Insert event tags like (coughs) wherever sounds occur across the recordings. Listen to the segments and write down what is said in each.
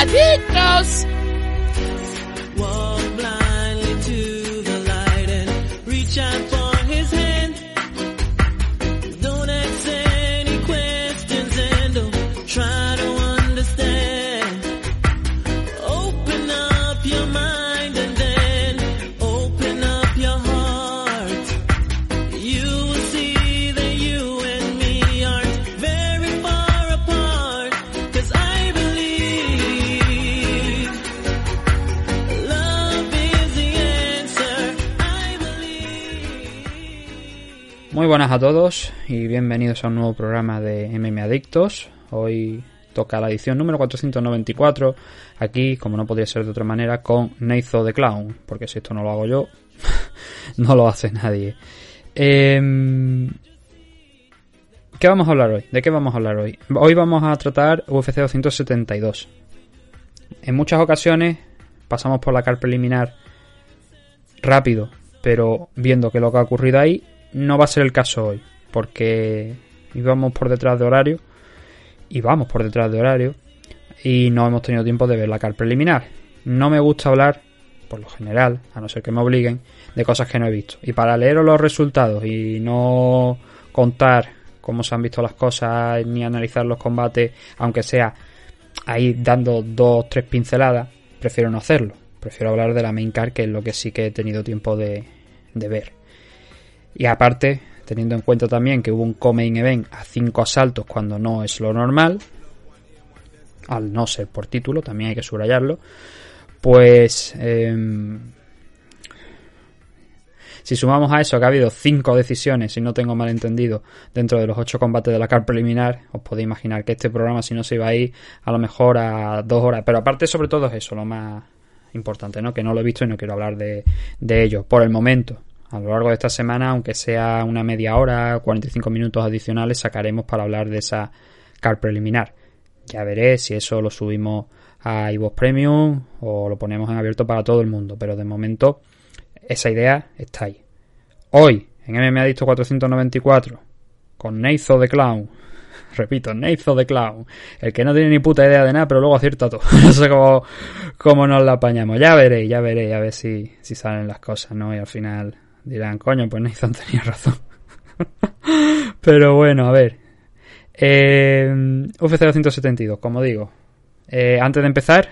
adictos. Buenas a todos y bienvenidos a un nuevo programa de MM Adictos. Hoy toca la edición número 494, aquí, como no podría ser de otra manera, con Neizo de Clown, porque si esto no lo hago yo, (laughs) no lo hace nadie. Em, ¿Qué vamos a hablar hoy? ¿De qué vamos a hablar hoy? Hoy vamos a tratar UFC 272. En muchas ocasiones pasamos por la car preliminar rápido, pero viendo que lo que ha ocurrido ahí no va a ser el caso hoy, porque íbamos por detrás de horario, y vamos por detrás de horario, y no hemos tenido tiempo de ver la car preliminar. No me gusta hablar, por lo general, a no ser que me obliguen, de cosas que no he visto. Y para leeros los resultados y no contar cómo se han visto las cosas ni analizar los combates, aunque sea ahí dando dos tres pinceladas, prefiero no hacerlo. Prefiero hablar de la main car, que es lo que sí que he tenido tiempo de, de ver. Y aparte, teniendo en cuenta también que hubo un coming event a 5 asaltos cuando no es lo normal, al no ser por título, también hay que subrayarlo, pues em, si sumamos a eso que ha habido 5 decisiones, si no tengo mal entendido, dentro de los 8 combates de la car preliminar, os podéis imaginar que este programa si no se iba a ir a lo mejor a 2 horas, pero aparte sobre todo es eso, lo más importante, ¿no? Que no lo he visto y no quiero hablar de, de ello por el momento a lo largo de esta semana, aunque sea una media hora, 45 minutos adicionales, sacaremos para hablar de esa car preliminar. Ya veré si eso lo subimos a iVoox Premium o lo ponemos en abierto para todo el mundo, pero de momento esa idea está ahí. Hoy, en MMA Adicto 494, con Neizo de Clown, (laughs) repito, Neizo de Clown, el que no tiene ni puta idea de nada, pero luego acierta todo. (laughs) no sé cómo, cómo nos la apañamos. Ya veré, ya veré, a ver si, si salen las cosas, ¿no? Y al final Dirán, coño, pues Nathan tenía razón. (laughs) Pero bueno, a ver. Eh, UFC 272, como digo. Eh, antes de empezar,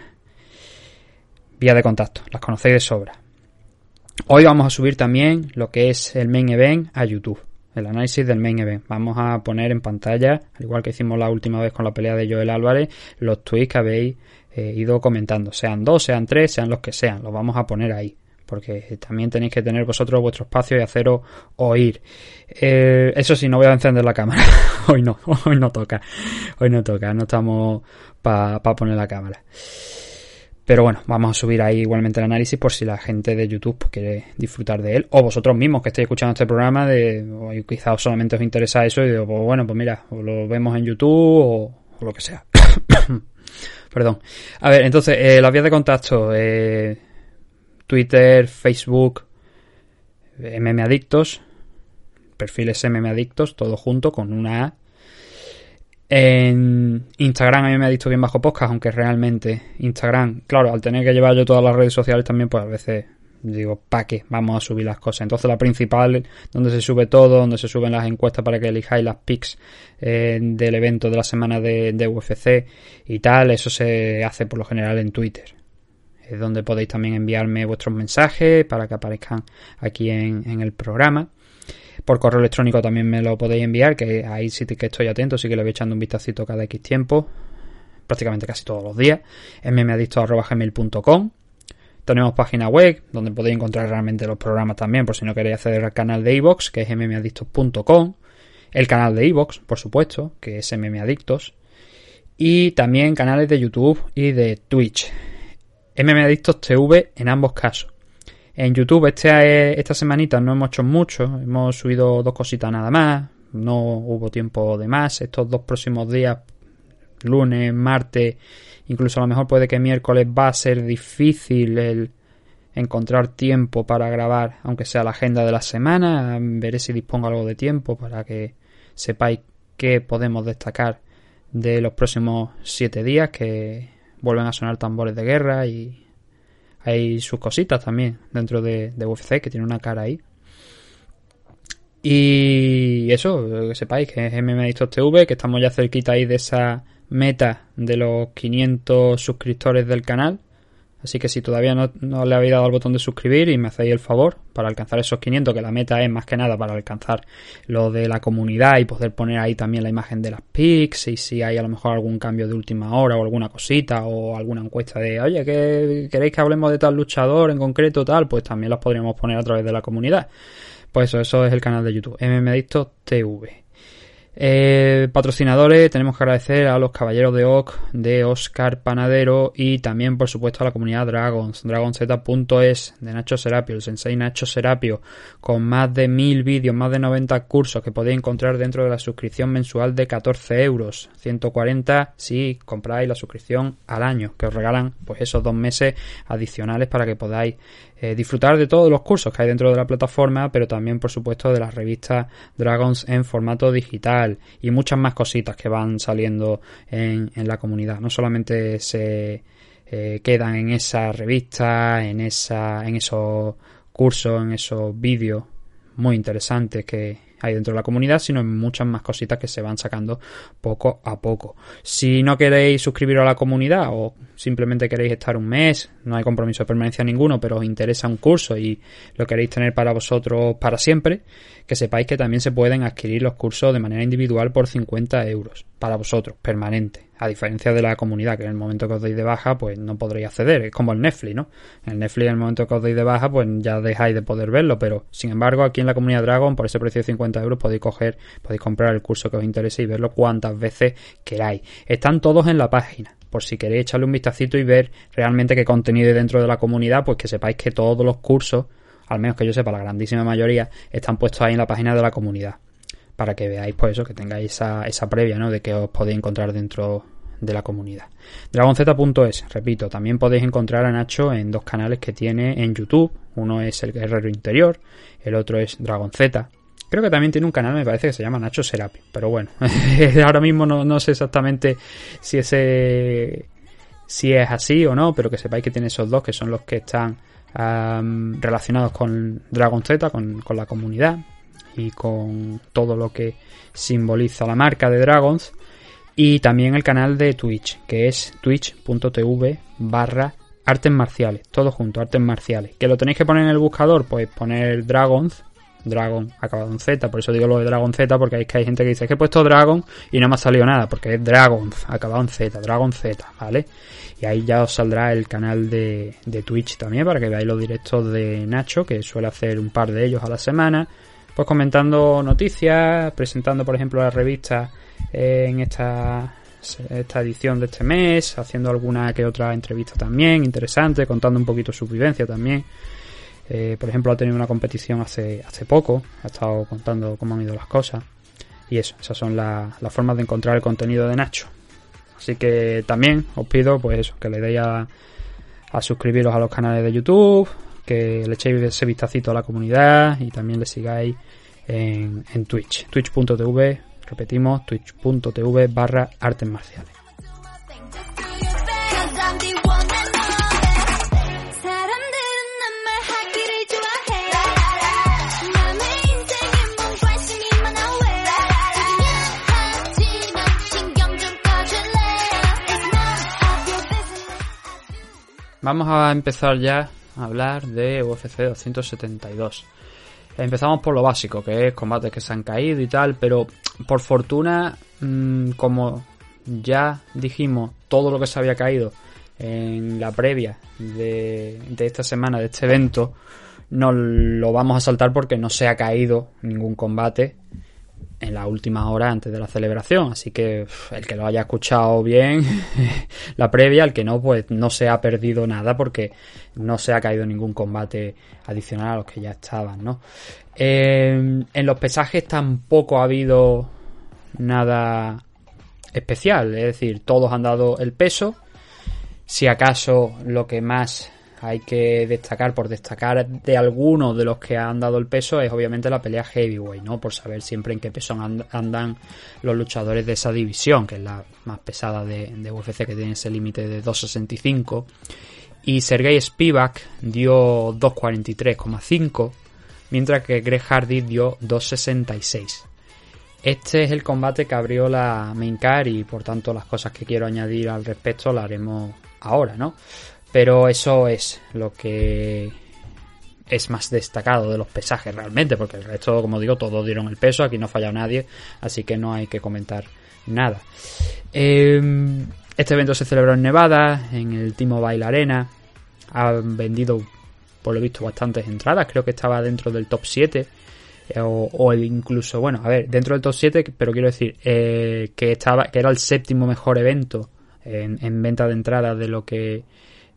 vía de contacto. Las conocéis de sobra. Hoy vamos a subir también lo que es el main event a YouTube. El análisis del main event. Vamos a poner en pantalla, al igual que hicimos la última vez con la pelea de Joel Álvarez, los tweets que habéis eh, ido comentando. Sean dos, sean tres, sean los que sean. Los vamos a poner ahí porque también tenéis que tener vosotros vuestro espacio y haceros oír. Eh, eso sí, no voy a encender la cámara. (laughs) hoy no, hoy no toca. Hoy no toca, no estamos para poner la cámara. Pero bueno, vamos a subir ahí igualmente el análisis por si la gente de YouTube quiere disfrutar de él. O vosotros mismos que estéis escuchando este programa, de, o quizás solamente os interesa eso y digo, pues bueno, pues mira, o lo vemos en YouTube o, lo que sea. (coughs) Perdón. A ver, entonces, eh, las vías de contacto. Eh, Twitter, Facebook, MM Adictos, perfiles MM Adictos, todo junto con una A. En Instagram a mí me ha dicho bien bajo podcast, aunque realmente Instagram, claro, al tener que llevar yo todas las redes sociales también, pues a veces digo, ¿para qué? Vamos a subir las cosas. Entonces la principal, donde se sube todo, donde se suben las encuestas para que elijáis las pics eh, del evento de la semana de, de UFC y tal, eso se hace por lo general en Twitter donde podéis también enviarme vuestros mensajes para que aparezcan aquí en, el programa. Por correo electrónico también me lo podéis enviar, que ahí sí que estoy atento, sí que le voy echando un vistacito cada X tiempo, prácticamente casi todos los días, mmadicto.gmail.com tenemos página web donde podéis encontrar realmente los programas también, por si no queréis acceder al canal de iVoox, que es mmadictos.com, el canal de iVoox, por supuesto, que es mmadictos, y también canales de YouTube y de Twitch. MM Adictos TV en ambos casos. En YouTube este, esta semanita no hemos hecho mucho, hemos subido dos cositas nada más, no hubo tiempo de más. Estos dos próximos días, lunes, martes, incluso a lo mejor puede que miércoles va a ser difícil el encontrar tiempo para grabar, aunque sea la agenda de la semana. Veré si dispongo algo de tiempo para que sepáis qué podemos destacar de los próximos siete días, que vuelven a sonar tambores de guerra y hay sus cositas también dentro de, UFC que tiene una cara ahí. Y eso, que sepáis que es MMA TV, que estamos ya cerquita ahí de esa meta de los 500 suscriptores del canal. Así que si todavía no, le habéis dado al botón de suscribir y me hacéis el favor para alcanzar esos 500, que la meta es más que nada para alcanzar lo de la comunidad y poder poner ahí también la imagen de las pics y si hay a lo mejor algún cambio de última hora o alguna cosita o alguna encuesta de, oye, que queréis que hablemos de tal luchador en concreto tal, pues también las podríamos poner a través de la comunidad. Pues eso, eso es el canal de YouTube, MMDicto TV. Eh, patrocinadores, tenemos que agradecer a los Caballeros de Oc, de Oscar Panadero y también, por supuesto, a la comunidad Dragons, dragonz.es, de Nacho Serapio, el sensei Nacho Serapio, con más de mil vídeos, más de 90 cursos que podéis encontrar dentro de la suscripción mensual de 14 euros, 140 si compráis la suscripción al año, que os regalan pues esos dos meses adicionales para que podáis eh, disfrutar de todos los cursos que hay dentro de la plataforma, pero también, por supuesto, de las revistas Dragons en formato digital y muchas más cositas que van saliendo en, en la comunidad. No solamente se eh, quedan en esa revista, en, esa, en esos cursos, en esos vídeos muy interesantes que, hay dentro de la comunidad, sino en muchas más cositas que se van sacando poco a poco. Si no queréis suscribiros a la comunidad o simplemente queréis estar un mes, no hay compromiso de permanencia ninguno, pero os interesa un curso y lo queréis tener para vosotros para siempre, que sepáis que también se pueden adquirir los cursos de manera individual por 50 euros para vosotros, permanente. A diferencia de la comunidad, que en el momento que os deis de baja, pues no podréis acceder. Es como el Netflix, ¿no? El Netflix, en el momento que os deis de baja, pues ya dejáis de poder verlo. Pero, sin embargo, aquí en la comunidad Dragon, por ese precio de 50 euros, podéis coger, podéis comprar el curso que os interese y verlo cuantas veces queráis. Están todos en la página por si queréis echarle un vistacito y ver realmente qué contenido hay dentro de la comunidad, pues que sepáis que todos los cursos, al menos que yo sepa, la grandísima mayoría, están puestos ahí en la página de la comunidad para que veáis pues eso, que tengáis esa, esa previa, ¿no? De que os podéis encontrar dentro de la comunidad. Dragonz.es, repito, también podéis encontrar a Nacho en dos canales que tiene en YouTube. Uno es el Guerrero Interior, el otro es Dragon Z. Creo que también tiene un canal, me parece que se llama Nacho Serapi. Pero bueno, (laughs) ahora mismo no, no, sé exactamente si ese si es así o no, pero que sepáis que tiene esos dos que son los que están relacionados con Dragon Z, con, con la comunidad y con todo lo que simboliza la marca de Dragons. Y también el canal de Twitch, que es twitch.tv barra artes marciales, todo junto, artes marciales. ¿Que lo tenéis que poner en el buscador? Pues poner Dragons, Dragon acabado en Z, por eso digo lo de Dragon Z, porque hay que hay gente que dice que he puesto Dragon y no me ha salido nada, porque es Dragons acabado en Z, Dragon Z, ¿vale? Y ahí ya os saldrá el canal de, de Twitch también, para que veáis los directos de Nacho, que suele hacer un par de ellos a la semana pues comentando noticias, presentando por ejemplo la revista en esta, esta edición de este mes, haciendo alguna que otra entrevista también interesante, contando un poquito su vivencia también. Eh, por ejemplo, ha tenido una competición hace, hace poco, ha estado contando cómo han ido las cosas. Y eso, esas son las formas de encontrar el contenido de Nacho. Así que también os pido, pues eso, que le deis a, a suscribiros a los canales de YouTube, que le echéis ese vistacito a la comunidad y también le sigáis en, en Twitch, twitch.tv, repetimos, twitch.tv barra artes marciales. Vamos a empezar ya hablar de UFC 272. Empezamos por lo básico, que es combates que se han caído y tal, pero por fortuna, mm, como ya dijimos todo lo que se había caído en la previa de, de esta semana, de este evento, no lo vamos a saltar porque no se ha caído ningún combate en la última hora antes de la celebración. Así que el que lo haya escuchado bien, (laughs) la previa, el que no, pues no se ha perdido nada porque no se ha caído ningún combate adicional a los que ya estaban, ¿no? en los pesajes tampoco ha habido nada especial, es decir, todos han dado el peso. Si acaso lo que más hay que destacar, por destacar de algunos de los que han dado el peso, es obviamente la pelea heavyweight, ¿no? Por saber siempre en qué peso andan los luchadores de esa división, que es la más pesada de, UFC, que tiene ese límite de 265. Y Sergei Spivak dio 243,5, mientras que Greg Hardy dio 266. Este es el combate que abrió la main card y por tanto las cosas que quiero añadir al respecto las haremos ahora, ¿no? Pero eso es lo que es más destacado de los pesajes realmente, porque el resto, como digo, todos dieron el peso, aquí no ha fallado nadie, así que no hay que comentar nada. Em, este evento se celebró en Nevada, en el Timo Bail Arena. Han vendido, por lo visto, bastantes entradas, creo que estaba dentro del top 7. Eh, o, incluso, bueno, a ver, dentro del top 7, pero quiero decir eh, que estaba que era el séptimo mejor evento en, en venta de entradas de lo que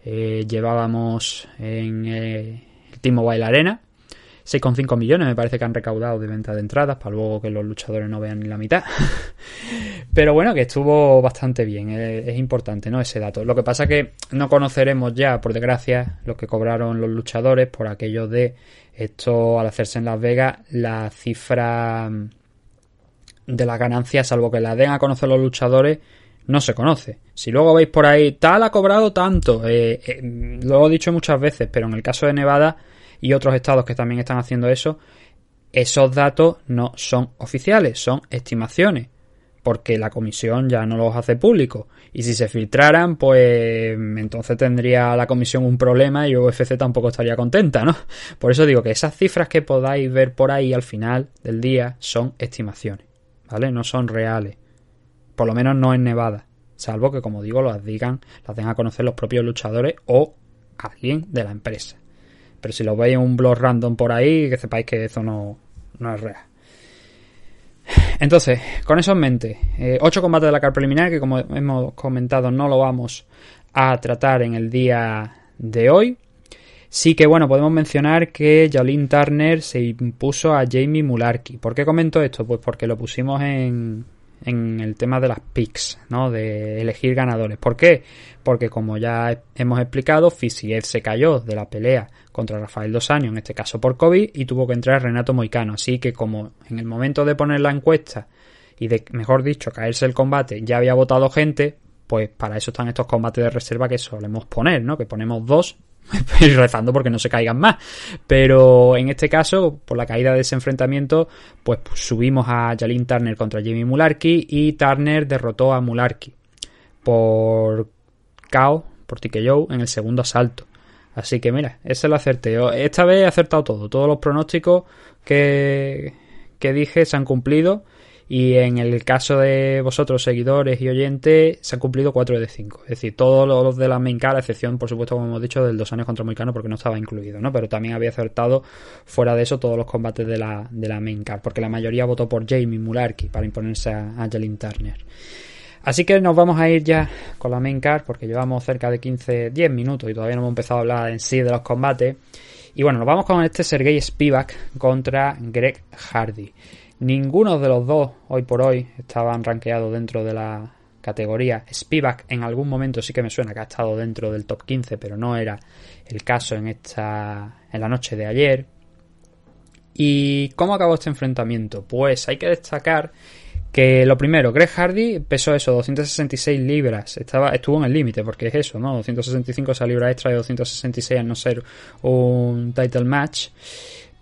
eh, llevábamos en eh, el T-Mobile Arena. 6,5 millones me parece que han recaudado de venta de entradas, para luego que los luchadores no vean ni la mitad. (laughs) Pero bueno, que estuvo bastante bien, eh, es, importante, ¿no? Ese dato. Lo que pasa que no conoceremos ya, por desgracia, lo que cobraron los luchadores por aquello de esto al hacerse en Las Vegas, la cifra de las ganancias, salvo que la den a conocer los luchadores, no se conoce. Si luego veis por ahí, tal ha cobrado tanto, eh, eh, lo he dicho muchas veces, pero en el caso de Nevada y otros estados que también están haciendo eso, esos datos no son oficiales, son estimaciones, porque la comisión ya no los hace públicos. Y si se filtraran, pues entonces tendría la comisión un problema y UFC tampoco estaría contenta, ¿no? (laughs) Por eso digo que esas cifras que podáis ver por ahí al final del día son estimaciones, ¿vale? No son reales. Por lo menos no en Nevada. Salvo que, como digo, las digan, las den a conocer los propios luchadores o alguien de la empresa. Pero si lo veis en un blog random por ahí, que sepáis que eso no, no es real. Entonces, con eso en mente, 8 eh, combates de la carta preliminar que como hemos comentado no lo vamos a tratar en el día de hoy. Sí que bueno, podemos mencionar que Jolene Turner se impuso a Jamie Mularkey. ¿Por qué comento esto? Pues porque lo pusimos en, en el tema de las picks, ¿no? De elegir ganadores. ¿Por qué? Porque como ya hemos explicado, Fisiev se cayó de la pelea contra Rafael Dos Años, en este caso por COVID, y tuvo que entrar Renato Moicano. Así que como en el momento de poner la encuesta y de, mejor dicho, caerse el combate, ya había votado gente, pues para eso están estos combates de reserva que solemos poner, ¿no? Que ponemos dos y (laughs) rezando porque no se caigan más. Pero en este caso, por la caída de ese enfrentamiento, pues subimos a Jalin Turner contra Jamie Mularkey y Turner derrotó a Mularkey por KO, por TKO en el segundo asalto. Así que mira, ese lo acerté. Esta vez he acertado todo. Todos los pronósticos que, que dije se han cumplido. Y en el caso de vosotros, seguidores y oyentes, se han cumplido 4 de 5. Es decir, todos los de la main card, a excepción, por supuesto, como hemos dicho, del dos años contra Moicano, porque no estaba incluido, ¿no? Pero también había acertado fuera de eso todos los combates de la, de la main card, porque la mayoría votó por Jamie Mularkey para imponerse a Angelin Turner. Así que nos vamos a ir ya con la main card, porque llevamos cerca de 15, 10 minutos y todavía no hemos empezado a hablar en sí de los combates. Y bueno, nos vamos con este Sergei Spivak contra Greg Hardy. Ninguno de los dos, hoy por hoy, estaban rankeados dentro de la categoría. Spivak en algún momento sí que me suena que ha estado dentro del top 15, pero no era el caso en esta en la noche de ayer. ¿Y cómo acabó este enfrentamiento? Pues hay que destacar que lo primero, Greg Hardy pesó eso, 266 libras. Estaba, estuvo en el límite, porque es eso, ¿no? 265 esa libra extra y 266 al no ser un title match.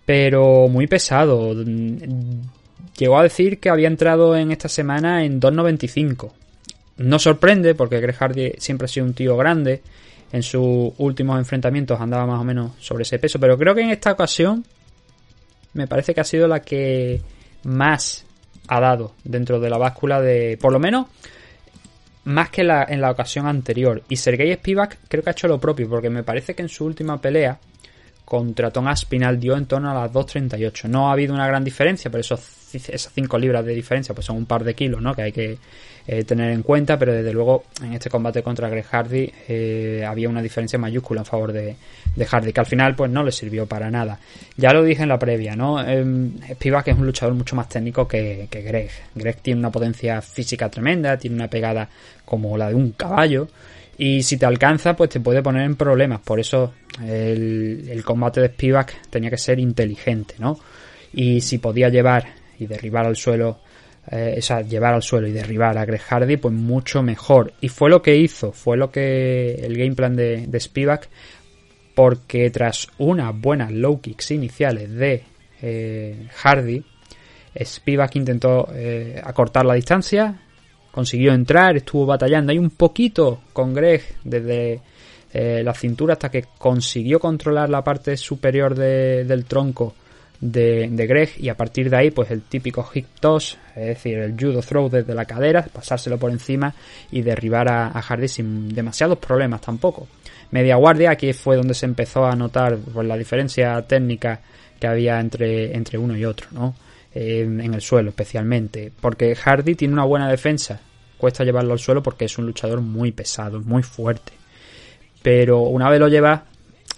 Pero muy pesado llegó a decir que había entrado en esta semana en 2.95. No sorprende porque Greg Hardy siempre ha sido un tío grande. En sus últimos enfrentamientos andaba más o menos sobre ese peso. Pero creo que en esta ocasión me parece que ha sido la que más ha dado dentro de la báscula de... Por lo menos más que la, en la ocasión anterior. Y Sergei Spivak creo que ha hecho lo propio porque me parece que en su última pelea contra Tom Aspinal dio en torno a las 2.38. No ha habido una gran diferencia, pero esos, esas 5 libras de diferencia pues son un par de kilos ¿no? que hay que eh, tener en cuenta, pero desde luego en este combate contra Greg Hardy eh, había una diferencia mayúscula en favor de, Hardy, que al final pues no le sirvió para nada. Ya lo dije en la previa, ¿no? Eh, Spivak es un luchador mucho más técnico que, que Greg. Greg tiene una potencia física tremenda, tiene una pegada como la de un caballo Y si te alcanza, pues te puede poner en problemas. Por eso el, combate de Spivak tenía que ser inteligente, ¿no? Y si podía llevar y derribar al suelo, eh, o sea, llevar al suelo y derribar a Greg Hardy, pues mucho mejor. Y fue lo que hizo, fue lo que el game plan de, de Spivak, porque tras unas buenas low kicks iniciales de eh, Hardy, Spivak intentó eh, acortar la distancia, consiguió entrar, estuvo batallando ahí un poquito con Greg desde eh, la cintura hasta que consiguió controlar la parte superior del tronco de, Greg y a partir de ahí pues el típico hip toss, es decir, el judo throw desde la cadera, pasárselo por encima y derribar a, Hardy sin demasiados problemas tampoco. Media guardia, aquí fue donde se empezó a notar pues, la diferencia técnica que había entre, entre uno y otro, ¿no? en el suelo especialmente, porque Hardy tiene una buena defensa, cuesta llevarlo al suelo porque es un luchador muy pesado, muy fuerte, pero una vez lo lleva,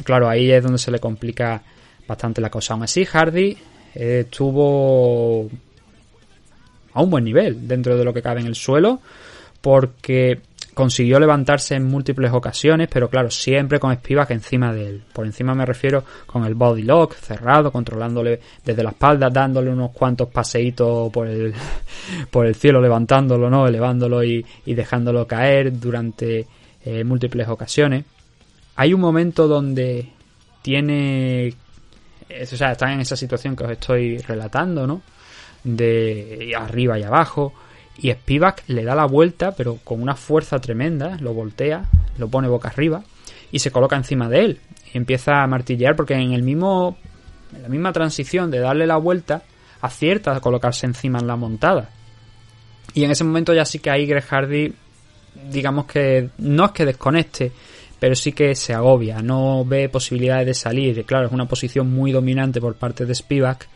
claro, ahí es donde se le complica bastante la cosa. Aún así, Hardy eh, estuvo a un buen nivel dentro de lo que cabe en el suelo, porque consiguió levantarse en múltiples ocasiones, pero claro, siempre con Spivak encima de él. Por encima me refiero con el body lock cerrado, controlándole desde la espalda, dándole unos cuantos paseitos por el, (laughs) por el cielo, levantándolo, ¿no? Elevándolo y, dejándolo caer durante eh, múltiples ocasiones. Hay un momento donde tiene... O sea, está en esa situación que os estoy relatando, ¿no? De arriba y abajo y Spivak le da la vuelta, pero con una fuerza tremenda, lo voltea, lo pone boca arriba y se coloca encima de él. Y empieza a martillear porque en el mismo. En la misma transición de darle la vuelta, acierta a colocarse encima en la montada. Y en ese momento ya sí que ahí Greg Hardy, digamos que no es que desconecte, pero sí que se agobia, no ve posibilidades de salir. Claro, es una posición muy dominante por parte de Spivak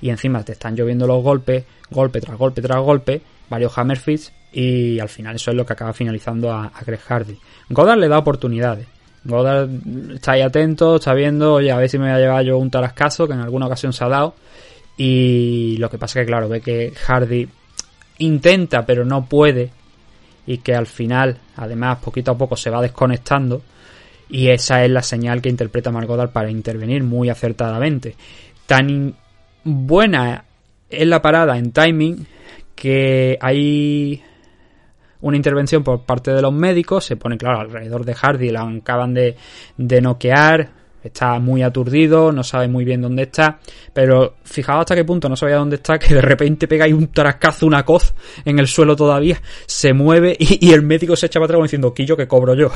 y encima te están lloviendo los golpes, golpe tras golpe tras golpe, varios Hammerfists y al final eso es lo que acaba finalizando a, Greg Hardy. Goddard le da oportunidades. Goddard está ahí atento, está viendo, oye, a ver si me voy a llevar yo un tarascazo que en alguna ocasión se ha dado. Y lo que pasa es que, claro, ve que Hardy intenta pero no puede y que al final, además, poquito a poco se va desconectando. Y esa es la señal que interpreta Mark para intervenir muy acertadamente. Tan buena es la parada en timing que hay una intervención por parte de los médicos, se pone claro alrededor de Hardy, la acaban de, de noquear, está muy aturdido, no sabe muy bien dónde está, pero fijaos hasta qué punto no sabía dónde está, (laughs) que de repente pega ahí un tarascazo, una coz en el suelo todavía, se mueve y, el médico se echa para atrás diciendo, Quillo, que cobro yo.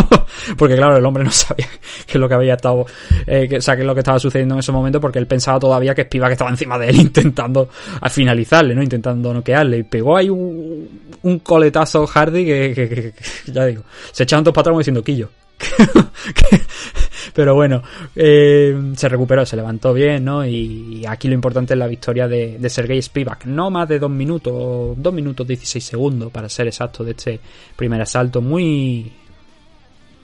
(laughs) porque claro, el hombre no sabía (laughs) qué es lo que había estado, eh, que, o sea, qué es lo que estaba sucediendo en ese momento, porque él pensaba todavía que Spiva que estaba encima de él intentando a finalizarle, ¿no? Intentando noquearle, y pegó ahí un, un coletazo Hardy que, que, ya digo, se echaban todos para atrás diciendo, Quillo. (laughs) Pero bueno, eh, se recuperó, se levantó bien, ¿no? Y, aquí lo importante es la victoria de, Sergei Spivak. No más de dos minutos, dos minutos 16 segundos para ser exacto de este primer asalto. Muy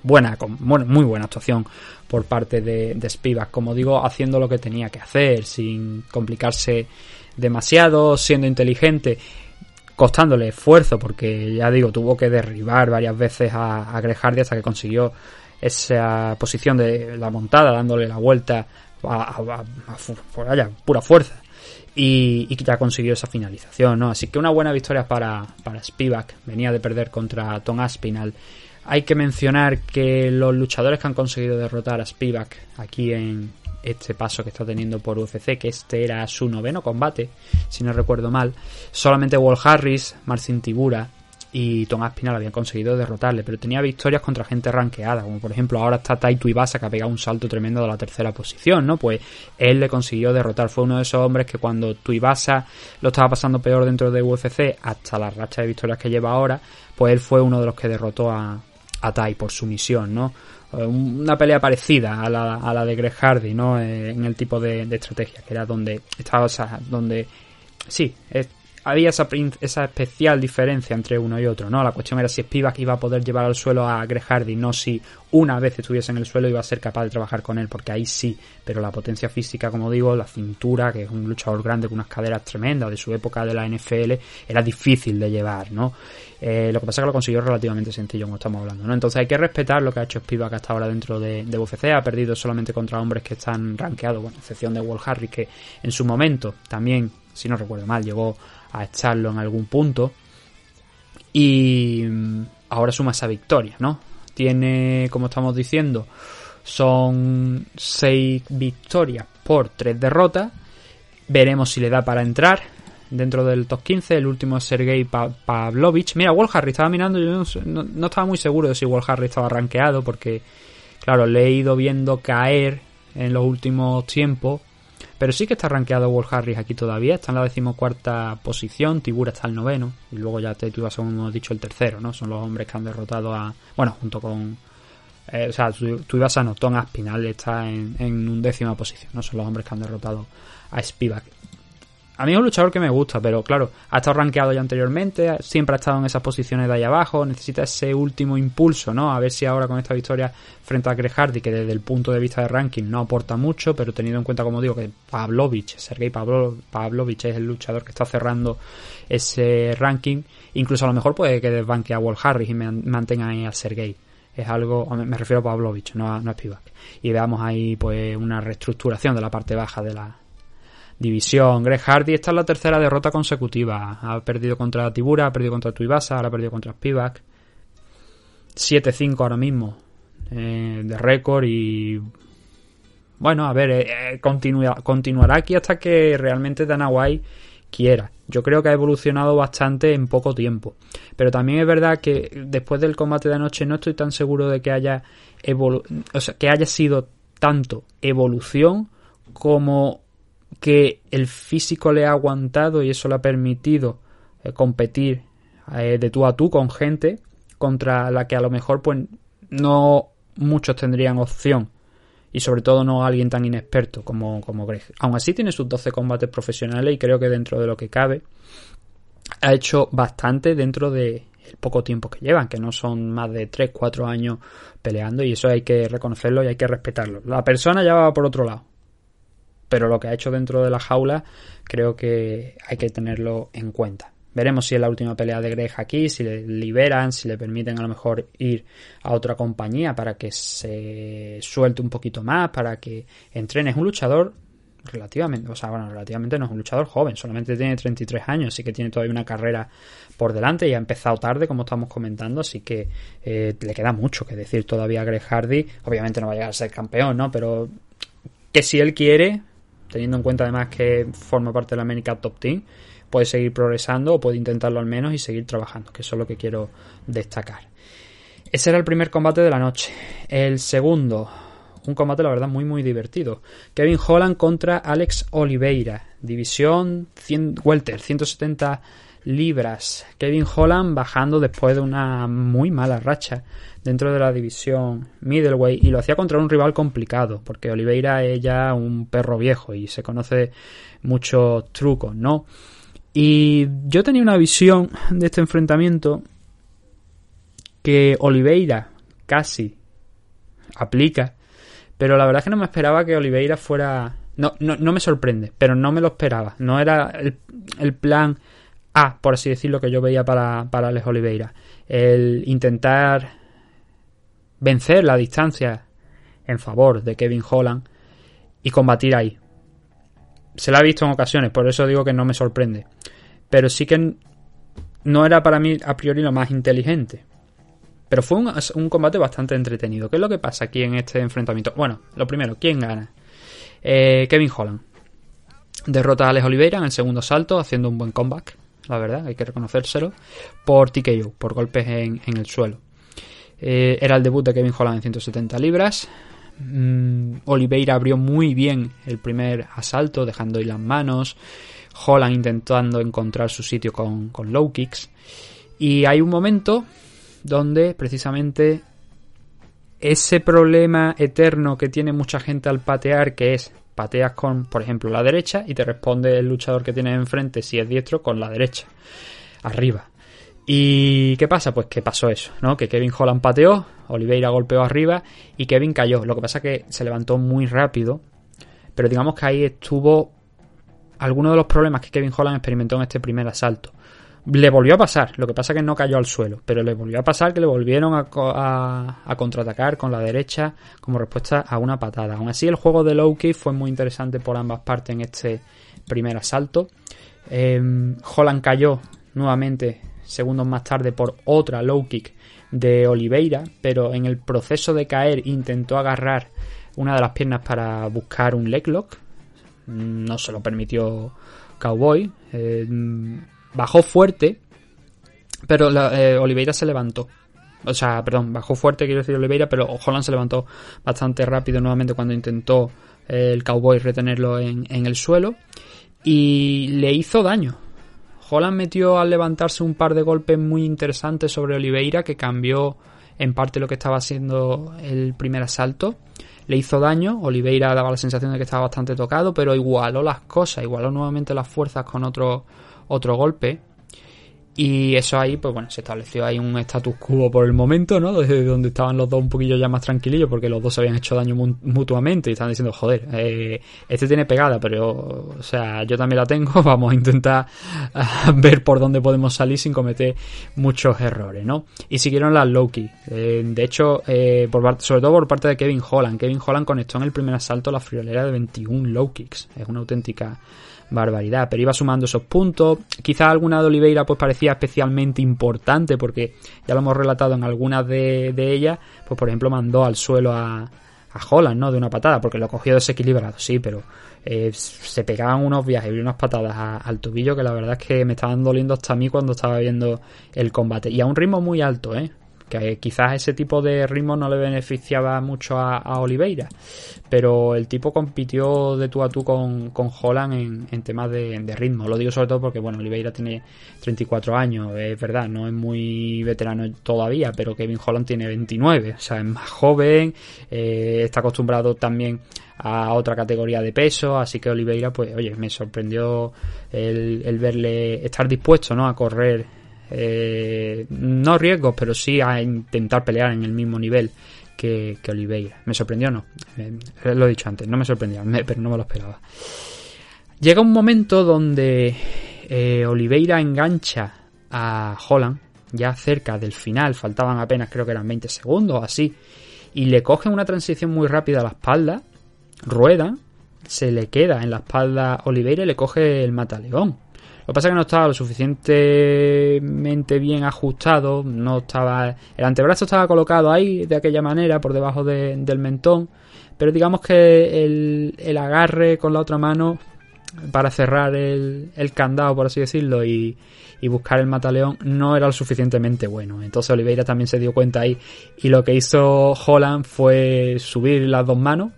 buena, muy buena actuación por parte de Spivak. Como digo, haciendo lo que tenía que hacer, sin complicarse demasiado, siendo inteligente costándole esfuerzo porque ya digo tuvo que derribar varias veces a, a hasta que consiguió esa posición de la montada, dándole la vuelta a, pura fuerza. Y, ya consiguió esa finalización, ¿no? Así que una buena victoria para, para Spivak. Venía de perder contra Tom Aspinal. Hay que mencionar que los luchadores que han conseguido derrotar a Spivak aquí en este paso que está teniendo por UFC, que este era su noveno combate, si no recuerdo mal, solamente Walt Harris, Marcin Tibura y Tom Aspinall habían conseguido derrotarle, pero tenía victorias contra gente ranqueada, como por ejemplo ahora está Taito Ibasa que ha pegado un salto tremendo de la tercera posición, ¿no? Pues él le consiguió derrotar, fue uno de esos hombres que cuando Tuibasa lo estaba pasando peor dentro de UFC, hasta la racha de victorias que lleva ahora, pues él fue uno de los que derrotó a, a Tai por su misión, ¿no? Eh, una pelea parecida a la, a la de Greg Hardy, ¿no? Eh, en el tipo de, de, estrategia, que era donde estaba, o sea, donde sí, había esa, esa especial diferencia entre uno y otro, ¿no? La cuestión era si Spivak iba a poder llevar al suelo a Greg Hardy, no si una vez estuviese en el suelo iba a ser capaz de trabajar con él, porque ahí sí, pero la potencia física, como digo, la cintura, que es un luchador grande con unas caderas tremendas de su época de la NFL, era difícil de llevar, ¿no? Eh, lo que pasa es que lo consiguió relativamente sencillo, como estamos hablando, ¿no? Entonces hay que respetar lo que ha hecho Spivak hasta ahora dentro de, de UFC, ha perdido solamente contra hombres que están rankeados, bueno, excepción de Walt Harris, que en su momento también, si no recuerdo mal, llegó a echarlo en algún punto. Y mm, ahora suma esa victoria, ¿no? Tiene, como estamos diciendo, son 6 victorias por 3 derrotas. Veremos si le da para entrar dentro del top 15. El último es Sergei Pavlovich. Mira, Walt Harris estaba mirando. Yo no, estaba muy seguro de si Walt Harris estaba rankeado. Porque, claro, le he ido viendo caer en los últimos tiempos. Pero sí que está rankeado Walt Harris aquí todavía. Está en la decimocuarta posición. Tibura está el noveno. Y luego ya te ibas, como hemos dicho, el tercero, ¿no? Son los hombres que han derrotado a. Bueno, junto con. Eh, o sea, tú, ibas a Notón Aspinal está en, en undécima posición, ¿no? Son los hombres que han derrotado a Spivak. A mí es un luchador que me gusta, pero claro, ha estado rankeado ya anteriormente, siempre ha estado en esas posiciones de ahí abajo, necesita ese último impulso, ¿no? A ver si ahora con esta victoria frente a Greg Hardy, que desde el punto de vista de ranking no aporta mucho, pero teniendo en cuenta, como digo, que Pavlovich, Sergei Pavlovich es el luchador que está cerrando ese ranking, incluso a lo mejor puede que desbanque a Walt Harris y mantenga ahí a Sergei es algo, me refiero a Pavlovich, no a, no a Spivak. Y veamos ahí pues una reestructuración de la parte baja de la, división. Greg Hardy, esta es la tercera derrota consecutiva. Ha perdido contra Tibura, ha perdido contra Tuivasa, ahora ha perdido contra Spivak. 7-5 ahora mismo eh, de récord y bueno, a ver, eh, eh, continuará aquí hasta que realmente Dana White quiera. Yo creo que ha evolucionado bastante en poco tiempo. Pero también es verdad que después del combate de anoche no estoy tan seguro de que haya, o sea, que haya sido tanto evolución como que el físico le ha aguantado y eso le ha permitido eh, competir eh, de tú a tú con gente contra la que a lo mejor pues no muchos tendrían opción y sobre todo no alguien tan inexperto como, como Greg. Aún así tiene sus 12 combates profesionales y creo que dentro de lo que cabe ha hecho bastante dentro de el poco tiempo que llevan, que no son más de 3, 4 años peleando y eso hay que reconocerlo y hay que respetarlo. La persona ya va por otro lado, pero lo que ha hecho dentro de la jaula creo que hay que tenerlo en cuenta. Veremos si es la última pelea de Greg aquí, si le liberan, si le permiten a lo mejor ir a otra compañía para que se suelte un poquito más, para que entrene. Es un luchador relativamente, o sea, bueno, relativamente no es un luchador joven, solamente tiene 33 años, así que tiene todavía una carrera por delante y ha empezado tarde, como estamos comentando, así que eh, le queda mucho que decir todavía a Greg Hardy. Obviamente no va a llegar a ser campeón, ¿no? Pero que si él quiere, teniendo en cuenta además que forma parte de la América Top Team, puede seguir progresando o puede intentarlo al menos y seguir trabajando, que eso es lo que quiero destacar. Ese era el primer combate de la noche. El segundo, un combate la verdad muy muy divertido. Kevin Holland contra Alex Oliveira, división 100, welter, 170 libras. Kevin Holland bajando después de una muy mala racha dentro de la división middleweight y lo hacía contra un rival complicado porque Oliveira es ya un perro viejo y se conoce muchos trucos, ¿no? Y yo tenía una visión de este enfrentamiento que Oliveira casi aplica, pero la verdad es que no me esperaba que Oliveira fuera... No, no, no me sorprende, pero no me lo esperaba. No era el, el plan A, por así decirlo, que yo veía para, para Alex Oliveira. El intentar vencer la distancia en favor de Kevin Holland y combatir ahí. Se la ha visto en ocasiones, por eso digo que no me sorprende. Pero sí que no era para mí a priori lo más inteligente. Pero fue un, combate bastante entretenido. ¿Qué es lo que pasa aquí en este enfrentamiento? Bueno, lo primero, ¿quién gana? Eh, Kevin Holland. Derrota a Alex Oliveira en el segundo salto, haciendo un buen comeback, la verdad, hay que reconocérselo, por TKO, por golpes en el suelo. Eh, era el debut de Kevin Holland en 170 libras. Mm, Oliveira abrió muy bien el primer asalto, dejando ahí las manos. Holland intentando encontrar su sitio con, con low kicks. Y hay un momento donde precisamente ese problema eterno que tiene mucha gente al patear, que es pateas con, por ejemplo, la derecha y te responde el luchador que tienes enfrente, si es diestro, con la derecha, arriba. ¿Y qué pasa? Pues que pasó eso, ¿no? Que Kevin Holland pateó, Oliveira golpeó arriba y Kevin cayó. Lo que pasa es que se levantó muy rápido, pero digamos que ahí estuvo alguno de los problemas que Kevin Holland experimentó en este primer asalto. Le volvió a pasar, lo que pasa que no cayó al suelo, pero le volvió a pasar que le volvieron a, contraatacar con la derecha como respuesta a una patada. Aún así, el juego de low kick fue muy interesante por ambas partes en este primer asalto. Em, Holland cayó nuevamente segundos más tarde por otra low kick de Oliveira, pero en el proceso de caer intentó agarrar una de las piernas para buscar un leg lock. No se lo permitió Cowboy. Eh, bajó fuerte, pero eh, Oliveira se levantó. O sea, perdón, bajó fuerte, quiero decir Oliveira, pero Holland se levantó bastante rápido nuevamente cuando intentó eh, el Cowboy retenerlo en el suelo. Y le hizo daño. Holland metió al levantarse un par de golpes muy interesantes sobre Oliveira que cambió en parte lo que estaba haciendo el primer asalto. Le hizo daño, Oliveira daba la sensación de que estaba bastante tocado, pero igualó las cosas, igualó nuevamente las fuerzas con otro, otro golpe. Y eso ahí, pues bueno, se estableció ahí un status quo por el momento, ¿no? Desde donde estaban los dos un poquillo ya más tranquilillos, porque los dos se habían hecho daño mutuamente y estaban diciendo, joder, eh, este tiene pegada, pero, o sea, yo también la tengo, (laughs) vamos a intentar (laughs) ver por dónde podemos salir sin cometer muchos errores, ¿no? Y siguieron las Loki. Eh, de hecho, eh, sobre todo por parte de Kevin Holland. Kevin Holland conectó en el primer asalto la friolera de 21 low kicks. Es una auténtica barbaridad, pero iba sumando esos puntos. Quizá alguna de Oliveira pues parecía especialmente importante porque ya lo hemos relatado en algunas de, ellas, pues por ejemplo mandó al suelo a, a Holland, ¿no? De una patada, porque lo cogió desequilibrado, sí, pero eh, se pegaban unos viajes y unas patadas al tobillo que la verdad es que me estaban doliendo hasta a mí cuando estaba viendo el combate. Y a un ritmo muy alto, ¿eh? Que quizás ese tipo de ritmo no le beneficiaba mucho a, Oliveira, pero el tipo compitió de tú a tú con, con Holland en, temas de, ritmo. Lo digo sobre todo porque, bueno, Oliveira tiene 34 años, es verdad, no es muy veterano todavía, pero Kevin Holland tiene 29, o sea, es más joven, eh, está acostumbrado también a otra categoría de peso, así que Oliveira, pues, oye, me sorprendió el, el verle estar dispuesto, ¿no? A correr eh, no riesgos, pero sí a intentar pelear en el mismo nivel que, Oliveira. Me sorprendió, no. lo he dicho antes, no me sorprendió, pero no me lo esperaba. Llega un momento donde eh, Oliveira engancha a Holland, ya cerca del final, faltaban apenas creo que eran 20 segundos o así, y le coge una transición muy rápida a la espalda, rueda, se le queda en la espalda Oliveira y le coge el mataleón. Lo que pasa es que no estaba lo suficientemente bien ajustado, no estaba. El antebrazo estaba colocado ahí de aquella manera, por debajo del mentón. Pero digamos que el, agarre con la otra mano para cerrar el, candado, por así decirlo, y, y, buscar el mataleón no era lo suficientemente bueno. Entonces Oliveira también se dio cuenta ahí y lo que hizo Holland fue subir las dos manos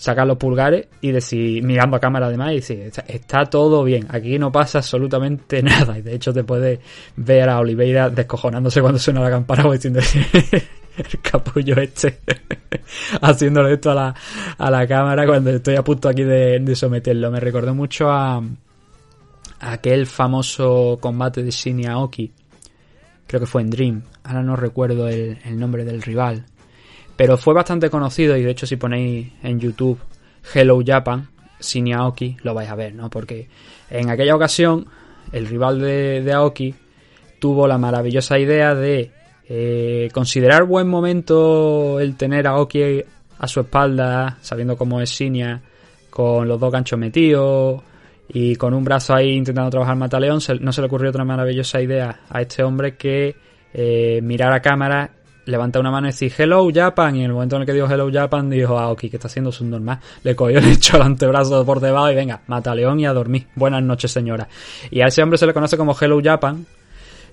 sacar los pulgares y decir, mirando a cámara además, y decir, está, todo bien, aquí no pasa absolutamente (laughs) nada. Y de hecho te puedes ver a Oliveira descojonándose cuando suena la campana o diciendo (laughs) el capullo este (laughs) haciéndole esto a la, a la cámara cuando estoy a punto aquí de, someterlo. Me recordó mucho a, aquel famoso combate de Shinya Aoki, creo que fue en Dream, ahora no recuerdo el nombre del rival, pero fue bastante conocido y de hecho si ponéis en YouTube Hello Japan, sin Aoki, lo vais a ver, ¿no? Porque en aquella ocasión el rival de, Aoki tuvo la maravillosa idea de eh, considerar buen momento el tener a Aoki a su espalda, sabiendo cómo es Shinya, con los dos ganchos metidos y con un brazo ahí intentando trabajar Mataleón, no se le ocurrió otra maravillosa idea a este hombre que eh, mirar a cámara levanta una mano y dice Hello Japan y en el momento en el que dijo Hello Japan dijo ah ok que está haciendo su normal le cogió le echó el (laughs) antebrazo por debajo y venga mata a León y a dormir. Buenas noches señora y a ese hombre se le conoce como Hello Japan.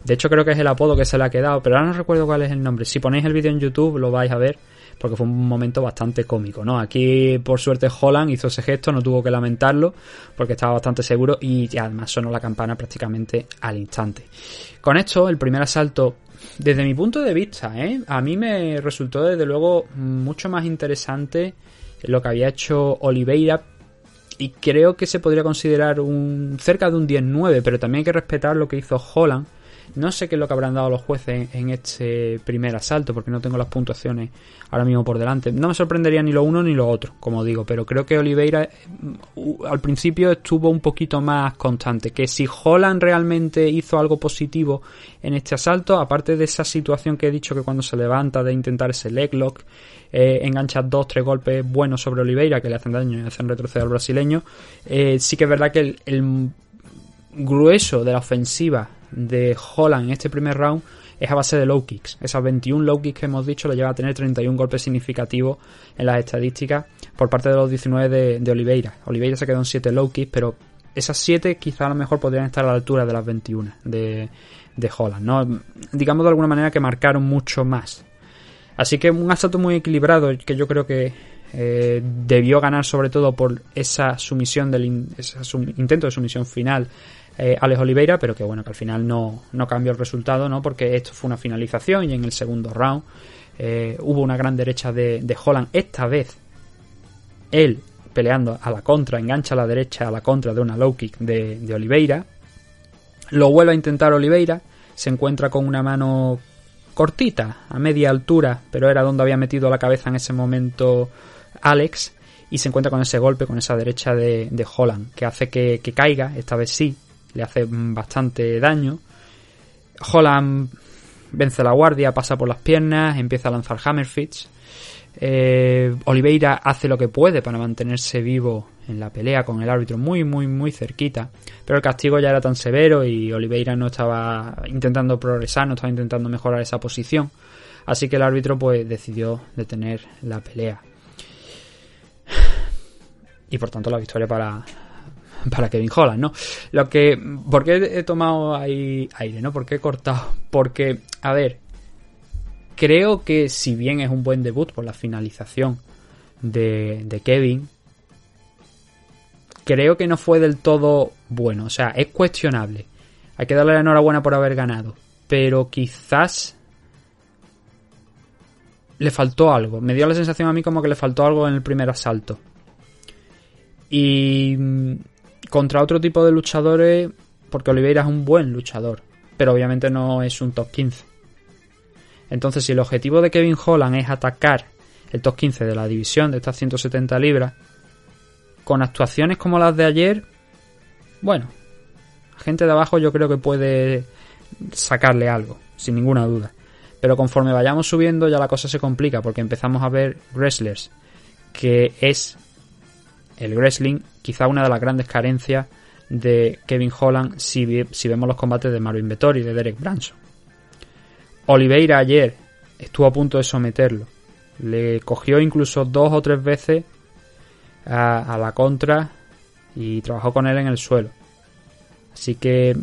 De hecho creo que es el apodo que se le ha quedado pero ahora no recuerdo cuál es el nombre. Si ponéis el vídeo en YouTube lo vais a ver porque fue un momento bastante cómico, ¿no? Aquí, por suerte, Holland hizo ese gesto, no tuvo que lamentarlo, porque estaba bastante seguro y además sonó la campana prácticamente al instante. Con esto, el primer asalto desde mi punto de vista, ¿eh? a mí me resultó desde luego mucho más interesante lo que había hecho Oliveira y creo que se podría considerar un cerca de un 10-9, pero también hay que respetar lo que hizo Holland, No sé qué es lo que habrán dado los jueces en, este primer asalto, porque no tengo las puntuaciones ahora mismo por delante. No me sorprendería ni lo uno ni lo otro, como digo, pero creo que Oliveira uh, al principio estuvo un poquito más constante. Que si Holland realmente hizo algo positivo en este asalto, aparte de esa situación que he dicho que cuando se levanta de intentar ese leg lock, eh, engancha dos, tres golpes buenos sobre Oliveira que le hacen daño y hacen retroceder al brasileño. Eh, sí que es verdad que el, grueso de la ofensiva de Holland en este primer round es a base de low kicks. Esas 21 low kicks que hemos dicho le lleva a tener 31 golpes significativos en las estadísticas por parte de los 19 de, Oliveira. Oliveira se quedó en 7 low kicks, pero esas 7 quizá a lo mejor podrían estar a la altura de las 21 de, de Holland. ¿no? Digamos de alguna manera que marcaron mucho más Así que un asalto muy equilibrado que yo creo que eh, debió ganar sobre todo por esa sumisión del intento de sumisión final eh, Alex Oliveira, pero que bueno, que al final no, no cambió el resultado, ¿no? Porque esto fue una finalización y en el segundo round eh, hubo una gran derecha de, de, Holland. Esta vez él peleando a la contra, engancha a la derecha a la contra de una low kick de, de Oliveira. Lo vuelve a intentar Oliveira, se encuentra con una mano cortita, a media altura, pero era donde había metido la cabeza en ese momento Alex, y se encuentra con ese golpe, con esa derecha de, Holland, que hace que, caiga, esta vez sí, le hace bastante daño. Holland vence la guardia, pasa por las piernas, empieza a lanzar hammerfits. Eh, Oliveira hace lo que puede para mantenerse vivo en la pelea con el árbitro muy, muy, muy cerquita. Pero el castigo ya era tan severo y Oliveira no estaba intentando progresar, no estaba intentando mejorar esa posición. Así que el árbitro pues decidió detener la pelea. Y por tanto la victoria para, (laughs) para Kevin Holland, ¿no? Lo que... ¿Por qué he tomado ahí aire, no? ¿Por qué he cortado? Porque, a ver, creo que si bien es un buen debut por la finalización de, de Kevin, creo que no fue del todo bueno. O sea, es cuestionable. Hay que darle la enhorabuena por haber ganado. Pero quizás le faltó algo. Me dio la sensación a mí como que le faltó algo en el primer asalto. Y contra otro tipo de luchadores, porque Oliveira es un buen luchador, pero obviamente no es un top 15. Entonces, si el objetivo de Kevin Holland es atacar el top 15 de la división de estas 170 libras, con actuaciones como las de ayer, bueno, gente de abajo yo creo que puede sacarle algo, sin ninguna duda. Pero conforme vayamos subiendo ya la cosa se complica porque empezamos a ver wrestlers que es el wrestling quizá una de las grandes carencias de Kevin Holland si, vemos los combates de Marvin Vettori y de Derek Branson. Oliveira ayer estuvo a punto de someterlo. Le cogió incluso dos o tres veces a, la contra y trabajó con él en el suelo. Así que,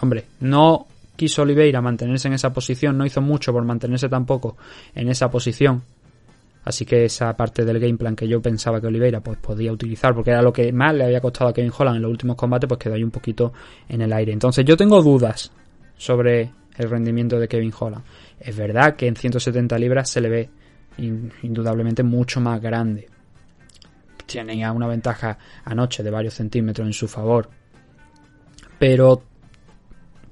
hombre, no quiso Oliveira mantenerse en esa posición, no hizo mucho por mantenerse tampoco en esa posición. Así que esa parte del game plan que yo pensaba que Oliveira pues, podía utilizar, porque era lo que más le había costado a Kevin Holland en los últimos combates, pues quedó ahí un poquito en el aire. Entonces yo tengo dudas sobre el rendimiento de Kevin Holland. Es verdad que en 170 libras se le ve indudablemente mucho más grande tenía una ventaja anoche de varios centímetros en su favor. Pero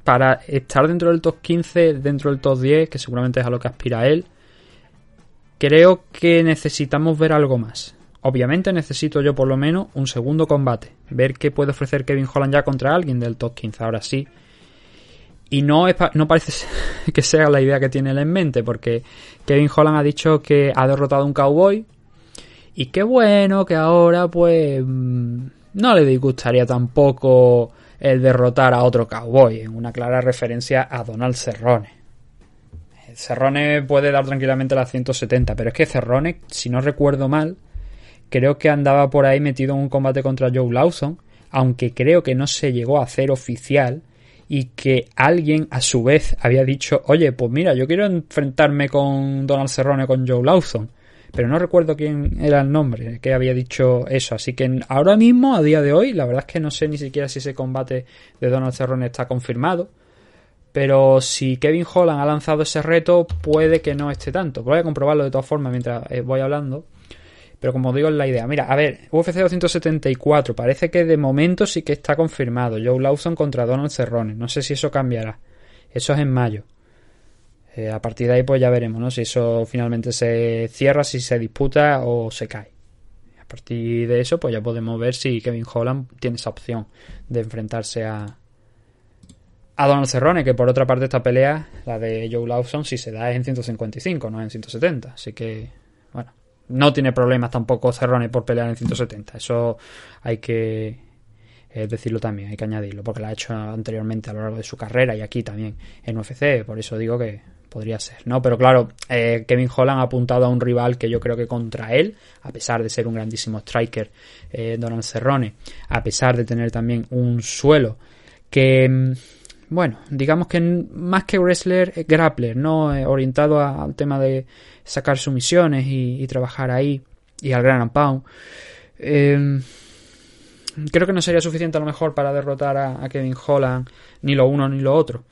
para estar dentro del top 15, dentro del top 10, que seguramente es a lo que aspira él, creo que necesitamos ver algo más. Obviamente necesito yo por lo menos un segundo combate, ver qué puede ofrecer Kevin Holland ya contra alguien del top 15, ahora sí. Y no, no parece (laughs) que sea la idea que tiene él en mente, porque Kevin Holland ha dicho que ha derrotado a un cowboy, y qué bueno que ahora, pues, mm, no le disgustaría tampoco el derrotar a otro cowboy, en una clara referencia a Donald Cerrone. Cerrone puede dar tranquilamente las 170, pero es que Cerrone, si no recuerdo mal, creo que andaba por ahí metido en un combate contra Joe Lawson, aunque creo que no se llegó a hacer oficial y que alguien a su vez había dicho, oye, pues mira, yo quiero enfrentarme con Donald Cerrone con Joe Lawson pero no recuerdo quién era el nombre que había dicho eso. Así que ahora mismo, a día de hoy, la verdad es que no sé ni siquiera si ese combate de Donald Cerrone está confirmado. Pero si Kevin Holland ha lanzado ese reto, puede que no esté tanto. Voy a comprobarlo de todas formas mientras eh, voy hablando. Pero como digo, es la idea. Mira, a ver, UFC 274. Parece que de momento sí que está confirmado. Joe Lawson contra Donald Cerrone. No sé si eso cambiará. Eso es en mayo. Eh, a partir de ahí pues ya veremos, ¿no? Si eso finalmente se cierra, si se disputa o se cae. A partir de eso pues ya podemos ver si Kevin Holland tiene esa opción de enfrentarse a, a Donald Cerrone, que por otra parte esta pelea, la de Joe Lawson, si se da es en 155, no en 170. Así que, bueno, no tiene problemas tampoco Cerrone por pelear en 170. Eso hay que eh, decirlo también, hay que añadirlo, porque lo ha hecho anteriormente a lo largo de su carrera y aquí también en UFC. Por eso digo que podría ser, ¿no? Pero claro, eh, Kevin Holland ha apuntado a un rival que yo creo que contra él, a pesar de ser un grandísimo striker, eh, Donald Cerrone, a pesar de tener también un suelo que mm, bueno, digamos que más que wrestler, grappler, ¿no? Eh, orientado al tema de sacar sumisiones y, y, trabajar ahí y al gran pound. Eh, creo que no sería suficiente a lo mejor para derrotar a, a Kevin Holland ni lo uno ni lo otro.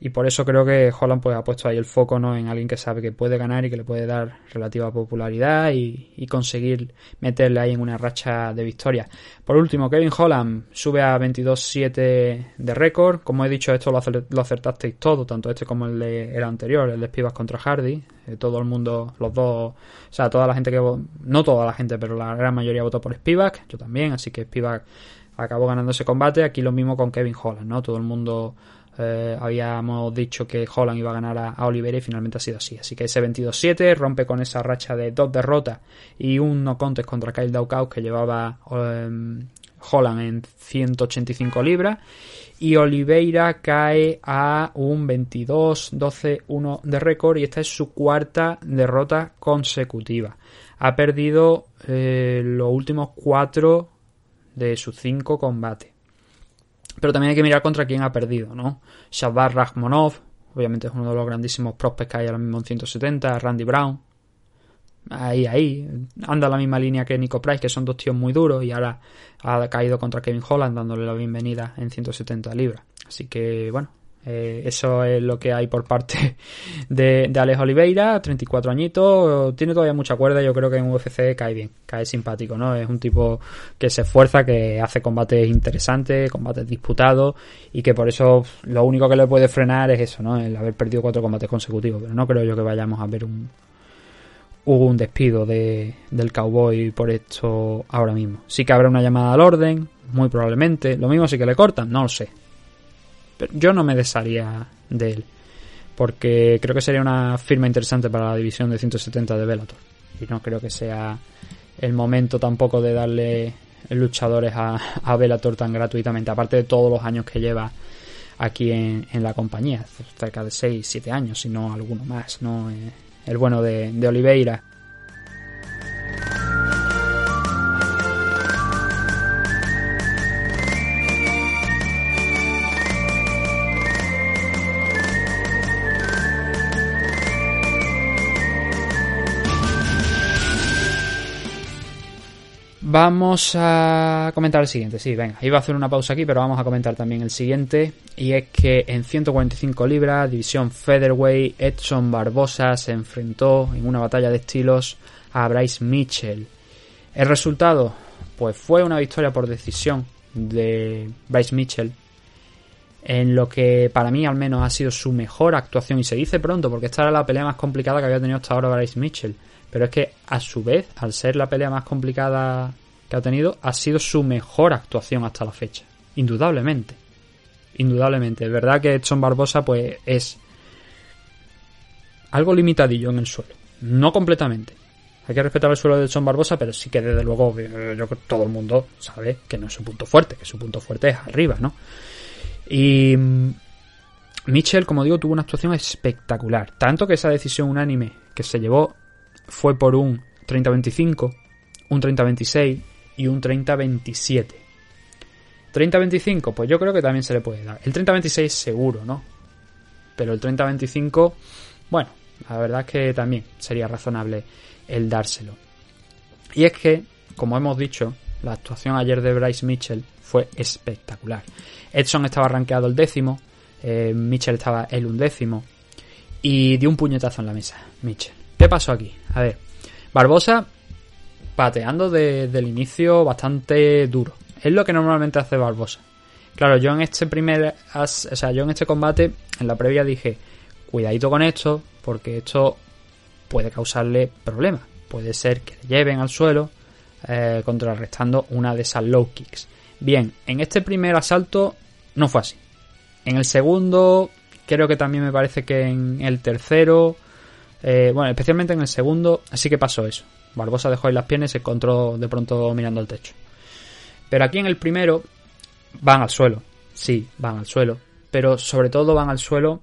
Y por eso creo que Holland pues, ha puesto ahí el foco ¿no? en alguien que sabe que puede ganar y que le puede dar relativa popularidad y, conseguir meterle ahí en una racha de victoria. Por último, Kevin Holland sube a 22-7 de récord. Como he dicho, esto lo, lo, acertasteis todo, tanto este como el, de, el anterior, el de Spivas contra Hardy. Eh, todo el mundo, los dos, o sea, toda la gente que, no toda la gente, pero la gran mayoría votó por Spivak, yo también, así que Spivak acabó ganando ese combate. Aquí lo mismo con Kevin Holland, ¿no? Todo el mundo eh, habíamos dicho que Holland iba a ganar a, Oliveira y finalmente ha sido así. Así que ese 22-7 rompe con esa racha de dos derrotas y un no contest contra Kyle Daukaus que llevaba eh, Holland en 185 libras. Y Oliveira cae a un 22-12-1 de récord y esta es su cuarta derrota consecutiva. Ha perdido eh, los últimos cuatro de sus cinco combates. Pero también hay que mirar contra quién ha perdido, ¿no? Shabar Rachmonov, obviamente es uno de los grandísimos prospects que hay ahora mismo en 170, Randy Brown, ahí, ahí, anda la misma línea que Nico Price, que son dos tíos muy duros, y ahora ha caído contra Kevin Holland dándole la bienvenida en 170 libras. Así que, bueno, eh, eso es lo que hay por parte (laughs) de, de Alex Oliveira, 34 añitos, tiene todavía mucha cuerda, yo creo que en UFC cae bien, cae simpático, ¿no? Es un tipo que se esfuerza, que hace combates interesantes, combates disputados y que por eso lo único que le puede frenar es eso, ¿no? El haber perdido cuatro combates consecutivos, pero no creo yo que vayamos a ver un un despido de, del cowboy por esto ahora mismo. Sí que habrá una llamada al orden, muy probablemente, lo mismo si que le cortan, no lo sé, yo no me desharía de él. Porque creo que sería una firma interesante para la división de 170 de Bellator. Y no creo que sea el momento tampoco de darle luchadores a, Bellator tan gratuitamente. Aparte de todos los años que lleva aquí en, en la compañía. Cerca de 6, 7 años, si no alguno más. ¿no? Eh, el bueno de, de Oliveira. Vamos a comentar el siguiente. Sí, venga, iba a hacer una pausa aquí, pero vamos a comentar también el siguiente. Y es que en 145 libras, división Featherweight, Edson Barbosa se enfrentó en una batalla de estilos a Bryce Mitchell. El resultado, pues fue una victoria por decisión de Bryce Mitchell. En lo que para mí al menos ha sido su mejor actuación. Y se dice pronto, porque esta era la pelea más complicada que había tenido hasta ahora Bryce Mitchell. Pero es que a su vez, al ser la pelea más complicada que ha tenido ha sido su mejor actuación hasta la fecha. Indudablemente. Indudablemente. Es verdad que Edson Barbosa pues es algo limitadillo en el suelo. No completamente. Hay que respetar el suelo de Edson Barbosa, pero sí que desde luego yo creo que todo el mundo sabe que no es su punto fuerte, que su punto fuerte es arriba, ¿no? Y Mitchell, como digo, tuvo una actuación espectacular. Tanto que esa decisión unánime que se llevó fue por un 30-25, un 30-26 y un 30-27. 30-25, pues yo creo que también se le puede dar. El 30-26 seguro, ¿no? Pero el 30-25, bueno, la verdad es que también sería razonable el dárselo. Y es que, como hemos dicho, la actuación ayer de Bryce Mitchell fue espectacular. Edson estaba rankeado el décimo, eh, Mitchell estaba el undécimo y dio un puñetazo en la mesa, Mitchell. ¿Qué pasó aquí? A ver, Barbosa pateando desde el inicio bastante duro. Es lo que normalmente hace Barbosa. Claro, yo en este primer, o sea, yo en este combate, en la previa dije, cuidadito con esto, porque esto puede causarle problemas. Puede ser que le lleven al suelo, eh, contrarrestando una de esas low kicks. Bien, en este primer asalto no fue así. En el segundo, creo que también me parece que en el tercero, eh, bueno, especialmente en el segundo, así que pasó eso. Barbosa dejó ahí las piernas y se encontró de pronto mirando al techo. Pero aquí en el primero van al suelo. Sí, van al suelo. Pero sobre todo van al suelo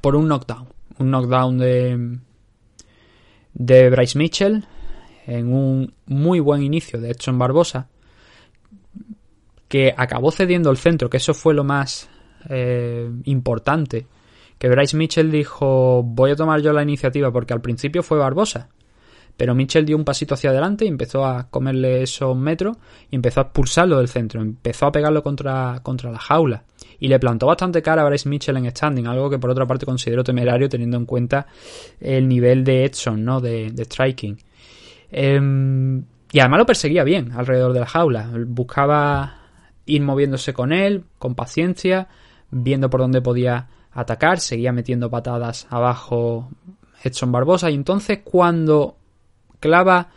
por un knockdown. Un knockdown de, de Bryce Mitchell en un muy buen inicio de Edson Barbosa que acabó cediendo el centro, que eso fue lo más eh, importante. Que Bryce Mitchell dijo voy a tomar yo la iniciativa porque al principio fue Barbosa pero Mitchell dio un pasito hacia adelante y empezó a comerle esos metros y empezó a expulsarlo del centro, empezó a pegarlo contra, contra la jaula. Y le plantó bastante cara a Bryce Mitchell en standing, algo que por otra parte considero temerario teniendo en cuenta el nivel de Edson, ¿no? De, striking. Em, y además lo perseguía bien alrededor de la jaula. Buscaba ir moviéndose con él, con paciencia, viendo por dónde podía atacar, seguía metiendo patadas abajo Edson Barbosa. Y entonces cuando clava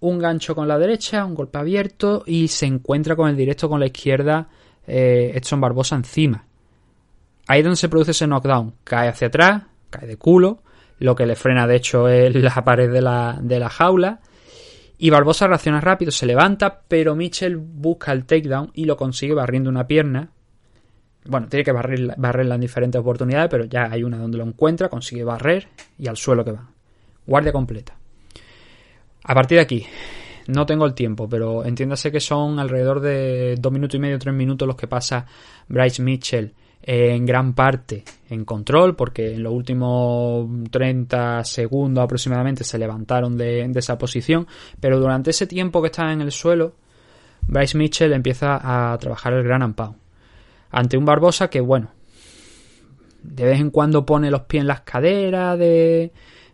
un gancho con la derecha, un golpe abierto y se encuentra con el directo con la izquierda eh, Edson Barbosa encima. Ahí es donde se produce ese knockdown. Cae hacia atrás, cae de culo. Lo que le frena, de hecho, es la (laughs) pared de la, de la jaula. Y Barbosa reacciona rápido, se levanta, pero Mitchell busca el takedown y lo consigue barriendo una pierna. Bueno, tiene que barrer, barrerla en diferentes oportunidades, pero ya hay una donde lo encuentra, consigue barrer y al suelo que va. Guardia completa. A partir de aquí, no tengo el tiempo, pero entiéndase que son alrededor de dos minutos y medio, tres minutos los que pasa Bryce Mitchell en gran parte en control, porque en los últimos 30 segundos aproximadamente se levantaron de, esa posición, pero durante ese tiempo que está en el suelo, Bryce Mitchell empieza a trabajar el gran ampao. Ante un Barbosa que, bueno, de vez en cuando pone los pies en las caderas de,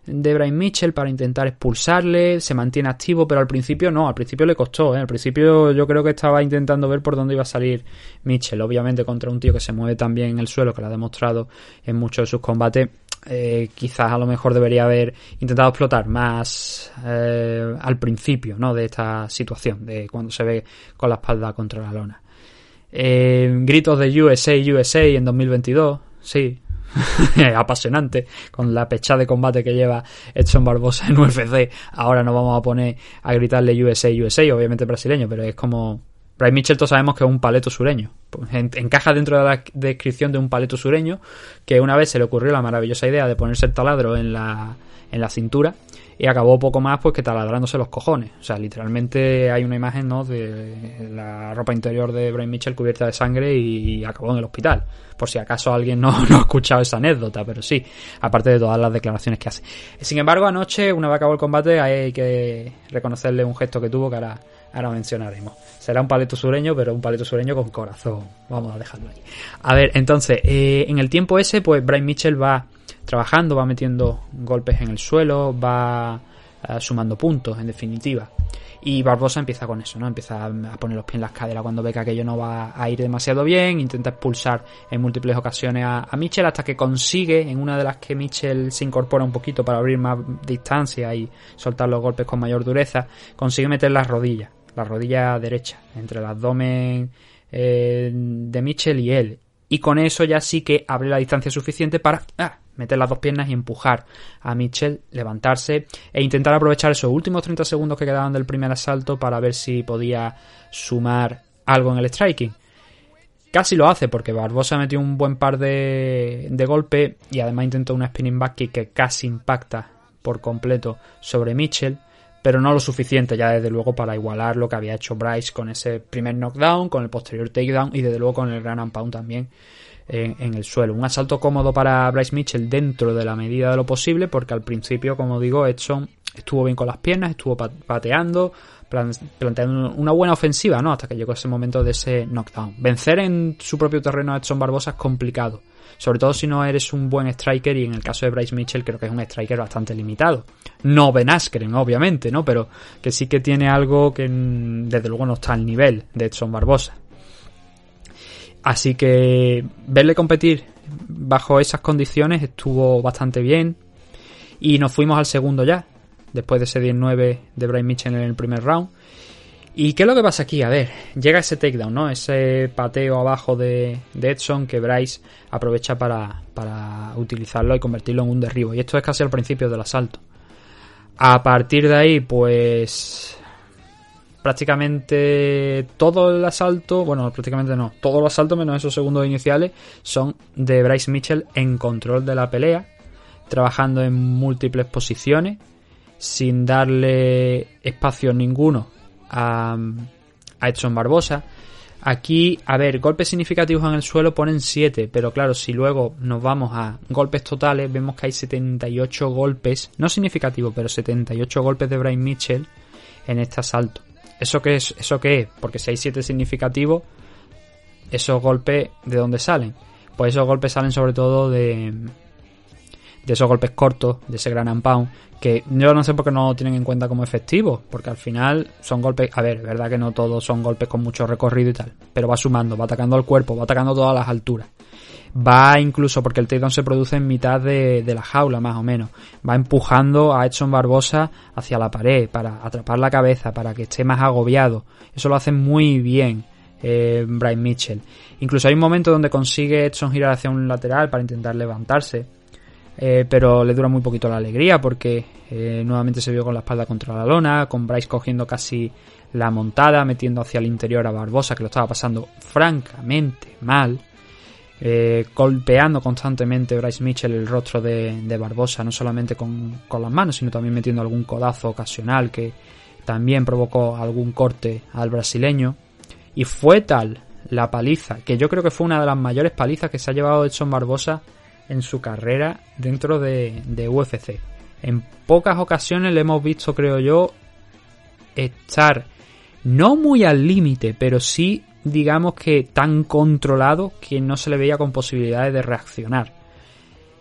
de Brian Mitchell para intentar expulsarle, se mantiene activo, pero al principio no, al principio le costó, ¿eh? al principio yo creo que estaba intentando ver por dónde iba a salir Mitchell, obviamente contra un tío que se mueve también en el suelo, que lo ha demostrado en muchos de sus combates, eh, quizás a lo mejor debería haber intentado explotar más eh, al principio ¿no? de esta situación, de cuando se ve con la espalda contra la lona. gritos de USA, USA en 2022, sí, (laughs) apasionante con la pecha de combate que lleva Edson Barbosa en UFC. Ahora no vamos a poner a gritarle USA, USA, obviamente brasileño, pero es como. Bryce Mitchell todos sabemos que es un paleto sureño. Pues encaja dentro de la descripción de un paleto sureño que una vez se le ocurrió la maravillosa idea de ponerse el taladro en la, en la cintura y acabó poco más pues que taladrándose los cojones. O sea, literalmente hay una imagen ¿no? de la ropa interior de Brian Mitchell cubierta de sangre y acabó en el hospital. Por si acaso alguien no, (laughs) no ha escuchado esa anécdota, pero sí, aparte de todas las declaraciones que hace. Sin embargo, anoche, una vez acabó el combate, hay que reconocerle un gesto que tuvo que ahora, ahora mencionaremos. Será un paleto sureño, pero un paleto sureño con corazón. Vamos a dejarlo ahí. A ver, entonces, eh, en el tiempo ese, pues Brian Mitchell va trabajando, va metiendo golpes en el suelo, va eh, sumando puntos, en definitiva. Y Barbosa empieza con eso, ¿no? Empieza a poner los pies en las caderas cuando ve que aquello no va a ir demasiado bien, intenta expulsar en múltiples ocasiones a, a Mitchell hasta que consigue, en una de las que Mitchell se incorpora un poquito para abrir más distancia y soltar los golpes con mayor dureza, consigue meter las rodillas, la rodilla derecha, entre el abdomen eh, de Mitchell y él. Y con eso ya sí que abre la distancia suficiente para ah, meter las dos piernas y empujar a Mitchell, levantarse e intentar aprovechar esos últimos 30 segundos que quedaban del primer asalto para ver si podía sumar algo en el striking. Casi lo hace porque Barbosa metió un buen par de, de golpes y además intentó una spinning back kick que casi impacta por completo sobre Mitchell, pero no lo suficiente ya desde luego para igualar lo que había hecho Bryce con ese primer knockdown, con el posterior takedown y desde luego con el gran pound también en, el suelo. Un asalto cómodo para Bryce Mitchell dentro de la medida de lo posible, porque al principio, como digo, Edson estuvo bien con las piernas, estuvo pateando, planteando una buena ofensiva, ¿no? Hasta que llegó ese momento de ese knockdown. Vencer en su propio terreno a Edson Barbosa es complicado. Sobre todo si no eres un buen striker y en el caso de Bryce Mitchell creo que es un striker bastante limitado. No Ben Askren, obviamente, ¿no? Pero que sí que tiene algo que desde luego no está al nivel de Edson Barbosa. Así que verle competir bajo esas condiciones estuvo bastante bien. Y nos fuimos al segundo ya, después de ese 10-9 de Brian Mitchell en el primer round. ¿Y qué es lo que pasa aquí? A ver, llega ese takedown, ¿no? Ese pateo abajo de, Edson que Bryce aprovecha para, para utilizarlo y convertirlo en un derribo. Y esto es casi al principio del asalto. A partir de ahí, pues prácticamente todo el asalto, bueno, prácticamente no, todo el asalto menos esos segundos iniciales son de Bryce Mitchell en control de la pelea, trabajando en múltiples posiciones, sin darle espacio ninguno a, Edson Barbosa. Aquí, a ver, golpes significativos en el suelo ponen 7, pero claro, si luego nos vamos a golpes totales, vemos que hay 78 golpes, no significativos, pero 78 golpes de Brian Mitchell en este asalto. ¿Eso qué es? ¿Eso qué? Porque si hay 7 significativos, esos golpes, ¿de dónde salen? Pues esos golpes salen sobre todo de, de esos golpes cortos, de ese gran and que yo no sé por qué no lo tienen en cuenta como efectivos, porque al final son golpes, a ver, verdad que no todos son golpes con mucho recorrido y tal, pero va sumando, va atacando al cuerpo, va atacando todas las alturas. Va incluso, porque el takedown se produce en mitad de, la jaula, más o menos. Va empujando a Edson Barbosa hacia la pared para atrapar la cabeza, para que esté más agobiado. Eso lo hace muy bien eh, Brian Mitchell. Incluso hay un momento donde consigue Edson girar hacia un lateral para intentar levantarse eh, pero le dura muy poquito la alegría porque eh, nuevamente se vio con la espalda contra la lona, con Bryce cogiendo casi la montada, metiendo hacia el interior a Barbosa que lo estaba pasando francamente mal, eh, golpeando constantemente Bryce Mitchell el rostro de, Barbosa, no solamente con, con, las manos, sino también metiendo algún codazo ocasional que también provocó algún corte al brasileño. Y fue tal la paliza, que yo creo que fue una de las mayores palizas que se ha llevado Edson Barbosa en su carrera dentro de, UFC. En pocas ocasiones le hemos visto, creo yo, estar no muy al límite, pero sí, digamos que tan controlado que no se le veía con posibilidades de reaccionar.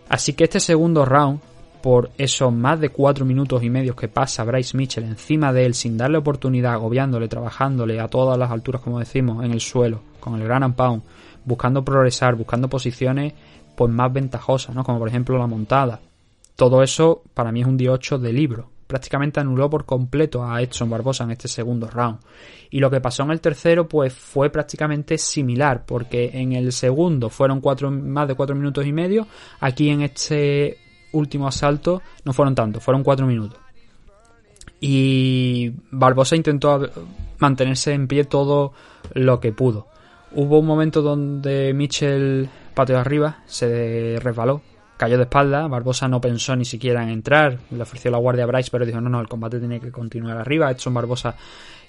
Así que este segundo round, por esos más de cuatro minutos y medio que pasa Bryce Mitchell encima de él sin darle oportunidad, agobiándole, trabajándole a todas las alturas, como decimos, en el suelo, con el gran pound, buscando progresar, buscando posiciones pues más ventajosas, ¿no? Como por ejemplo la montada. Todo eso para mí es un 18 de libro. Prácticamente anuló por completo a Edson Barbosa en este segundo round. Y lo que pasó en el tercero, pues fue prácticamente similar, porque en el segundo fueron cuatro, más de cuatro minutos y medio. Aquí en este último asalto no fueron tantos, fueron cuatro minutos. Y Barbosa intentó mantenerse en pie todo lo que pudo. Hubo un momento donde Mitchell de arriba, se resbaló, cayó de espalda, Barbosa no pensó ni siquiera en entrar, le ofreció la guardia a Bryce, pero dijo no, no, el combate tiene que continuar arriba. Edson Barbosa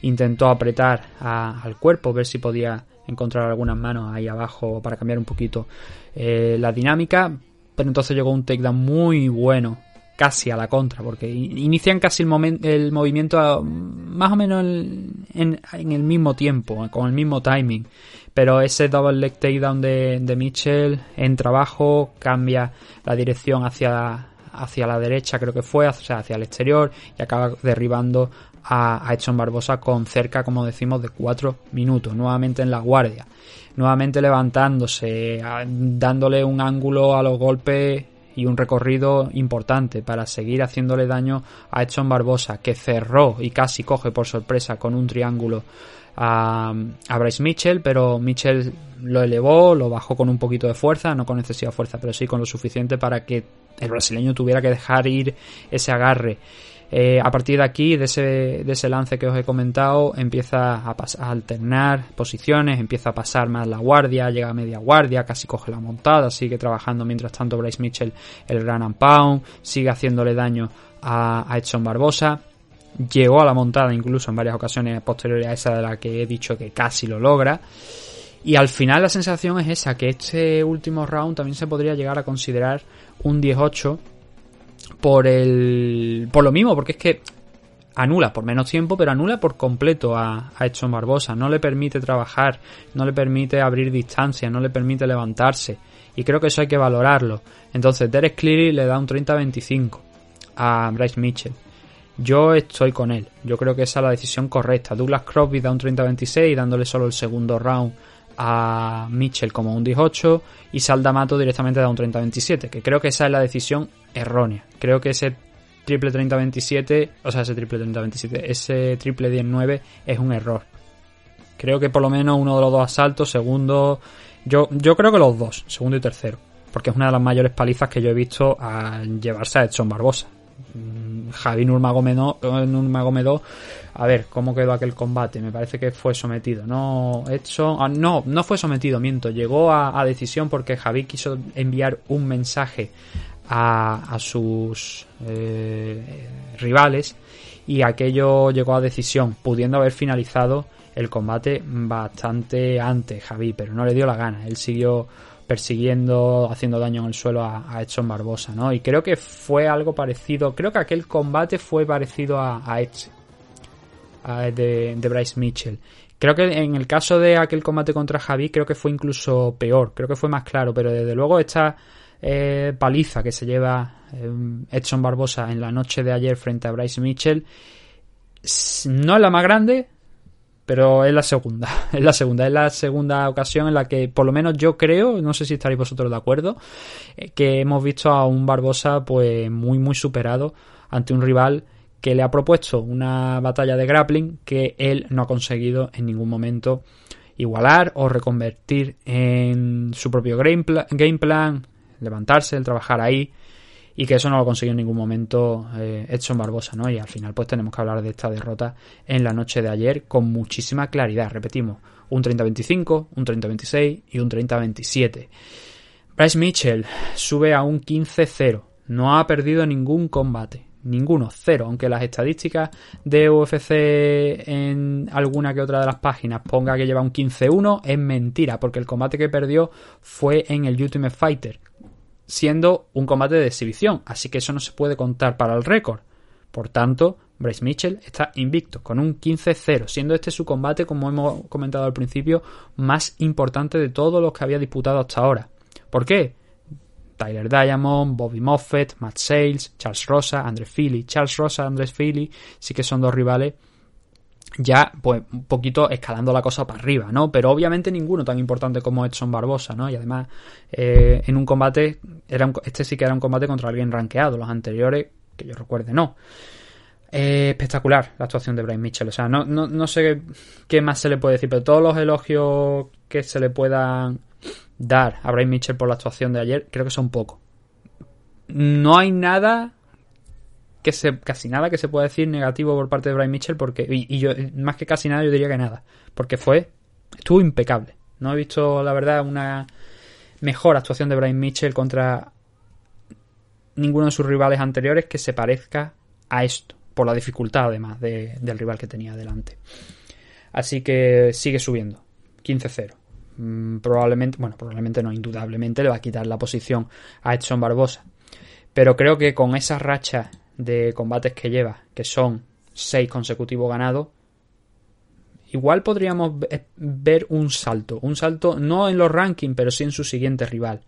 intentó apretar al cuerpo, ver si podía encontrar algunas manos ahí abajo para cambiar un poquito eh, la dinámica, pero entonces llegó un takedown muy bueno, casi a la contra, porque inician casi el, el movimiento más o menos en, en, el mismo tiempo, con el mismo timing pero ese double leg takedown de, de Mitchell en trabajo cambia la dirección hacia, hacia la derecha, creo que fue, o sea, hacia el exterior y acaba derribando a, Edson Barbosa con cerca, como decimos, de 4 minutos, nuevamente en la guardia, nuevamente levantándose, dándole un ángulo a los golpes y un recorrido importante para seguir haciéndole daño a Edson Barbosa, que cerró y casi coge por sorpresa con un triángulo a, Bryce Mitchell, pero Mitchell lo elevó, lo bajó con un poquito de fuerza, no con excesiva fuerza, pero sí con lo suficiente para que el brasileño tuviera que dejar ir ese agarre. Eh, a partir de aquí, de ese, de ese lance que os he comentado, empieza a, a, alternar posiciones, empieza a pasar más la guardia, llega a media guardia, casi coge la montada, sigue trabajando mientras tanto Bryce Mitchell el Gran Pound, sigue haciéndole daño a, a Edson Barbosa llegó a la montada incluso en varias ocasiones posteriores a esa de la que he dicho que casi lo logra. Y al final la sensación es esa, que este último round también se podría llegar a considerar un 18 por el por lo mismo, porque es que anula por menos tiempo, pero anula por completo a, a Barbosa, no le permite trabajar, no le permite abrir distancia, no le permite levantarse, y creo que eso hay que valorarlo. Entonces Derek Cleary le da un 30-25 a Bryce Mitchell. Yo estoy con él. Yo creo que esa es la decisión correcta. Douglas Crosby da un 30-26 dándole solo el segundo round a Mitchell como un 18 y Saldamato directamente da un 30-27, que creo que esa es la decisión errónea. Creo que ese triple 30-27, o sea, ese triple 30-27, ese triple 10-9 es un error. Creo que por lo menos uno de los dos asaltos, segundo, yo, yo creo que los dos, segundo y tercero, porque es una de las mayores palizas que yo he visto al llevarse a Edson Barbosa. Mm, Javi Nurmagomedov, a ver, ¿cómo quedó aquel combate? Me parece que fue sometido, ¿no? Edson, ah, no, no fue sometido, miento, llegó a, decisión porque Javi quiso enviar un mensaje a, sus eh, rivales y aquello llegó a decisión, pudiendo haber finalizado el combate bastante antes, Javi, pero no le dio la gana. Él siguió persiguiendo, haciendo daño en el suelo a, Edson Barbosa, ¿no? Y creo que fue algo parecido, creo que aquel combate fue parecido a, a Edge, de, Bryce Mitchell. Creo que en el caso de aquel combate contra Javi, creo que fue incluso peor, creo que fue más claro, pero desde luego esta eh, paliza que se lleva eh, Edson Barbosa en la noche de ayer frente a Bryce Mitchell no es la más grande, pero es la segunda, (laughs) es la segunda, es la segunda ocasión en la que por lo menos yo creo, no sé si estaréis vosotros de acuerdo, eh, que hemos visto a un Barbosa pues muy muy superado ante un rival que le ha propuesto una batalla de grappling que él no ha conseguido en ningún momento igualar o reconvertir en su propio game plan, levantarse, el trabajar ahí y que eso no lo consiguió en ningún momento eh, Edson Barbosa, ¿no? Y al final pues tenemos que hablar de esta derrota en la noche de ayer con muchísima claridad, repetimos, un 30-25, un 30-26 y un 30-27. Bryce Mitchell sube a un 15-0, no ha perdido ningún combate, ninguno, cero, aunque las estadísticas de UFC en alguna que otra de las páginas ponga que lleva un 15-1, es mentira, porque el combate que perdió fue en el Ultimate Fighter, siendo un combate de exhibición, así que eso no se puede contar para el récord. Por tanto, Bryce Mitchell está invicto con un 15-0, siendo este su combate, como hemos comentado al principio, más importante de todos los que había disputado hasta ahora. ¿Por qué? Tyler Diamond, Bobby Moffett, Matt Sales, Charles Rosa, André Philly. Charles Rosa, André Philly sí que son dos rivales ya pues un poquito escalando la cosa para arriba, ¿no? Pero obviamente ninguno tan importante como Edson Barbosa, ¿no? Y además eh, en un combate, era este sí que era un combate contra alguien rankeado, los anteriores, que yo recuerde, no. Eh, espectacular la actuación de Brian Mitchell, o sea, no, no, no sé qué más se le puede decir, pero todos los elogios que se le puedan dar a Brian Mitchell por la actuación de ayer, creo que son pocos. No hay nada que se, casi nada que se pueda decir negativo por parte de Brian Mitchell, porque, y, yo, más que casi nada, yo diría que nada, porque fue, estuvo impecable. No he visto, la verdad, una mejor actuación de Brian Mitchell contra ninguno de sus rivales anteriores que se parezca a esto, por la dificultad además del rival que tenía delante. Así que sigue subiendo, 15-0. Mm, probablemente, bueno, probablemente no, indudablemente le va a quitar la posición a Edson Barbosa. Pero creo que con esa racha de combates que lleva, que son seis consecutivos ganados, igual podríamos ver un salto. Un salto no en los rankings, pero sí en su siguiente rival.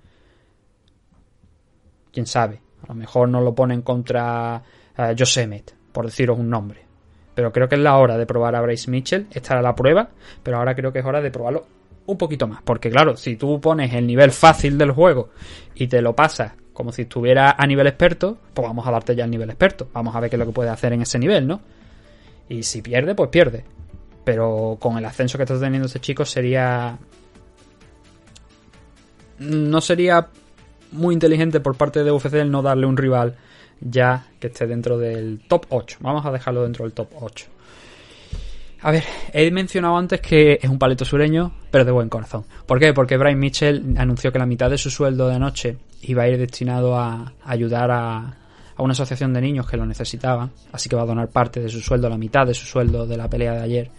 Quién sabe. A lo mejor no lo ponen contra uh, Josemet, por deciros un nombre. Pero creo que es la hora de probar a Bryce Mitchell. Estará la prueba, pero ahora creo que es hora de probarlo un poquito más. Porque claro, si tú pones el nivel fácil del juego y te lo pasas como si estuviera a nivel experto, pues vamos a darte ya el nivel experto. Vamos a ver qué es lo que puede hacer en ese nivel, ¿no? Y si pierde, pues pierde. Pero con el ascenso que está teniendo este chico sería... No sería muy inteligente por parte de UFC el no darle un rival ya que esté dentro del top 8. Vamos a dejarlo dentro del top 8. A ver, he mencionado antes que es un paleto sureño, pero de buen corazón. ¿Por qué? Porque Brian Mitchell anunció que la mitad de su sueldo de noche iba a ir destinado a ayudar a, una asociación de niños que lo necesitaban. Así que va a donar parte de su sueldo, la mitad de su sueldo de la pelea de ayer,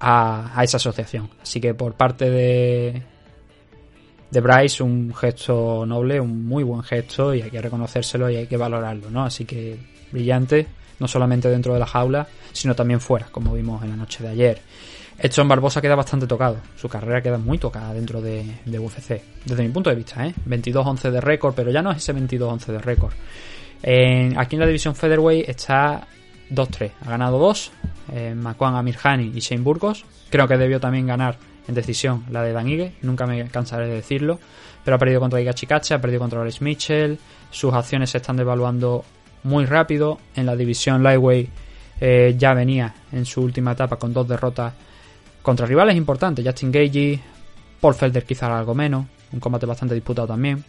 a, esa asociación. Así que por parte de, de Bryce, un gesto noble, un muy buen gesto, y hay que reconocérselo y hay que valorarlo, ¿no? Así que brillante no solamente dentro de la jaula, sino también fuera, como vimos en la noche de ayer. Edson Barbosa queda bastante tocado, su carrera queda muy tocada dentro de, UFC, desde mi punto de vista, ¿eh? 22-11 de récord, pero ya no es ese 22-11 de récord. aquí en la división Featherweight está 2-3, ha ganado 2, eh, Makwan Amirhani y Shane Burgos, creo que debió también ganar en decisión la de Dan Ige, nunca me cansaré de decirlo, pero ha perdido contra Iga Chikache, ha perdido contra Alex Mitchell, sus acciones se están devaluando muy rápido, en la división Lightweight eh, ya venía en su última etapa con dos derrotas contra rivales importantes, Justin Gagey, Paul Felder quizá algo menos, un combate bastante disputado también.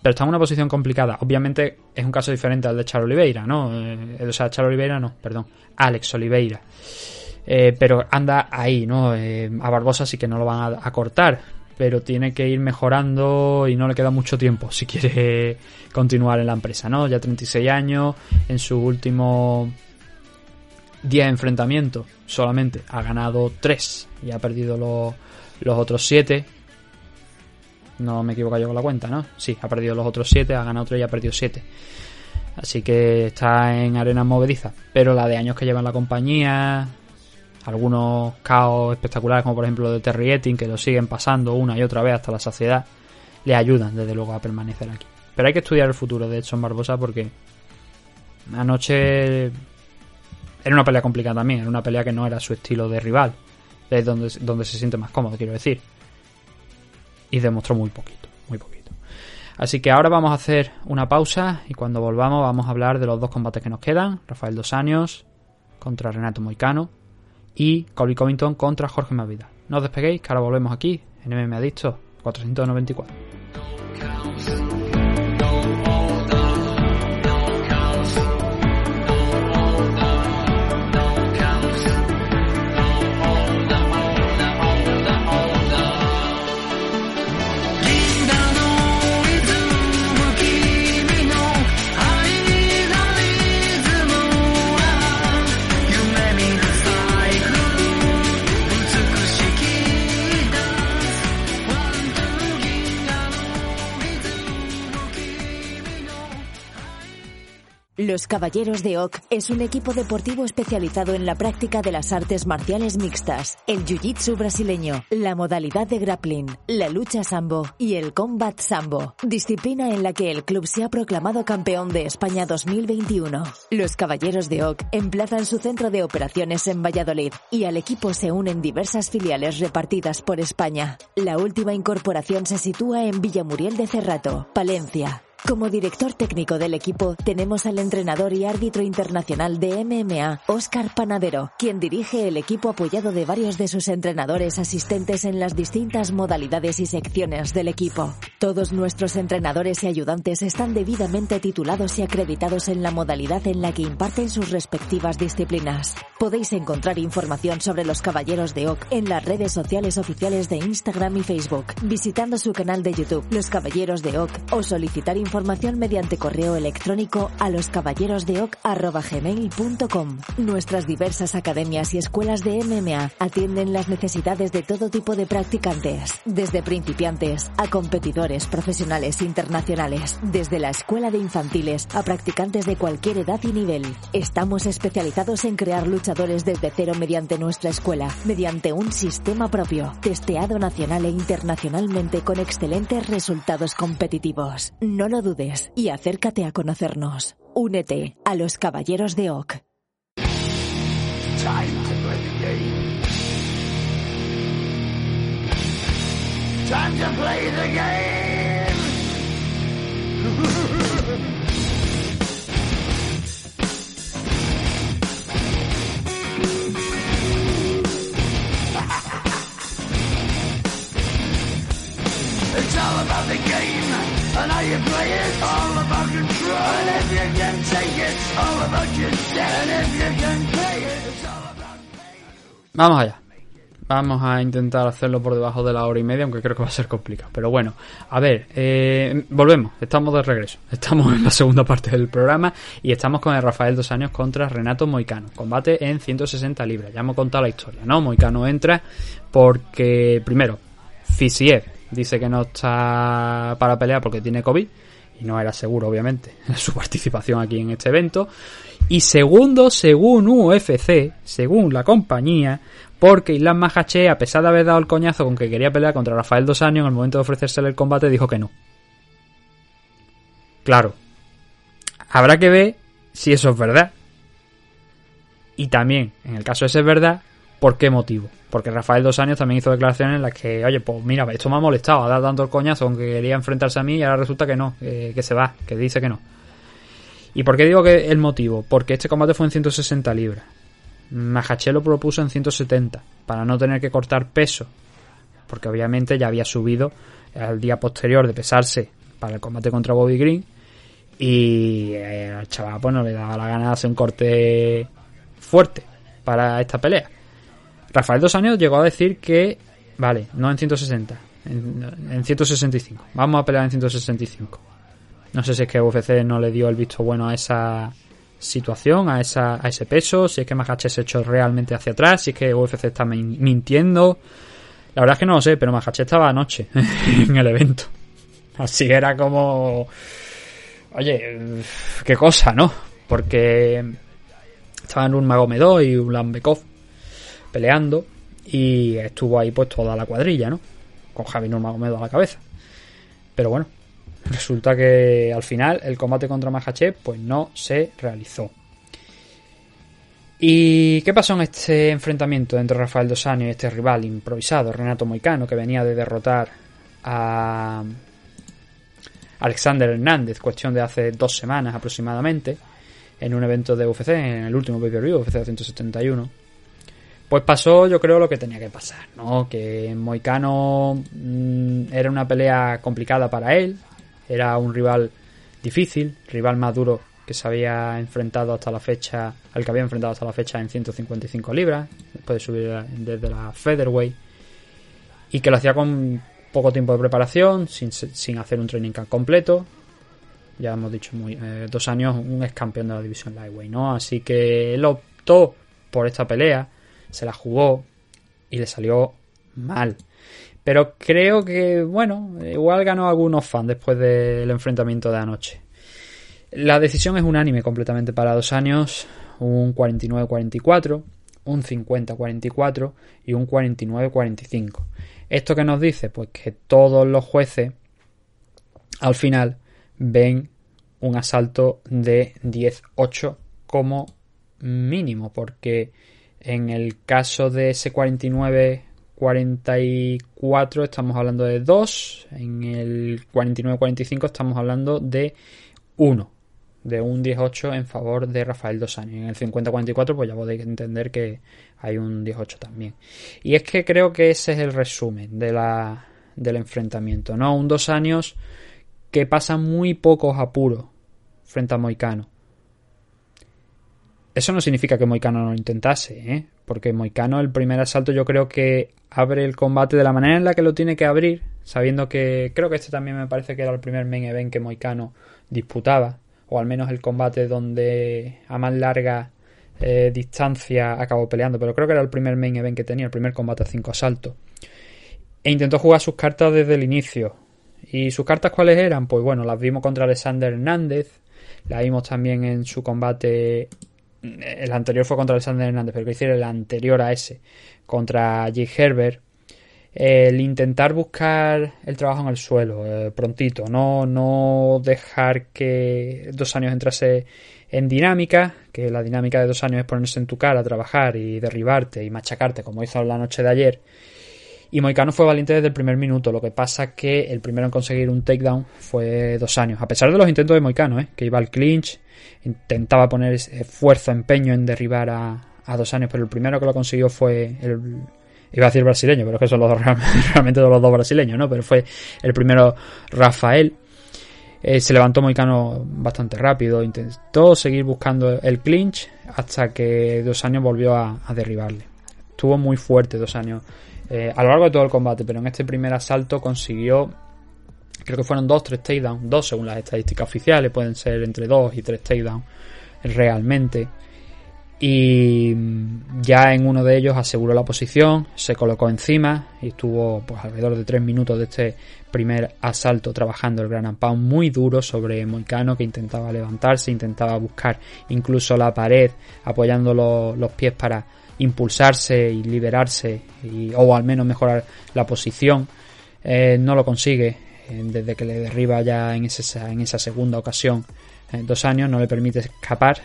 Pero está en una posición complicada. Obviamente es un caso diferente al de Char Oliveira, ¿no? Eh, o sea, Char Oliveira no, perdón. Alex Oliveira. Eh, pero anda ahí, ¿no? Eh, a Barbosa sí que no lo van a, cortar, pero tiene que ir mejorando y no le queda mucho tiempo si quiere (laughs) continuar en la empresa, ¿no? Ya 36 años, en su último 10 enfrentamientos solamente ha ganado 3 y ha perdido los, los otros 7. No me equivoco yo con la cuenta, ¿no? Sí, ha perdido los otros 7, ha ganado 3 y ha perdido 7. Así que está en arena movediza. Pero la de años que lleva en la compañía, algunos caos espectaculares como por ejemplo de Terry Etting que lo siguen pasando una y otra vez hasta la saciedad le ayudan desde luego a permanecer aquí pero hay que estudiar el futuro de Edson Barbosa porque anoche era una pelea complicada también era una pelea que no era su estilo de rival es donde, donde se siente más cómodo quiero decir y demostró muy poquito muy poquito Así que ahora vamos a hacer una pausa y cuando volvamos vamos a hablar de los dos combates que nos quedan. Rafael Dos Años contra Renato Moicano y Colby Covington contra Jorge Masvidal. No os despeguéis, que ahora volvemos aquí en MMA Adicto 494. Los Caballeros de Oc es un equipo deportivo especializado en la práctica de las artes marciales mixtas, el jiu-jitsu brasileño, la modalidad de grappling, la lucha sambo y el combat sambo, disciplina en la que el club se ha proclamado campeón de España 2021. Los Caballeros de Oc emplazan su centro de operaciones en Valladolid y al equipo se unen diversas filiales repartidas por España. La última incorporación se sitúa en Villamuriel de Cerrato, Palencia. Como director técnico del equipo tenemos al entrenador y árbitro internacional de MMA, Óscar Panadero, quien dirige el equipo apoyado de varios de sus entrenadores asistentes en las distintas modalidades y secciones del equipo. Todos nuestros entrenadores y ayudantes están debidamente titulados y acreditados en la modalidad en la que imparten sus respectivas disciplinas. Podéis encontrar información sobre los Caballeros de Oc en las redes sociales oficiales de Instagram y Facebook, visitando su canal de YouTube, Los Caballeros de Oc, o solicitar información información mediante correo electrónico a loscaballerosdeoc.gmail.com. Nuestras diversas academias y escuelas de MMA atienden las necesidades de todo tipo de practicantes, desde principiantes a competidores profesionales internacionales, desde la escuela de infantiles a practicantes de cualquier edad y nivel. Estamos especializados en crear luchadores desde cero mediante nuestra escuela, mediante un sistema propio, testeado nacional e internacionalmente con excelentes resultados competitivos. No lo y acércate a conocernos. Únete a los Caballeros de game Vamos allá. Vamos a intentar hacerlo por debajo de la hora y media, aunque creo que va a ser complicado. Pero bueno, a ver, eh, volvemos, estamos de regreso. (laughs) Estamos en la segunda parte del programa y estamos con el Rafael Dos Años contra Renato Moicano. Combate en 160 libras. Ya hemos contado la historia, ¿no? Moicano entra porque, primero, Fisiev dice que no está para pelear porque tiene COVID y no era seguro, obviamente, (laughs) su participación aquí en este evento. Y segundo, según UFC, según la compañía, porque Islam Mahache, a pesar de haber dado el coñazo con que quería pelear contra Rafael Dos Años, en el momento de ofrecérsele el combate dijo que no. Claro, habrá que ver si eso es verdad. Y también, en el caso de ser verdad, ¿Por qué motivo? Porque Rafael Dos Años también hizo declaraciones en las que, oye, pues mira, esto me ha molestado, ha dado tanto el coñazo aunque quería enfrentarse a mí y ahora resulta que no, que se va, que dice que no. ¿Y por qué digo que el motivo? Porque este combate fue en 160 libras. Mahache lo propuso en 170, para no tener que cortar peso, porque obviamente ya había subido al día posterior de pesarse para el combate contra Bobby Green y eh, al chaval pues no le daba la gana de hacer un corte fuerte para esta pelea. Rafael Dos Años llegó a decir que, vale, no en 160, en, en 165, vamos a pelear en 165. No sé si es que UFC no le dio el visto bueno a esa situación, a, esa, a ese peso, si es que Mahache se echó realmente hacia atrás, si es que UFC está mintiendo. La verdad es que no lo sé, pero Mahache estaba anoche (laughs) en el evento. Así era como... Oye, qué cosa, ¿no? Porque estaban un Magomedov y un Lambekov peleando y estuvo ahí pues toda la cuadrilla, ¿no? Con Javi Nurmagomedov a la cabeza. Pero bueno, (laughs) resulta que al final el combate contra Mahachev pues no se realizó. ¿Y qué pasó en este enfrentamiento entre Rafael Dosani y este rival improvisado, Renato Moicano, que venía de derrotar a Alexander Hernández, cuestión de hace dos semanas aproximadamente, en un evento de UFC, en el último pay-per-view, UFC 271? Pues pasó, yo creo, lo que tenía que pasar, ¿no? Que Moicano mm, era una pelea complicada para él, era un rival difícil, rival más duro que se había enfrentado hasta la fecha, al que había enfrentado hasta la fecha en 155 libras, después de subir desde la featherweight, y que lo hacía con poco tiempo de preparación, sin, sin hacer un training camp completo. Ya hemos dicho, muy, eh, dos años, un ex campeón de la división lightweight, ¿no? Así que él optó por esta pelea, se la jugó y le salió mal. Pero creo que, bueno, igual ganó algunos fans después del enfrentamiento de anoche. La decisión es unánime completamente para dos años, un 49-44, un 50-44 y un 49-45. ¿Esto qué nos dice? Pues que todos los jueces al final ven un asalto de 10-8 como mínimo, porque en el caso de ese 49 44 estamos hablando de 2, en el 49-45 estamos hablando de 1, de un 18 en favor de Rafael Dos Años. En el 50-44 pues ya podéis entender que hay un 18 también. Y es que creo que ese es el resumen del enfrentamiento, ¿no? Un Dos Años que pasa muy pocos apuros frente a Moicano. Eso no significa que Moicano no lo intentase, ¿eh? porque Moicano el primer asalto yo creo que abre el combate de la manera en la que lo tiene que abrir, sabiendo que creo que este también me parece que era el primer main event que Moicano disputaba, o al menos el combate donde a más larga eh, distancia acabó peleando, pero creo que era el primer main event que tenía, el primer combate a cinco asaltos. E intentó jugar sus cartas desde el inicio. ¿Y sus cartas cuáles eran? Pues bueno, las vimos contra Alexander Hernández, las vimos también en su combate el anterior fue contra Alexander Hernández, pero que hiciera el anterior a ese, contra Jake Herbert, el intentar buscar el trabajo en el suelo eh, prontito, no, no dejar que dos años entrase en dinámica, que la dinámica de dos años es ponerse en tu cara, trabajar y derribarte y machacarte como hizo la noche de ayer. Y Moicano fue valiente desde el primer minuto, lo que pasa que el primero en conseguir un takedown fue dos años, a pesar de los intentos de Moicano, ¿eh? que iba al clinch, intentaba poner esfuerzo, empeño en derribar a, dos años, pero el primero que lo consiguió fue el, iba a decir brasileño, pero es que son los dos, (laughs) realmente los dos brasileños, ¿no? Pero fue el primero Rafael. Eh, se levantó Moicano bastante rápido, intentó seguir buscando el clinch hasta que dos años volvió a, derribarle. Estuvo muy fuerte dos años eh, a lo largo de todo el combate, pero en este primer asalto consiguió creo que fueron dos, tres takedowns, dos según las estadísticas oficiales, pueden ser entre dos y tres takedowns realmente. Y ya en uno de ellos aseguró la posición, se colocó encima y estuvo pues alrededor de tres minutos de este primer asalto trabajando el Gran Pound muy duro sobre Moicano que intentaba levantarse, intentaba buscar incluso la pared apoyando los, pies para impulsarse y liberarse o al menos mejorar la posición. Eh, no lo consigue desde que le derriba ya en esa, en esa segunda ocasión dos años, no le permite escapar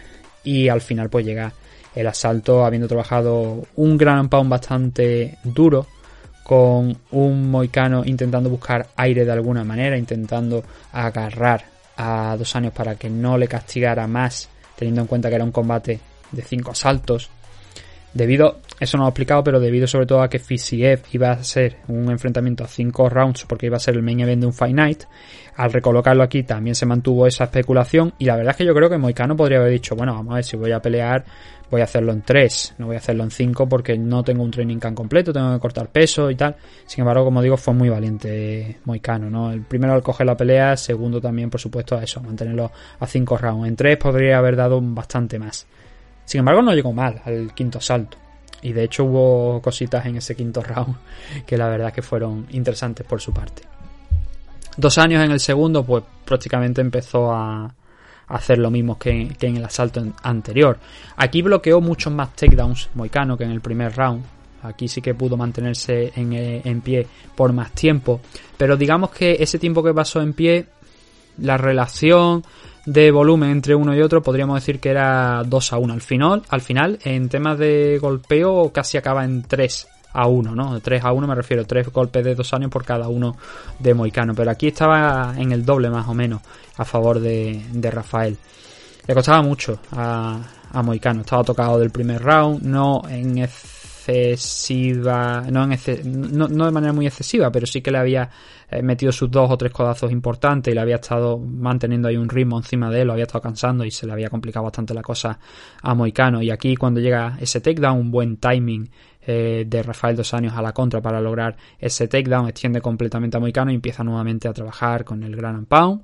y al final pues llega el asalto habiendo trabajado un gran pound bastante duro con un moicano intentando buscar aire de alguna manera, intentando agarrar a dos años para que no le castigara más, teniendo en cuenta que era un combate de cinco asaltos. Debido, eso no lo he explicado, pero debido sobre todo a que Fisiev iba a ser un enfrentamiento a 5 rounds porque iba a ser el main event de un Fight Night, al recolocarlo aquí también se mantuvo esa especulación y la verdad es que yo creo que Moicano podría haber dicho, bueno, vamos a ver si voy a pelear, voy a hacerlo en 3, no voy a hacerlo en 5 porque no tengo un training camp completo, tengo que cortar peso y tal. Sin embargo, como digo, fue muy valiente Moicano, ¿no? El primero al coger la pelea, segundo también, por supuesto, a eso, mantenerlo a 5 rounds. En 3 podría haber dado bastante más. Sin embargo, no llegó mal al quinto salto. Y de hecho hubo cositas en ese quinto round (laughs) que la verdad que fueron interesantes por su parte. Dos años en el segundo, pues prácticamente empezó a, hacer lo mismo que, en el asalto anterior. Aquí bloqueó muchos más takedowns Moicano que en el primer round. Aquí sí que pudo mantenerse en, eh, en, pie por más tiempo. Pero digamos que ese tiempo que pasó en pie, la relación de volumen entre uno y otro, podríamos decir que era 2 a 1. Al final, al final, en temas de golpeo, casi acaba en 3 a 1, ¿no? 3 a 1 me refiero, 3 golpes de 2 años por cada uno de Moicano. Pero aquí estaba en el doble más o menos a favor de, de Rafael. Le costaba mucho a, a Moicano. Estaba tocado del primer round, no en excesiva, no, de manera muy excesiva, pero sí que le había eh, metido sus dos o tres codazos importantes y le había estado manteniendo ahí un ritmo encima de él, lo había estado cansando y se le había complicado bastante la cosa a Moicano. Y aquí cuando llega ese takedown, un buen timing eh, de Rafael Dos Años a la contra para lograr ese takedown, extiende completamente a Moicano y empieza nuevamente a trabajar con el Gran Pound.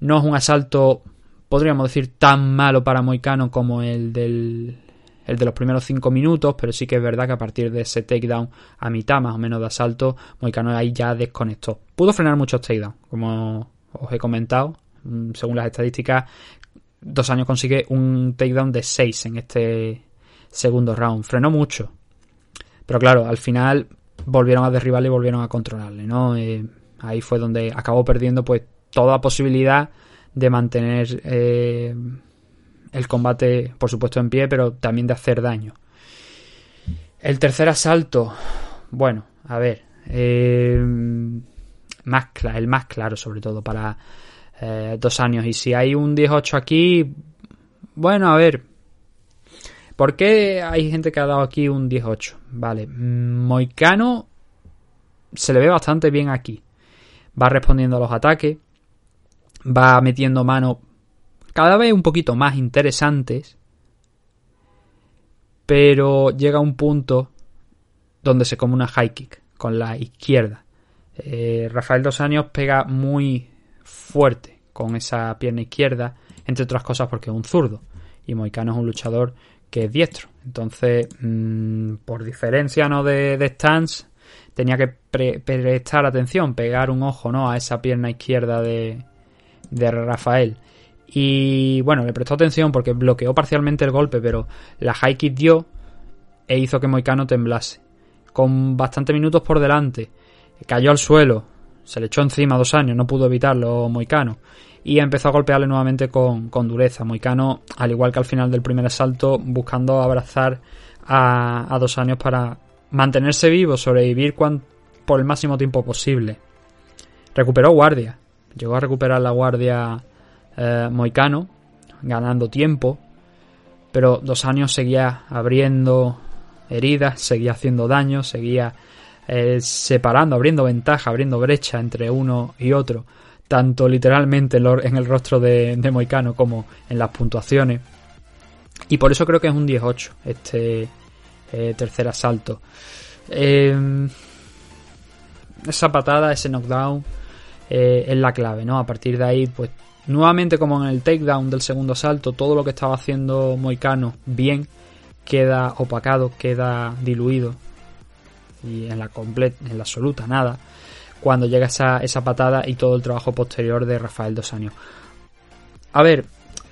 No es un asalto, podríamos decir, tan malo para Moicano como el del el de los primeros 5 minutos, pero sí que es verdad que a partir de ese takedown a mitad más o menos de asalto, Moicano ahí ya desconectó. Pudo frenar muchos takedowns, como os he comentado, mm, según las estadísticas, dos años consigue un takedown de 6 en este segundo round. Frenó mucho. Pero claro, al final volvieron a derribarle y volvieron a controlarle, ¿no? Eh, ahí fue donde acabó perdiendo pues toda posibilidad de mantener eh, el combate, por supuesto, en pie, pero también de hacer daño. El tercer asalto, bueno, a ver, eh, más el más claro sobre todo para eh, dos años. Y si hay un 18 aquí, bueno, a ver, ¿por qué hay gente que ha dado aquí un 18? Vale, Moicano se le ve bastante bien aquí. Va respondiendo a los ataques, va metiendo mano cada vez un poquito más interesantes, pero llega un punto donde se come una high kick con la izquierda. Eh, Rafael Dos Años pega muy fuerte con esa pierna izquierda, entre otras cosas porque es un zurdo y Moicano es un luchador que es diestro. Entonces, mm, por diferencia no de, stance, tenía que prestar atención, pegar un ojo no a esa pierna izquierda de, de Rafael. Y bueno, le prestó atención porque bloqueó parcialmente el golpe, pero la high kick dio e hizo que Moicano temblase. Con bastantes minutos por delante, cayó al suelo, se le echó encima dos años, no pudo evitarlo Moicano. Y empezó a golpearle nuevamente con, dureza. Moicano, al igual que al final del primer asalto, buscando abrazar a, dos años para mantenerse vivo, sobrevivir por el máximo tiempo posible. Recuperó guardia. Llegó a recuperar la guardia eh, Moicano, ganando tiempo, pero dos años seguía abriendo heridas, seguía haciendo daño, seguía eh, separando, abriendo ventaja, abriendo brecha entre uno y otro, tanto literalmente en el rostro de, Moicano como en las puntuaciones. Y por eso creo que es un 18 este eh, tercer asalto. esa patada, ese knockdown es la clave, ¿no? A partir de ahí, pues Nuevamente como en el takedown del segundo salto, todo lo que estaba haciendo Moicano bien queda opacado, queda diluido y en la completa, en la absoluta nada cuando llega esa, esa patada y todo el trabajo posterior de Rafael Dos Años. A ver,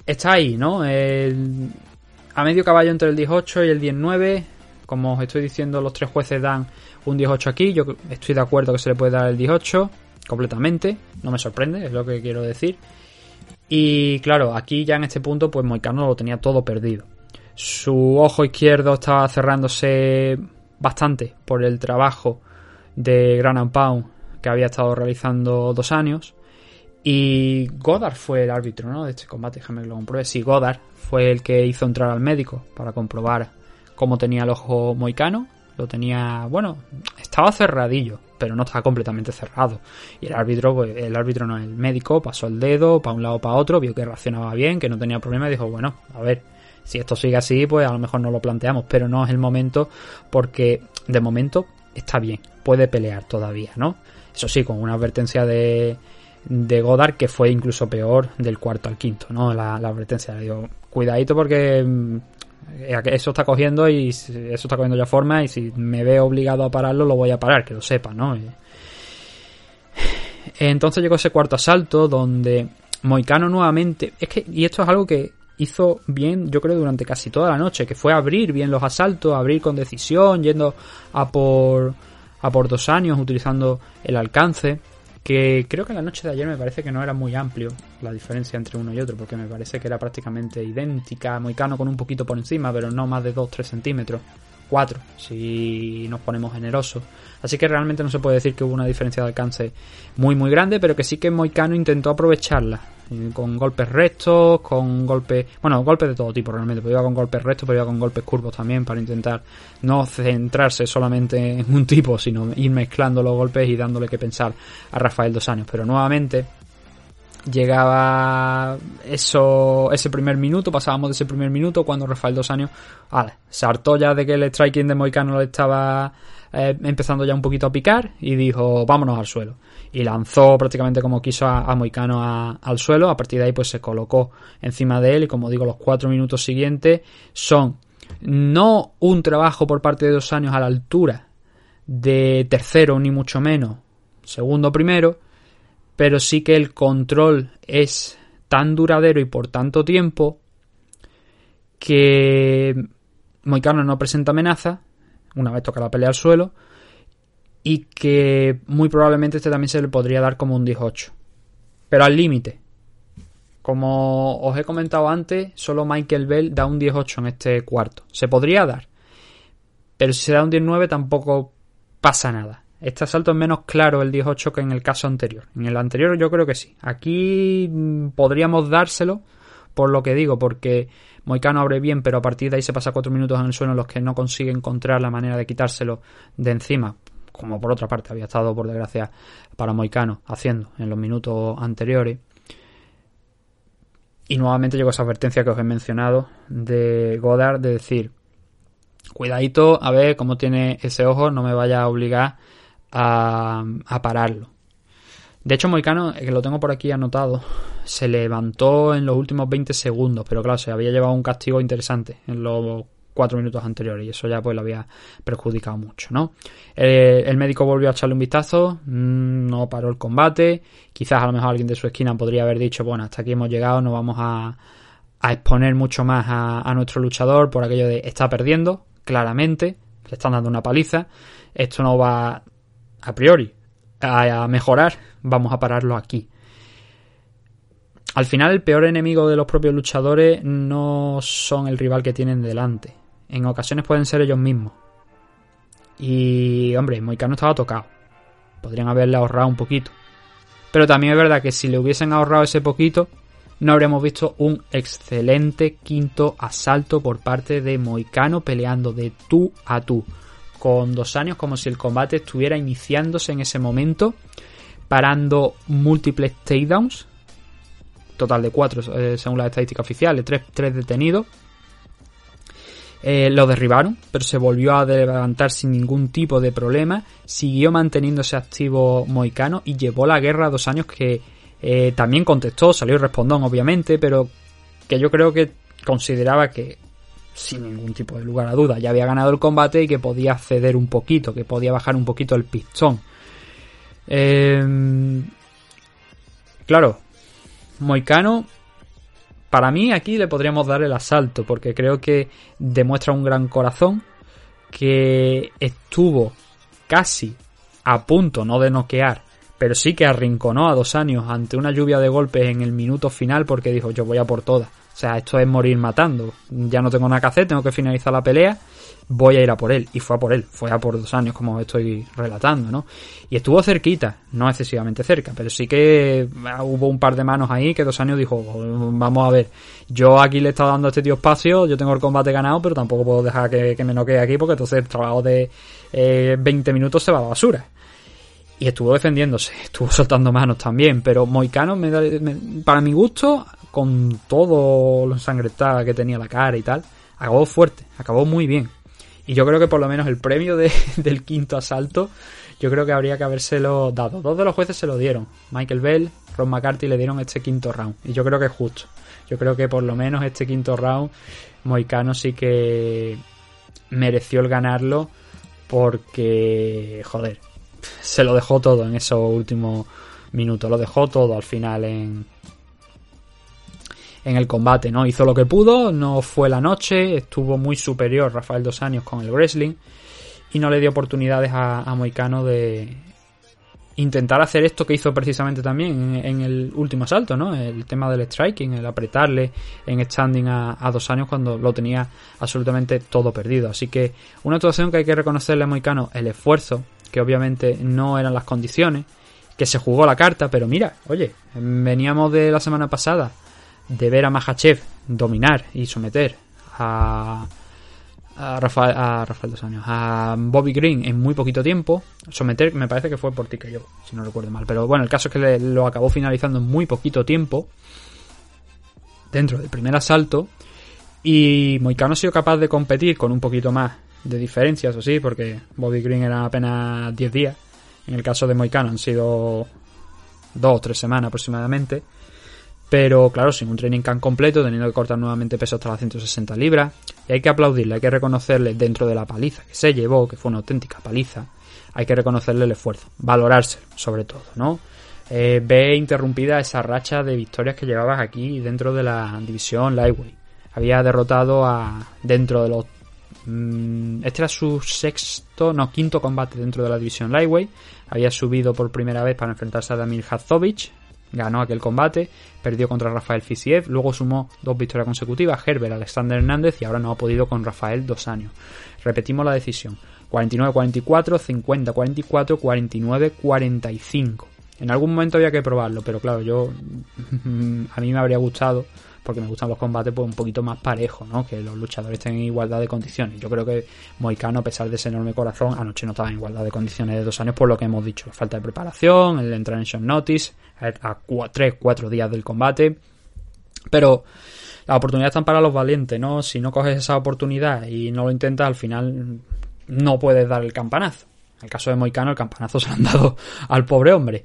está ahí, ¿no? a medio caballo entre el 18 y el 19. Como os estoy diciendo, los tres jueces dan un 18 aquí. Yo estoy de acuerdo que se le puede dar el 18 completamente. No me sorprende, es lo que quiero decir. Y claro, aquí ya en este punto, pues Moicano lo tenía todo perdido. Su ojo izquierdo estaba cerrándose bastante por el trabajo de Gran Pound que había estado realizando dos años. Y Goddard fue el árbitro ¿no? de este combate, déjame que lo compruebe. Sí, Goddard fue el que hizo entrar al médico para comprobar cómo tenía el ojo moicano. Lo tenía, bueno, estaba cerradillo, pero no estaba completamente cerrado. Y el árbitro, pues, el árbitro no, el médico, pasó el dedo para un lado para otro, vio que reaccionaba bien, que no tenía problema y dijo, bueno, a ver, si esto sigue así, pues a lo mejor no lo planteamos, pero no es el momento porque de momento está bien, puede pelear todavía, ¿no? Eso sí, con una advertencia de, de Godard que fue incluso peor del cuarto al quinto, ¿no? La, advertencia, le digo, cuidadito porque mm, eso está cogiendo y eso está cogiendo ya forma y si me veo obligado a pararlo lo voy a parar, que lo sepa, ¿no? (sighs) Entonces llegó ese cuarto asalto donde Moicano nuevamente, es que, y esto es algo que hizo bien, yo creo, durante casi toda la noche, que fue abrir bien los asaltos, abrir con decisión, yendo a por, a por dos años, utilizando el alcance, que creo que en la noche de ayer me parece que no era muy amplio la diferencia entre uno y otro, porque me parece que era prácticamente idéntica, Moicano con un poquito por encima, pero no más de 2-3 centímetros. 4 si nos ponemos generosos. Así que realmente no se puede decir que hubo una diferencia de alcance muy muy grande, pero que sí que Moicano intentó aprovecharla con golpes rectos, con golpes, bueno, golpes de todo tipo realmente, pero iba con golpes rectos, pero iba con golpes curvos también para intentar no centrarse solamente en un tipo, sino ir mezclando los golpes y dándole que pensar a Rafael Dos Años. Pero nuevamente llegaba eso ese primer minuto, pasábamos de ese primer minuto cuando Rafael Dos Años ya de que el striking de Moicano le estaba eh, empezando ya un poquito a picar y dijo vámonos al suelo y lanzó prácticamente como quiso a, Moicano al suelo. A partir de ahí, pues se colocó encima de él. Y como digo, los cuatro minutos siguientes son no un trabajo por parte de dos años a la altura de tercero, ni mucho menos segundo primero, pero sí que el control es tan duradero y por tanto tiempo que Moicano no presenta amenaza una vez toca la pelea al suelo y que muy probablemente este también se le podría dar como un 18. Pero al límite. Como os he comentado antes, solo Michael Bell da un 18 en este cuarto. Se podría dar. Pero si se da un 19 tampoco pasa nada. Este asalto es menos claro el 18 que en el caso anterior. En el anterior yo creo que sí. Aquí mm, podríamos dárselo por lo que digo, porque Moicano abre bien, pero a partir de ahí se pasa cuatro minutos en el suelo en los que no consigue encontrar la manera de quitárselo de encima como por otra parte había estado por desgracia para Moicano haciendo en los minutos anteriores. Y nuevamente llegó esa advertencia que os he mencionado de Godard de decir, cuidadito a ver cómo tiene ese ojo, no me vaya a obligar a, a pararlo. De hecho, Moicano, que lo tengo por aquí anotado, se levantó en los últimos 20 segundos, pero claro, se había llevado un castigo interesante en los cuatro minutos anteriores y eso ya pues lo había perjudicado mucho, ¿no? Eh, el médico volvió a echarle un vistazo, mm, no paró el combate, quizás a lo mejor alguien de su esquina podría haber dicho, bueno, hasta aquí hemos llegado, no vamos a, a exponer mucho más a, nuestro luchador por aquello de está perdiendo, claramente, le están dando una paliza, esto no va a priori a mejorar, vamos a pararlo aquí. Al final el peor enemigo de los propios luchadores no son el rival que tienen delante, en ocasiones pueden ser ellos mismos. Y, hombre, Moicano estaba tocado. Podrían haberle ahorrado un poquito. Pero también es verdad que si le hubiesen ahorrado ese poquito, no habríamos visto un excelente quinto asalto por parte de Moicano peleando de tú a tú. Con dos años como si el combate estuviera iniciándose en ese momento. Parando múltiples takedowns. Total de cuatro eh, según la estadística oficial. Tres, tres detenidos eh, lo derribaron, pero se volvió a levantar sin ningún tipo de problema. Siguió manteniéndose activo Moicano y llevó la guerra dos años que eh, también contestó, salió respondón obviamente, pero que yo creo que consideraba que sin ningún tipo de lugar a duda ya había ganado el combate y que podía ceder un poquito, que podía bajar un poquito el pistón. Em, claro, Moicano para mí aquí le podríamos dar el asalto porque creo que demuestra un gran corazón que estuvo casi a punto no de noquear, pero sí que arrinconó a dos años ante una lluvia de golpes en el minuto final porque dijo yo voy a por todas. O sea, esto es morir matando. Ya no tengo nada que hacer, tengo que finalizar la pelea voy a ir a por él. Y fue a por él, fue a por dos años, como estoy relatando, ¿no? Y estuvo cerquita, no excesivamente cerca, pero sí que ah, hubo un par de manos ahí que dos años dijo, vamos a ver, yo aquí le he estado dando a este tío espacio, yo tengo el combate ganado, pero tampoco puedo dejar que, me noquee aquí porque entonces el trabajo de eh, 20 minutos se va a la basura. Y estuvo defendiéndose, estuvo soltando manos también, pero Moicano, me, para mi gusto, con todo lo ensangrentada que tenía la cara y tal, acabó fuerte, acabó muy bien. Y yo creo que por lo menos el premio (laughs) del quinto asalto, yo creo que habría que habérselo dado. Dos de los jueces se lo dieron. Michael Bell, Ron McCarthy le dieron este quinto round. Y yo creo que es justo. Yo creo que por lo menos este quinto round, Moicano sí que mereció el ganarlo porque, joder, se lo dejó todo en esos últimos minutos. Lo dejó todo al final en, en el combate, ¿no? Hizo lo que pudo, no fue la noche, estuvo muy superior Rafael Dos Años con el wrestling y no le dio oportunidades a, Moicano de intentar hacer esto que hizo precisamente también en, el último asalto, ¿no? El tema del striking, el apretarle en standing a, Dos Años cuando lo tenía absolutamente todo perdido. Así que una actuación que hay que reconocerle a Moicano el esfuerzo, que obviamente no eran las condiciones, que se jugó la carta, pero mira, oye, veníamos de la semana pasada de ver a Mahachev dominar y someter a, a Rafael, a dos años, a Bobby Green en muy poquito tiempo. Someter, me parece que fue por yo si no recuerdo mal. Pero bueno, el caso es que lo acabó finalizando en muy poquito tiempo. Dentro del primer asalto. Y Moicano ha sido capaz de competir con un poquito más de diferencias, o sí, porque Bobby Green era apenas 10 días. En el caso de Moicano han sido dos o tres semanas aproximadamente. Pero claro, sin un training camp completo, teniendo que cortar nuevamente peso hasta las 160 libras. Y hay que aplaudirle, hay que reconocerle dentro de la paliza que se llevó, que fue una auténtica paliza, hay que reconocerle el esfuerzo, valorarse sobre todo, ¿no? Eh, ve interrumpida esa racha de victorias que llevabas aquí dentro de la división Lightweight. Había derrotado a dentro de los mm, este era su sexto, no, quinto combate dentro de la división Lightweight. Había subido por primera vez para enfrentarse a Damir Hazovic, ganó aquel combate, perdió contra Rafael Fisiev, luego sumó dos victorias consecutivas, Herbert, Alexander Hernández y ahora no ha podido con Rafael dos años. Repetimos la decisión, 49-44, 50-44, 49-45. En algún momento había que probarlo, pero claro, yo (laughs) a mí me habría gustado porque me gustan los combates pues un poquito más parejos, ¿no? Que los luchadores estén en igualdad de condiciones. Yo creo que Moicano, a pesar de ese enorme corazón, anoche no estaba en igualdad de condiciones de dos años por lo que hemos dicho. Falta de preparación, el entrar en short notice, a tres, cuatro días del combate. Pero las oportunidades están para los valientes, ¿no? Si no coges esa oportunidad y no lo intentas, al final no puedes dar el campanazo. En el caso de Moicano, el campanazo (laughs) se lo han dado al pobre hombre.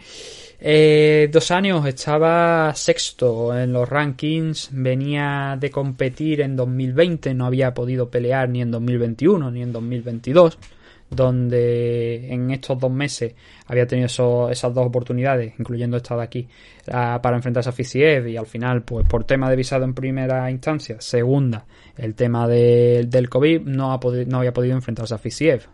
Eh, dos años estaba sexto en los rankings, venía de competir en 2020, no había podido pelear ni en 2021 ni en 2022, donde en estos dos meses había tenido esas dos oportunidades, incluyendo esta de aquí, para enfrentarse a Fisiev y al final, pues por tema de visado en primera instancia, segunda, el tema del COVID, no, ha no había podido enfrentarse a Fisiev.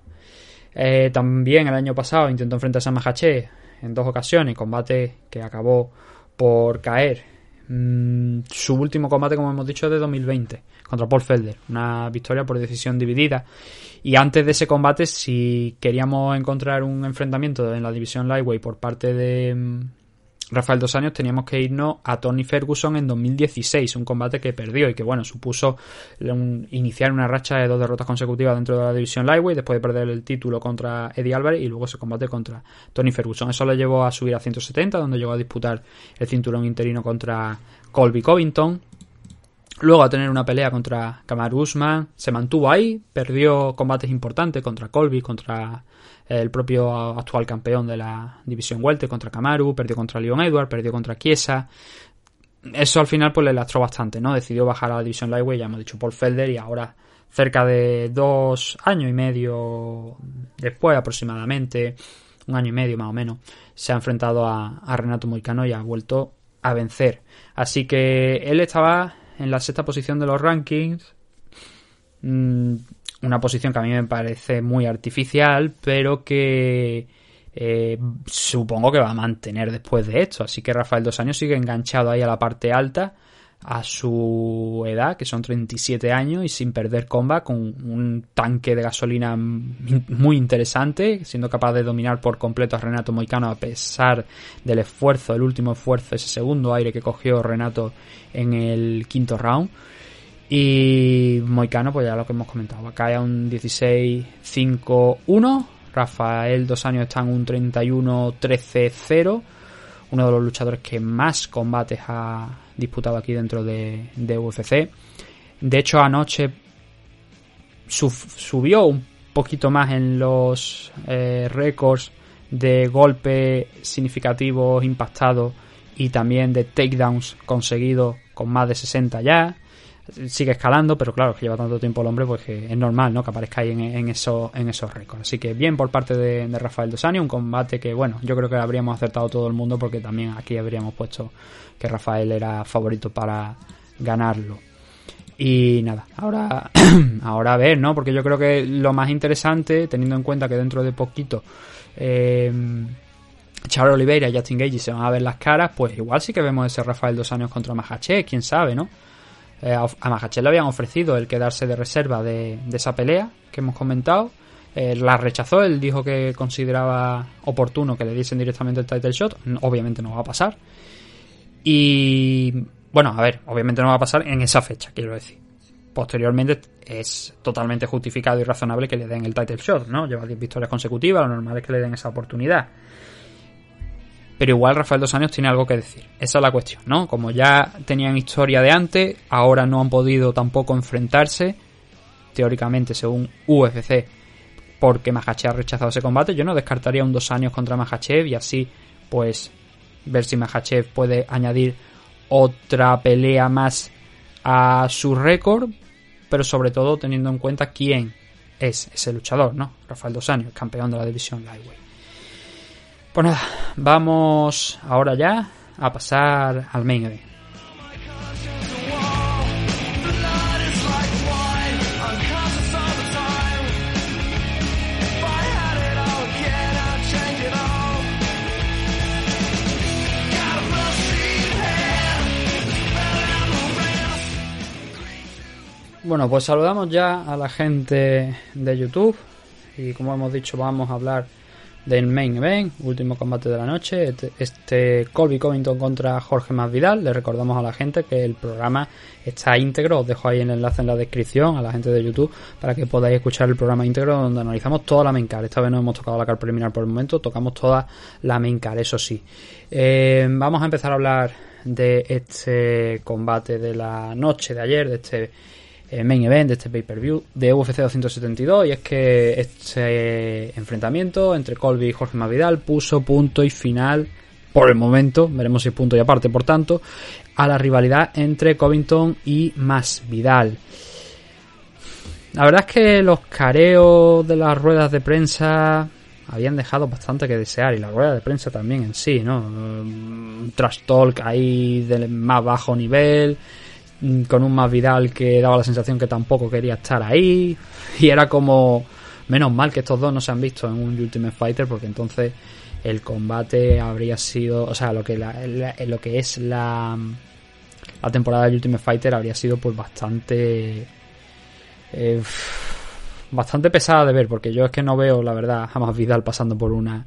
Eh, también el año pasado intentó enfrentarse a Mahache en dos ocasiones, combate que acabó por caer. Mm, su último combate, como hemos dicho, es de 2020 contra Paul Felder, una victoria por decisión dividida. Y antes de ese combate, si queríamos encontrar un enfrentamiento en la división Lightweight por parte de, mm, Rafael Dos Años teníamos que irnos a Tony Ferguson en 2016, un combate que perdió y que bueno, supuso iniciar una racha de dos derrotas consecutivas dentro de la división Lightweight después de perder el título contra Eddie Álvarez y luego ese combate contra Tony Ferguson. Eso le llevó a subir a 170, donde llegó a disputar el cinturón interino contra Colby Covington. Luego a tener una pelea contra Kamaru Usman, se mantuvo ahí, perdió combates importantes contra Colby, contra el propio actual campeón de la división Welter contra Kamaru, perdió contra Leon Edward, perdió contra Chiesa. Eso al final pues le lastró bastante, ¿no? Decidió bajar a la división Lightweight, ya hemos dicho Paul Felder y ahora cerca de dos años y medio después aproximadamente, un año y medio más o menos, se ha enfrentado a, Renato Moicano y ha vuelto a vencer. Así que él estaba en la sexta posición de los rankings. Mm, una posición que a mí me parece muy artificial, pero que eh, supongo que va a mantener después de esto. Así que Rafael Dos Años sigue enganchado ahí a la parte alta, a su edad, que son 37 años, y sin perder comba, con un tanque de gasolina muy interesante, siendo capaz de dominar por completo a Renato Moicano a pesar del esfuerzo, el último esfuerzo, ese segundo aire que cogió Renato en el quinto round. Y Moicano, pues ya lo que hemos comentado, cae a un 16-5-1. Rafael Dos Años está en un 31-13-0. Uno de los luchadores que más combates ha disputado aquí dentro de, UFC. De hecho, anoche subió un poquito más en los eh, récords de golpes significativos impactados y también de takedowns conseguidos con más de 60 ya sigue escalando, pero claro, que lleva tanto tiempo el hombre, pues que es normal, ¿no? Que aparezca ahí en, eso, en esos récords. Así que bien por parte de, Rafael Dosani, un combate que, bueno, yo creo que habríamos acertado todo el mundo porque también aquí habríamos puesto que Rafael era favorito para ganarlo. Y nada, ahora, (clears throat) ahora a ver, ¿no? Porque yo creo que lo más interesante, teniendo en cuenta que dentro de poquito eh, Charles Oliveira y Justin Gage se van a ver las caras, pues igual sí que vemos ese Rafael dos años contra Mahache, quién sabe, ¿no? Eh, a Mahachel le habían ofrecido el quedarse de reserva de, esa pelea que hemos comentado. la rechazó, él dijo que consideraba oportuno que le diesen directamente el title shot. Obviamente no va a pasar. Y bueno, a ver, obviamente no va a pasar en esa fecha, quiero decir. Posteriormente es totalmente justificado y razonable que le den el title shot, ¿no? Lleva 10 victorias consecutivas, lo normal es que le den esa oportunidad pero igual Rafael Dos Años tiene algo que decir. Esa es la cuestión, ¿no? Como ya tenían historia de antes, ahora no han podido tampoco enfrentarse, teóricamente según UFC, porque Mahachev ha rechazado ese combate. Yo no descartaría un dos años contra Mahachev y así, pues, ver si Mahachev puede añadir otra pelea más a su récord, pero sobre todo teniendo en cuenta quién es ese luchador, ¿no? Rafael Dos Años, campeón de la división Lightweight. Pues nada, vamos ahora ya a pasar al main. Bueno, pues saludamos ya a la gente de YouTube y como hemos dicho vamos a hablar del main event, último combate de la noche, este, este Colby Covington contra Jorge Masvidal. Le recordamos a la gente que el programa está íntegro, os dejo ahí el enlace en la descripción a la gente de YouTube para que podáis escuchar el programa íntegro donde analizamos toda la main card. Esta vez no hemos tocado la car preliminar por el momento, tocamos toda la main card, eso sí. Eh, vamos a empezar a hablar de este combate de la noche de ayer, de este main event de este pay-per-view de UFC 272 y es que este enfrentamiento entre Colby y Jorge Masvidal puso punto y final por el momento, veremos si punto y aparte por tanto, a la rivalidad entre Covington y Masvidal. La verdad es que los careos de las ruedas de prensa habían dejado bastante que desear y la rueda de prensa también en sí, ¿no? Un trash talk ahí del más bajo nivel, con un más que daba la sensación que tampoco quería estar ahí. Y era como menos mal que estos dos no se han visto en un Ultimate Fighter porque entonces el combate habría sido o sea lo que lo que es la la temporada de Ultimate Fighter habría sido pues bastante eh, bastante pesada de ver porque yo es que no veo la verdad jamás Vidal pasando por una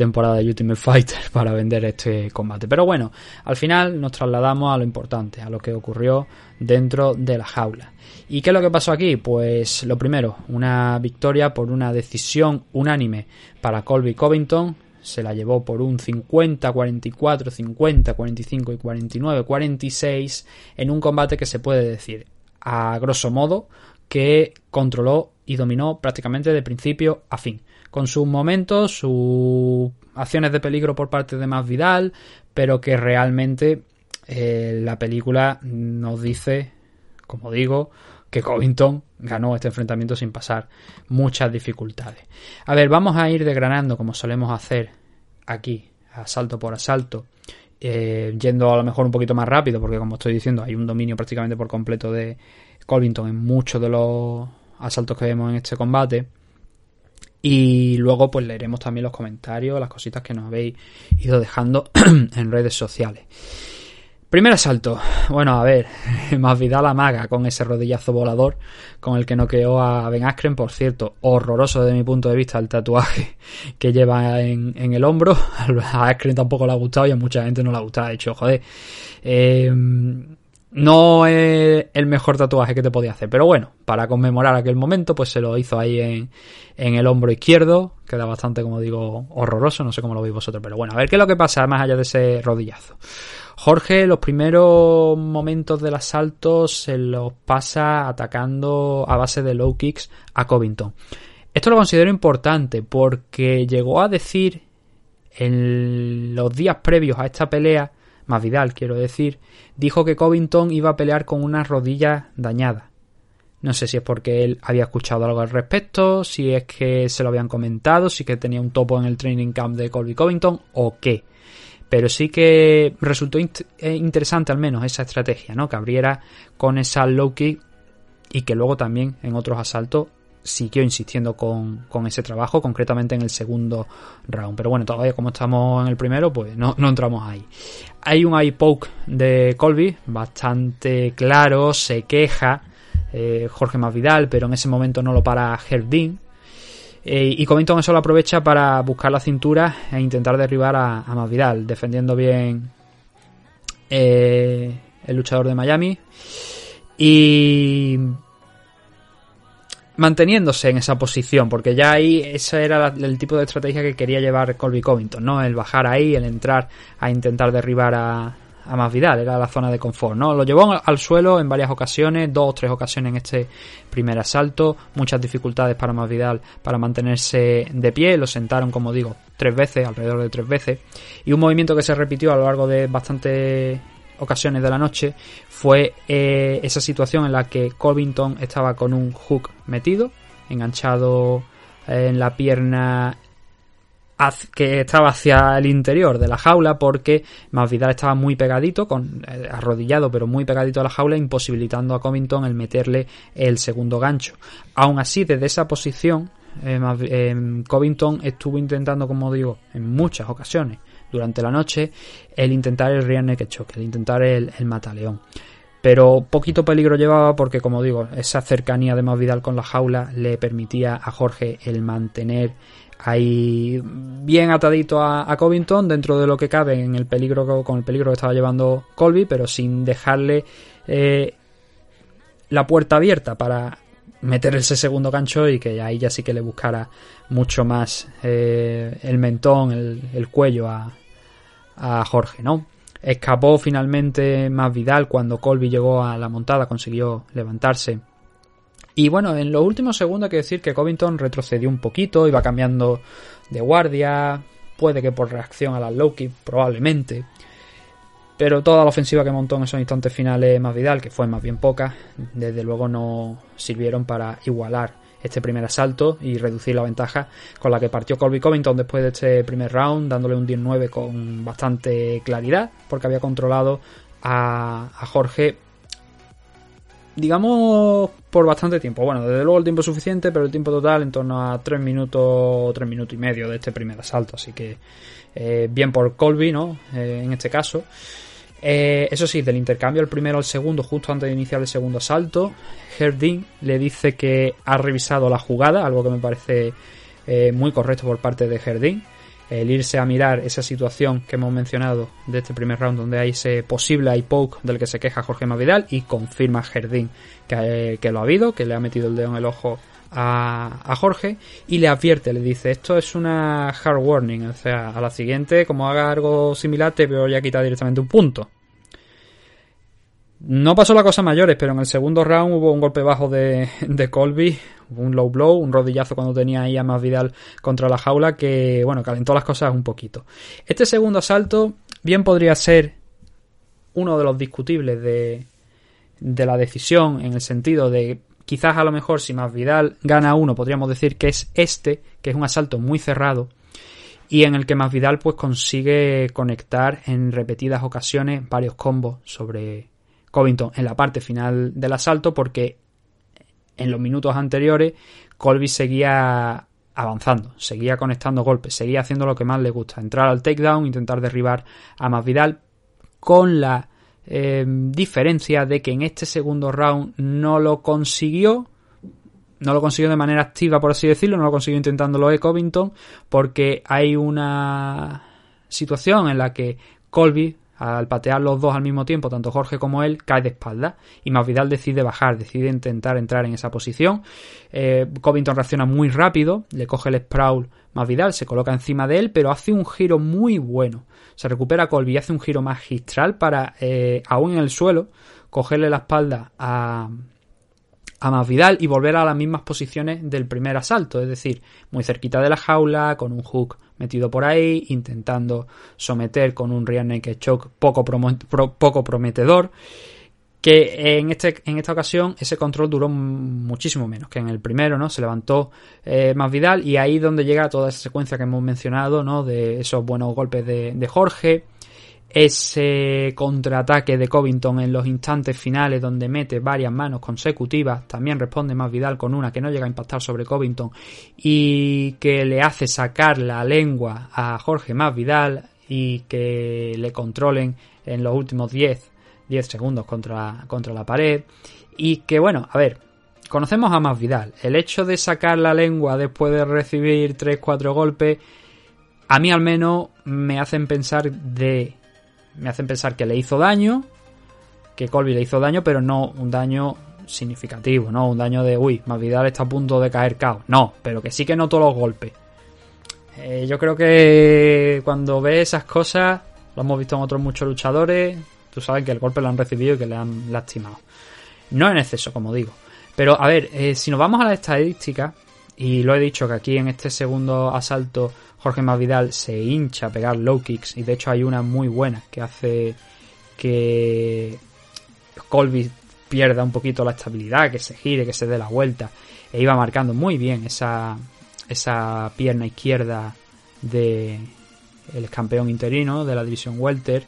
temporada de Ultimate Fighter (laughs) para vender este combate. Pero bueno, al final nos trasladamos a lo importante, a lo que ocurrió dentro de la jaula. ¿Y qué es lo que pasó aquí? Pues lo primero, una victoria por una decisión unánime para Colby Covington. Se la llevó por un 50, 44, 50, 45 y 49, 46 en un combate que se puede decir a grosso modo que controló y dominó prácticamente de principio a fin con sus momentos, sus acciones de peligro por parte de Más Vidal, pero que realmente eh, la película nos dice, como digo, que Covington ganó este enfrentamiento sin pasar muchas dificultades. A ver, vamos a ir desgranando como solemos hacer aquí, asalto por asalto, eh, yendo a lo mejor un poquito más rápido, porque como estoy diciendo, hay un dominio prácticamente por completo de Covington en muchos de los asaltos que vemos en este combate. Y luego pues leeremos también los comentarios, las cositas que nos habéis ido dejando (clears throat) en redes sociales. Primer asalto. Bueno, a ver, (laughs) más vida la maga con ese rodillazo volador con el que noqueó a Ben Askren, por cierto, horroroso desde mi punto de vista el tatuaje (laughs) que lleva en, el hombro. (laughs) A Askren tampoco le ha gustado y a mucha gente no le ha gustado. De hecho, joder, eh, no es el mejor tatuaje que te podía hacer, pero bueno, para conmemorar aquel momento, pues se lo hizo ahí en, el hombro izquierdo. Queda bastante, como digo, horroroso, no sé cómo lo veis vosotros, pero bueno, a ver qué es lo que pasa más allá de ese rodillazo. Jorge, los primeros momentos del asalto se los pasa atacando a base de low kicks a Covington. Esto lo considero importante porque llegó a decir en los días previos a esta pelea, más Vidal quiero decir, dijo que Covington iba a pelear con unas rodillas dañadas. No sé si es porque él había escuchado algo al respecto, si es que se lo habían comentado, si que tenía un topo en el training camp de Colby Covington o qué. Pero sí que resultó eh, interesante al menos esa estrategia, ¿no? Que abriera con esa low kick y que luego también en otros asaltos siguió insistiendo con, ese trabajo, concretamente en el segundo round. Pero bueno, todavía como estamos en el primero, pues no, entramos ahí. Hay un eye poke de Colby, bastante claro, se queja eh, Jorge Masvidal, pero en ese momento no lo para Herdin. Eh, y Covington eso lo aprovecha para buscar la cintura e intentar derribar a, a Masvidal, defendiendo bien eh, el luchador de Miami. Y manteniéndose en esa posición, porque ya ahí ese era el tipo de estrategia que quería llevar Colby Covington, ¿no? El bajar ahí, el entrar a intentar derribar a, a más Vidal, era la zona de confort, ¿no? Lo llevó al suelo en varias ocasiones, dos o tres ocasiones en este primer asalto, muchas dificultades para más Vidal para mantenerse de pie, lo sentaron, como digo, tres veces, alrededor de tres veces, y un movimiento que se repitió a lo largo de bastantes ocasiones de la noche fue eh, esa situación en la que Covington estaba con un hook metido, enganchado en la pierna que estaba hacia el interior de la jaula porque Masvidal estaba muy pegadito, con, eh, arrodillado pero muy pegadito a la jaula, imposibilitando a Covington el meterle el segundo gancho. Aún así, desde esa posición, eh, eh, Covington estuvo intentando, como digo, en muchas ocasiones durante la noche, el intentar el rear naked choke, el intentar el, el mataleón. Pero poquito peligro llevaba porque, como digo, esa cercanía de Masvidal con la jaula le permitía a Jorge el mantener ahí bien atadito a, Covington dentro de lo que cabe en el peligro con el peligro que estaba llevando Colby, pero sin dejarle eh, la puerta abierta para meter ese segundo gancho y que ahí ya sí que le buscara mucho más eh, el mentón, el, cuello a, a, Jorge, ¿no? Escapó finalmente más Vidal cuando Colby llegó a la montada, consiguió levantarse y bueno, en los últimos segundos hay que decir que Covington retrocedió un poquito, iba cambiando de guardia, puede que por reacción a la low probablemente. Pero toda la ofensiva que montó en esos instantes finales más Vidal, que fue más bien poca, desde luego no sirvieron para igualar este primer asalto y reducir la ventaja con la que partió Colby Covington después de este primer round, dándole un 19 con bastante claridad, porque había controlado a, Jorge digamos, por bastante tiempo. Bueno, desde luego el tiempo suficiente, pero el tiempo total en torno a 3 minutos, 3 minutos y medio de este primer asalto. Así que eh, bien por Colby, ¿no? Eh, en este caso. Eh, eso sí, del intercambio el primero al segundo, justo antes de iniciar el segundo asalto, Herdin le dice que ha revisado la jugada, algo que me parece muy correcto por parte de Herdin. El irse a mirar esa situación que hemos mencionado de este primer round donde hay ese posible eye poke del que se queja Jorge Mavidal y confirma Jardín que, que, lo ha habido, que le ha metido el dedo en el ojo a, Jorge y le advierte, le dice esto es una hard warning, o sea, a la siguiente como haga algo similar te voy a quitar directamente un punto. No pasó la cosa mayores, pero en el segundo round hubo un golpe bajo de, de Colby, un low blow, un rodillazo cuando tenía ahí a más Vidal contra la jaula que, bueno, calentó las cosas un poquito. Este segundo asalto bien podría ser uno de los discutibles de, de la decisión en el sentido de quizás a lo mejor si más Vidal gana uno podríamos decir que es este, que es un asalto muy cerrado y en el que más Vidal pues consigue conectar en repetidas ocasiones varios combos sobre Covington en la parte final del asalto porque en los minutos anteriores Colby seguía avanzando, seguía conectando golpes, seguía haciendo lo que más le gusta, entrar al takedown, intentar derribar a Masvidal con la eh, diferencia de que en este segundo round no lo consiguió. No lo consiguió de manera activa, por así decirlo, no lo consiguió intentándolo de Covington, porque hay una situación en la que Colby al patear los dos al mismo tiempo, tanto Jorge como él, cae de espalda y Masvidal decide bajar, decide intentar entrar en esa posición. Eh, Covington reacciona muy rápido, le coge el sprawl Masvidal, se coloca encima de él, pero hace un giro muy bueno. Se recupera Colby y hace un giro magistral para, eh, aún en el suelo, cogerle la espalda a, a Masvidal y volver a las mismas posiciones del primer asalto, es decir, muy cerquita de la jaula, con un hook metido por ahí, intentando someter con un rear naked choke poco, prometedor, que en, este, en esta ocasión ese control duró muchísimo menos que en el primero, ¿no? Se levantó eh, más Vidal y ahí donde llega toda esa secuencia que hemos mencionado, ¿no? De esos buenos golpes de Jorge, ese contraataque de Covington en los instantes finales donde mete varias manos consecutivas, también responde más Vidal con una que no llega a impactar sobre Covington y que le hace sacar la lengua a Jorge más Vidal y que le controlen en los últimos 10, 10 segundos contra, contra la pared. Y que bueno, a ver, conocemos a más Vidal, el hecho de sacar la lengua después de recibir 3-4 golpes a mí al menos me hacen pensar de me hacen pensar que le hizo daño, que Colby le hizo daño, pero no un daño significativo, no un daño de, uy, Masvidal está a punto de caer cao. No, pero que sí que notó los golpes. Eh, yo creo que cuando ve esas cosas, lo hemos visto en otros muchos luchadores, tú sabes que el golpe lo han recibido y que le han lastimado. No en exceso, como digo. Pero a ver, eh, si nos vamos a la estadística, y lo he dicho que aquí en este segundo asalto Jorge Masvidal se hincha a pegar low kicks y de hecho hay una muy buena que hace que Colby pierda un poquito la estabilidad, que se gire, que se dé la vuelta e iba marcando muy bien esa, esa pierna izquierda de el campeón interino de la división welter.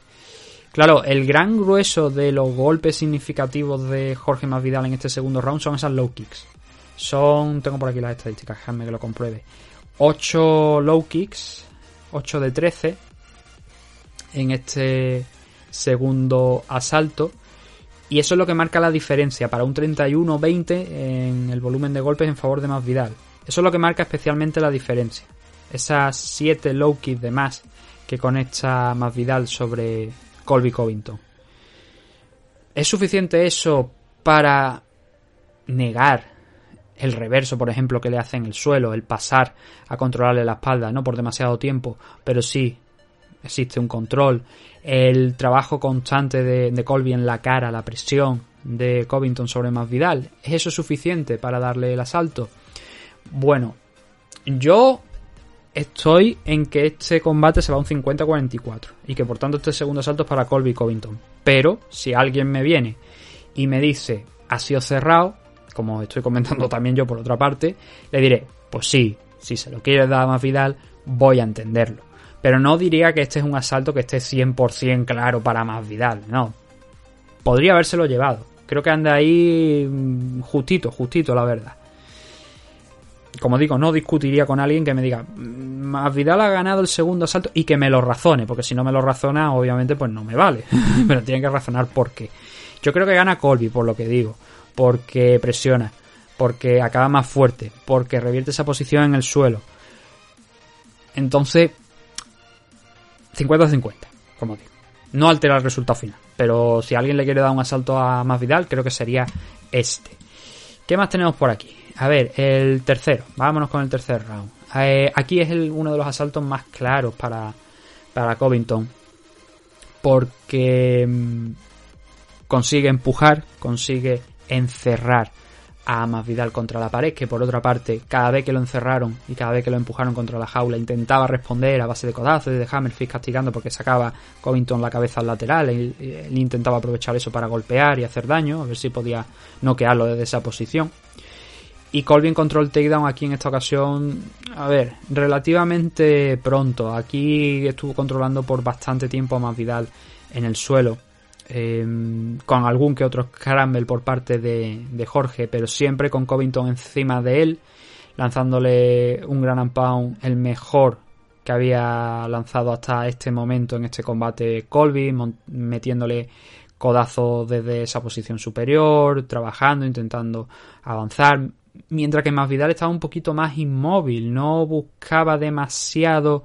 Claro, el gran grueso de los golpes significativos de Jorge Masvidal en este segundo round son esas low kicks. Son, tengo por aquí las estadísticas, déjame que lo compruebe. 8 low kicks, 8 de 13 en este segundo asalto. Y eso es lo que marca la diferencia para un 31-20 en el volumen de golpes en favor de Masvidal. Eso es lo que marca especialmente la diferencia. Esas 7 low kicks de más que conecta Masvidal sobre Colby Covington. ¿Es suficiente eso para negar el reverso, por ejemplo, que le hace en el suelo, el pasar a controlarle la espalda, no por demasiado tiempo, pero sí existe un control, el trabajo constante de, Colby en la cara, la presión de Covington sobre Masvidal, ¿es eso suficiente para darle el asalto? Bueno, yo estoy en que este combate se va a un 50-44 y que por tanto este segundo asalto es para Colby Covington. Pero si alguien me viene y me dice ha sido cerrado, como estoy comentando también yo por otra parte, le diré, pues sí, si se lo quiere dar a más Vidal, voy a entenderlo. Pero no diría que este es un asalto que esté 100% claro para más Vidal, no. Podría habérselo llevado. Creo que anda ahí mm, justito, justito, la verdad. Como digo, no discutiría con alguien que me diga, mm, más Vidal ha ganado el segundo asalto y que me lo razone, porque si no me lo razona, obviamente, pues no me vale. (laughs) Pero tiene que razonar por qué. Yo creo que gana Colby, por lo que digo porque presiona, porque acaba más fuerte, porque revierte esa posición en el suelo. Entonces, 50-50, como digo. No altera el resultado final, pero si alguien le quiere dar un asalto a más Vidal, creo que sería este. ¿Qué más tenemos por aquí? A ver, el tercero. Vámonos con el tercer round. Eh, aquí es uno de los asaltos más claros para, para Covington. Porque mm, consigue empujar, consigue encerrar a Masvidal contra la pared, que por otra parte, cada vez que lo encerraron y cada vez que lo empujaron contra la jaula, intentaba responder a base de codazos y de Hammerfist castigando porque sacaba Covington la cabeza al lateral. Él, intentaba aprovechar eso para golpear y hacer daño, a ver si podía noquearlo desde esa posición. Y Colby encontró el takedown aquí en esta ocasión, a ver, relativamente pronto. Aquí estuvo controlando por bastante tiempo a Masvidal en el suelo Em, con algún que otro scramble por parte de, Jorge, pero siempre con Covington encima de él, lanzándole un gran pound, el mejor que había lanzado hasta este momento en este combate Colby, metiéndole codazos desde esa posición superior, trabajando, intentando avanzar, mientras que Masvidal estaba un poquito más inmóvil, no buscaba demasiado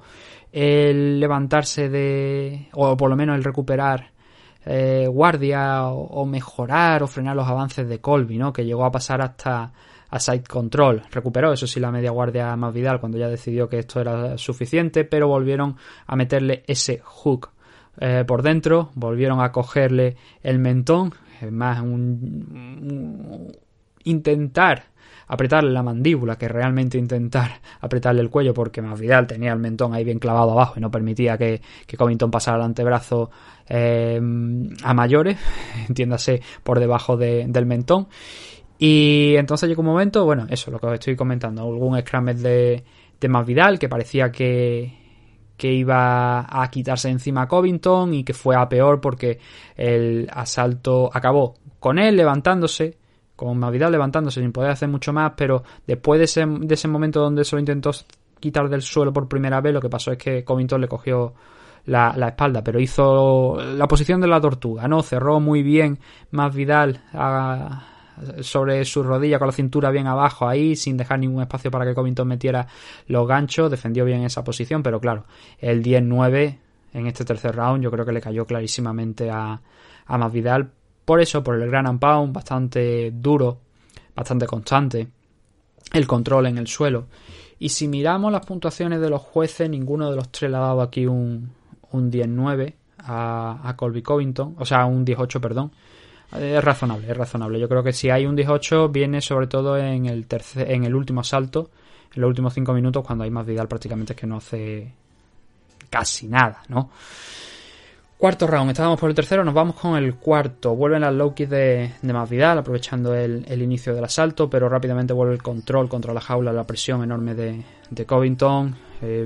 el levantarse de, o por lo menos el recuperar eh, guardia o, mejorar o frenar los avances de Colby, ¿no? Que llegó a pasar hasta side control. Recuperó, eso sí, la media guardia más Vidal cuando ya decidió que esto era suficiente, pero volvieron a meterle ese hook eh, por dentro, volvieron a cogerle el mentón, más un intentar apretarle la mandíbula que realmente intentar (laughs) apretarle el cuello porque Masvidal tenía el mentón ahí bien clavado abajo y no permitía que, que Covington pasara el antebrazo eh, a mayores, (laughs) entiéndase por debajo del mentón. Y entonces llegó un momento, bueno, eso, lo que os estoy comentando, algún scramble de, de Masvidal que parecía que, que iba a quitarse encima a Covington y que fue a peor porque el asalto acabó con él levantándose con Mavidal levantándose sin poder hacer mucho más, pero después de ese, de ese momento donde se lo intentó quitar del suelo por primera vez, lo que pasó es que Covington le cogió la, espalda, pero hizo la posición de la tortuga, ¿no? Cerró muy bien más Vidal sobre su rodilla con la cintura bien abajo ahí, sin dejar ningún espacio para que Covington metiera los ganchos, defendió bien esa posición, pero claro, el 10-9 en este tercer round yo creo que le cayó clarísimamente a, a Masvidal por eso, por el gran and bastante duro, bastante constante, el control en el suelo. Y si miramos las puntuaciones de los jueces, ninguno de los tres le ha dado aquí un, un 10-9 a, Colby Covington, o sea, un 18, perdón. Es razonable, es razonable. Yo creo que si hay un 18 viene sobre todo en el tercer, en el último asalto, en los últimos 5 minutos, cuando hay más Vidal prácticamente que no hace casi nada, ¿no? Cuarto round, estábamos por el tercero, nos vamos con el cuarto. Vuelven las low kicks de, de Masvidal, aprovechando el, inicio del asalto, pero rápidamente vuelve el control contra la jaula, la presión enorme de, de Covington. Eh,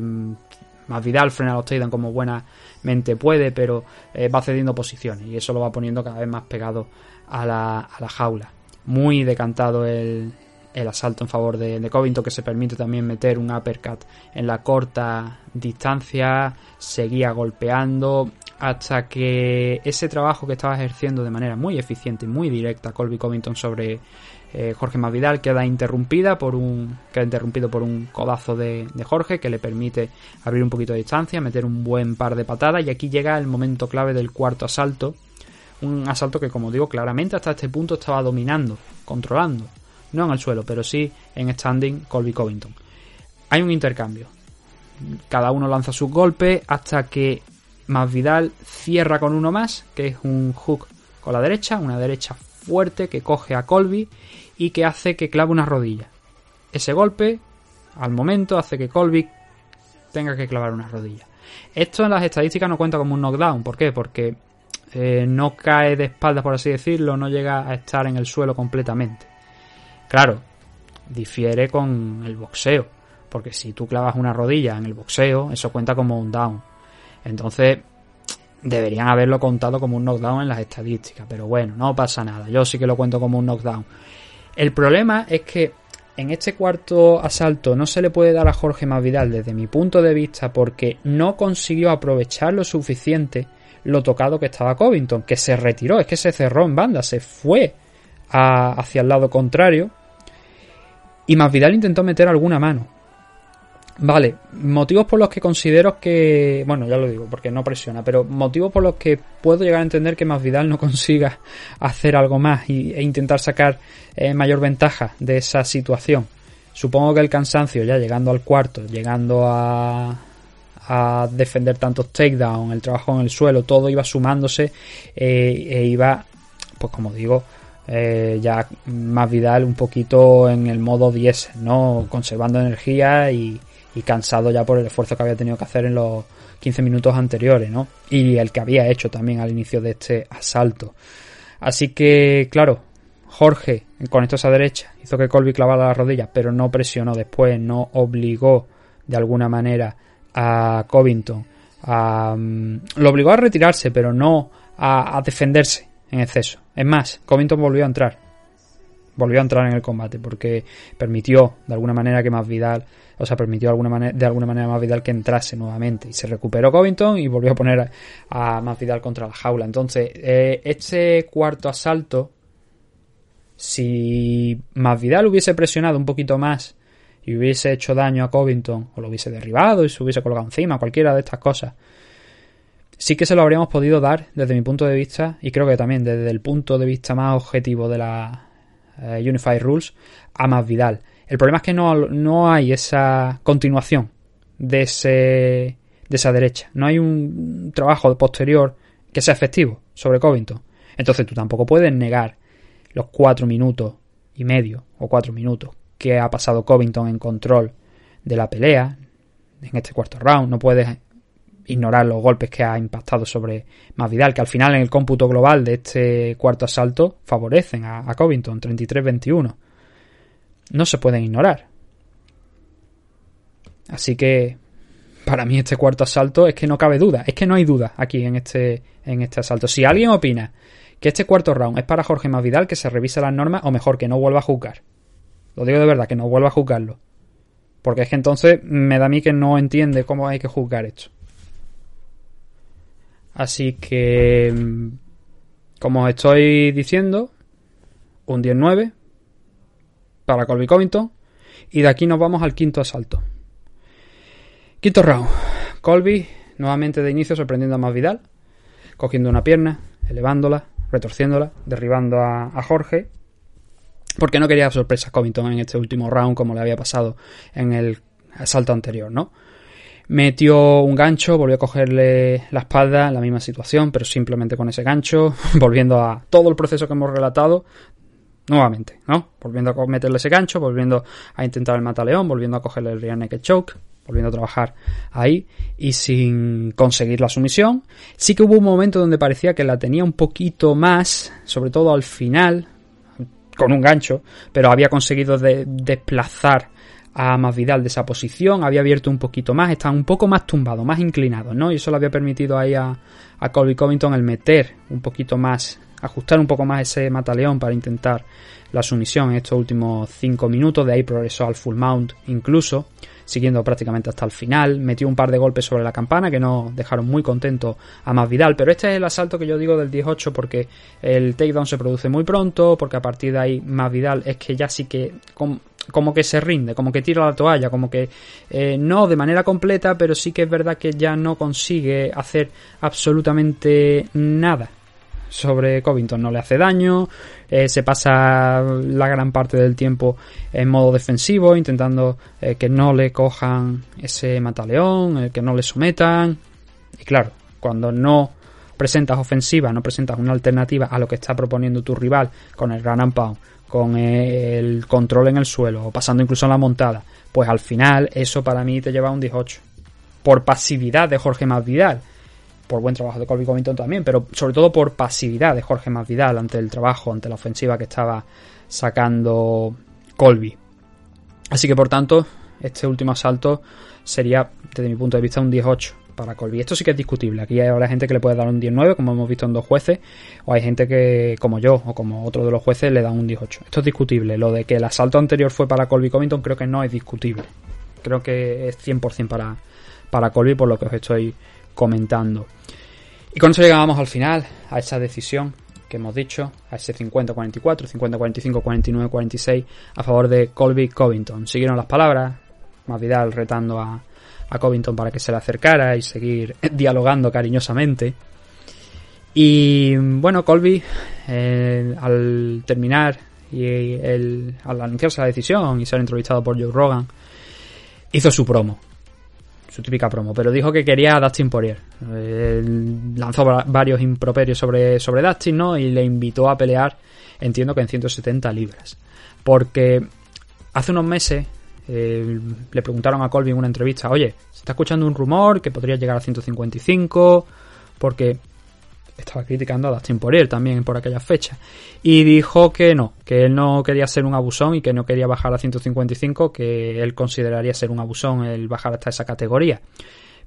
Masvidal frena a los takedown como buenamente puede, pero eh, va cediendo posiciones y eso lo va poniendo cada vez más pegado a la, a la jaula. Muy decantado el, el asalto en favor de, de, Covington que se permite también meter un uppercut en la corta distancia, seguía golpeando hasta que ese trabajo que estaba ejerciendo de manera muy eficiente y muy directa Colby Covington sobre eh, Jorge Masvidal queda interrumpida por un queda interrumpido por un codazo de, de, Jorge que le permite abrir un poquito de distancia, meter un buen par de patadas y aquí llega el momento clave del cuarto asalto, un asalto que como digo claramente hasta este punto estaba dominando, controlando, no en el suelo, pero sí en standing Colby Covington. Hay un intercambio. Cada uno lanza sus golpes hasta que Masvidal cierra con uno más, que es un hook con la derecha, una derecha fuerte que coge a Colby y que hace que clave una rodilla. Ese golpe, al momento, hace que Colby tenga que clavar una rodilla. Esto en las estadísticas no cuenta como un knockdown. ¿Por qué? Porque eh, no cae de espaldas, por así decirlo, no llega a estar en el suelo completamente. Claro, difiere con el boxeo. Porque si tú clavas una rodilla en el boxeo, eso cuenta como un down. Entonces, deberían haberlo contado como un knockdown en las estadísticas, pero bueno, no pasa nada, yo sí que lo cuento como un knockdown. El problema es que en este cuarto asalto no se le puede dar a Jorge Masvidal desde mi punto de vista porque no consiguió aprovechar lo suficiente lo tocado que estaba Covington, que se retiró, es que se cerró en banda, se fue hacia el lado contrario y Masvidal intentó meter alguna mano, Vale, motivos por los que considero que, bueno, ya lo digo, porque no presiona, pero motivos por los que puedo llegar a entender que Masvidal no (laughs) consiga hacer algo más e intentar sacar eh, mayor ventaja de esa situación. Supongo que el cansancio, ya llegando al cuarto, llegando a, defender tantos takedowns, el trabajo en el suelo, todo iba sumándose eh, e iba, pues como digo, eh, ya Masvidal un poquito en el modo 10, ¿no? Conservando energía y y cansado ya por el esfuerzo que había tenido que hacer en los 15 minutos anteriores, ¿no? Y el que había hecho también al inicio de este asalto. Así que, claro, Jorge con esto a derecha hizo que Colby clavara las rodillas, pero no presionó después, no obligó de alguna manera a Covington a, mm, lo obligó a retirarse, pero no a, a defenderse en exceso. Es más, Covington volvió a entrar volvió a entrar en el combate porque permitió de alguna manera que más Vidal, o sea, permitió de alguna manera, de alguna Vidal que entrase nuevamente y se recuperó Covington y volvió a poner a, más Vidal contra la jaula. Entonces, eh, este cuarto asalto, si más Vidal hubiese presionado un poquito más y hubiese hecho daño a Covington o lo hubiese derribado y se hubiese colgado encima, cualquiera de estas cosas, sí que se lo habríamos podido dar desde mi punto de vista y creo que también desde el punto de vista más objetivo de la eh, Unified Rules a más Vidal. El problema es que no, no hay esa continuación de, ese, de esa derecha. No hay un trabajo posterior que sea efectivo sobre Covington. Entonces tú tampoco puedes negar los cuatro minutos y medio o cuatro minutos que ha pasado Covington en control de la pelea en este cuarto round. No puedes ignorar los golpes que ha impactado sobre Masvidal, que al final en el cómputo global de este cuarto asalto favorecen a, a Covington, 33-21. No se pueden ignorar. Así que para mí este cuarto asalto es que no cabe duda, es que no hay duda aquí en este, en este asalto. Si alguien opina que este cuarto round es para Jorge Masvidal, que se revise las normas o mejor que no vuelva a juzgar. Lo digo de verdad, que no vuelva a juzgarlo. Porque es que entonces me da a mí que no entiende cómo hay que juzgar esto. Así que, mm, como os estoy diciendo, un 10-9 para Colby Covington. Y de aquí nos vamos al quinto asalto. Quinto round. Colby nuevamente de inicio sorprendiendo a más Vidal, cogiendo una pierna, elevándola, retorciéndola, derribando a, Jorge. Porque no quería sorpresa Covington en este último round como le había pasado en el asalto anterior, ¿no? Metió un gancho, volvió a cogerle la espalda, en la misma situación, pero simplemente con ese gancho, (laughs) volviendo a todo el proceso que hemos relatado nuevamente, ¿no? Volviendo a meterle ese gancho, volviendo a intentar el mataleón, volviendo a cogerle el rear naked choke, volviendo a trabajar ahí y sin conseguir la sumisión. Sí que hubo un momento donde parecía que la tenía un poquito más, sobre todo al final, con un gancho, pero había conseguido desplazar a Masvidal de esa posición, había abierto un poquito más, estaba un poco más tumbado, más inclinado, ¿no? Y eso le había permitido ahí a, a Colby Covington el meter un poquito más, ajustar un poco más ese mataleón para intentar la sumisión en estos últimos 5 minutos, de ahí progresó al full mount incluso, siguiendo prácticamente hasta el final, metió un par de golpes sobre la campana que no dejaron muy contento a Masvidal, pero este es el asalto que yo digo del 18 porque el takedown se produce muy pronto, porque a partir de ahí Masvidal es que ya sí que como que se rinde, como que tira la toalla, como que eh, no de manera completa, pero sí que es verdad que ya no consigue hacer absolutamente nada sobre Covington. No le hace daño, eh, se pasa la gran parte del tiempo en modo defensivo, intentando eh, que no le cojan ese mataleón, que no le sometan. Y claro, cuando no presentas ofensiva, no presentas una alternativa a lo que está proponiendo tu rival con el Gran and Pound, con el control en el suelo o pasando incluso en la montada, pues al final eso para mí te lleva a un 18. Por pasividad de Jorge Masvidal, por buen trabajo de Colby Covington también, pero sobre todo por pasividad de Jorge Masvidal ante el trabajo, ante la ofensiva que estaba sacando Colby. Así que por tanto, este último asalto sería, desde mi punto de vista, un 18 para Colby. Esto sí que es discutible. Aquí hay gente que le puede dar un 19, como hemos visto en dos jueces, o hay gente que, como yo, o como otro de los jueces, le da un 18. Esto es discutible. Lo de que el asalto anterior fue para Colby Covington creo que no es discutible. Creo que es 100% para, para Colby, por lo que os estoy comentando. Y con eso llegamos al final, a esa decisión que hemos dicho, a ese 50-44, 50-45, 49-46 a favor de Colby Covington. Siguieron las palabras, más Vidal retando a, a Covington para que se le acercara y seguir (laughs) dialogando cariñosamente. Y bueno, Colby, eh, al terminar y el, al anunciarse la decisión y ser entrevistado por Joe Rogan, hizo su promo, su típica promo, pero dijo que quería a Dustin Poirier. Lanzó varios improperios sobre, sobre Dustin, ¿no? Y le invitó a pelear, entiendo que en 170 libras. Porque hace unos meses eh, le preguntaron a Colby en una entrevista, oye, se está escuchando un rumor que podría llegar a 155, porque estaba criticando a Dustin Poirier también por aquella fecha. Y dijo que no, que él no quería ser un abusón y que no quería bajar a 155, que él consideraría ser un abusón el bajar hasta esa categoría.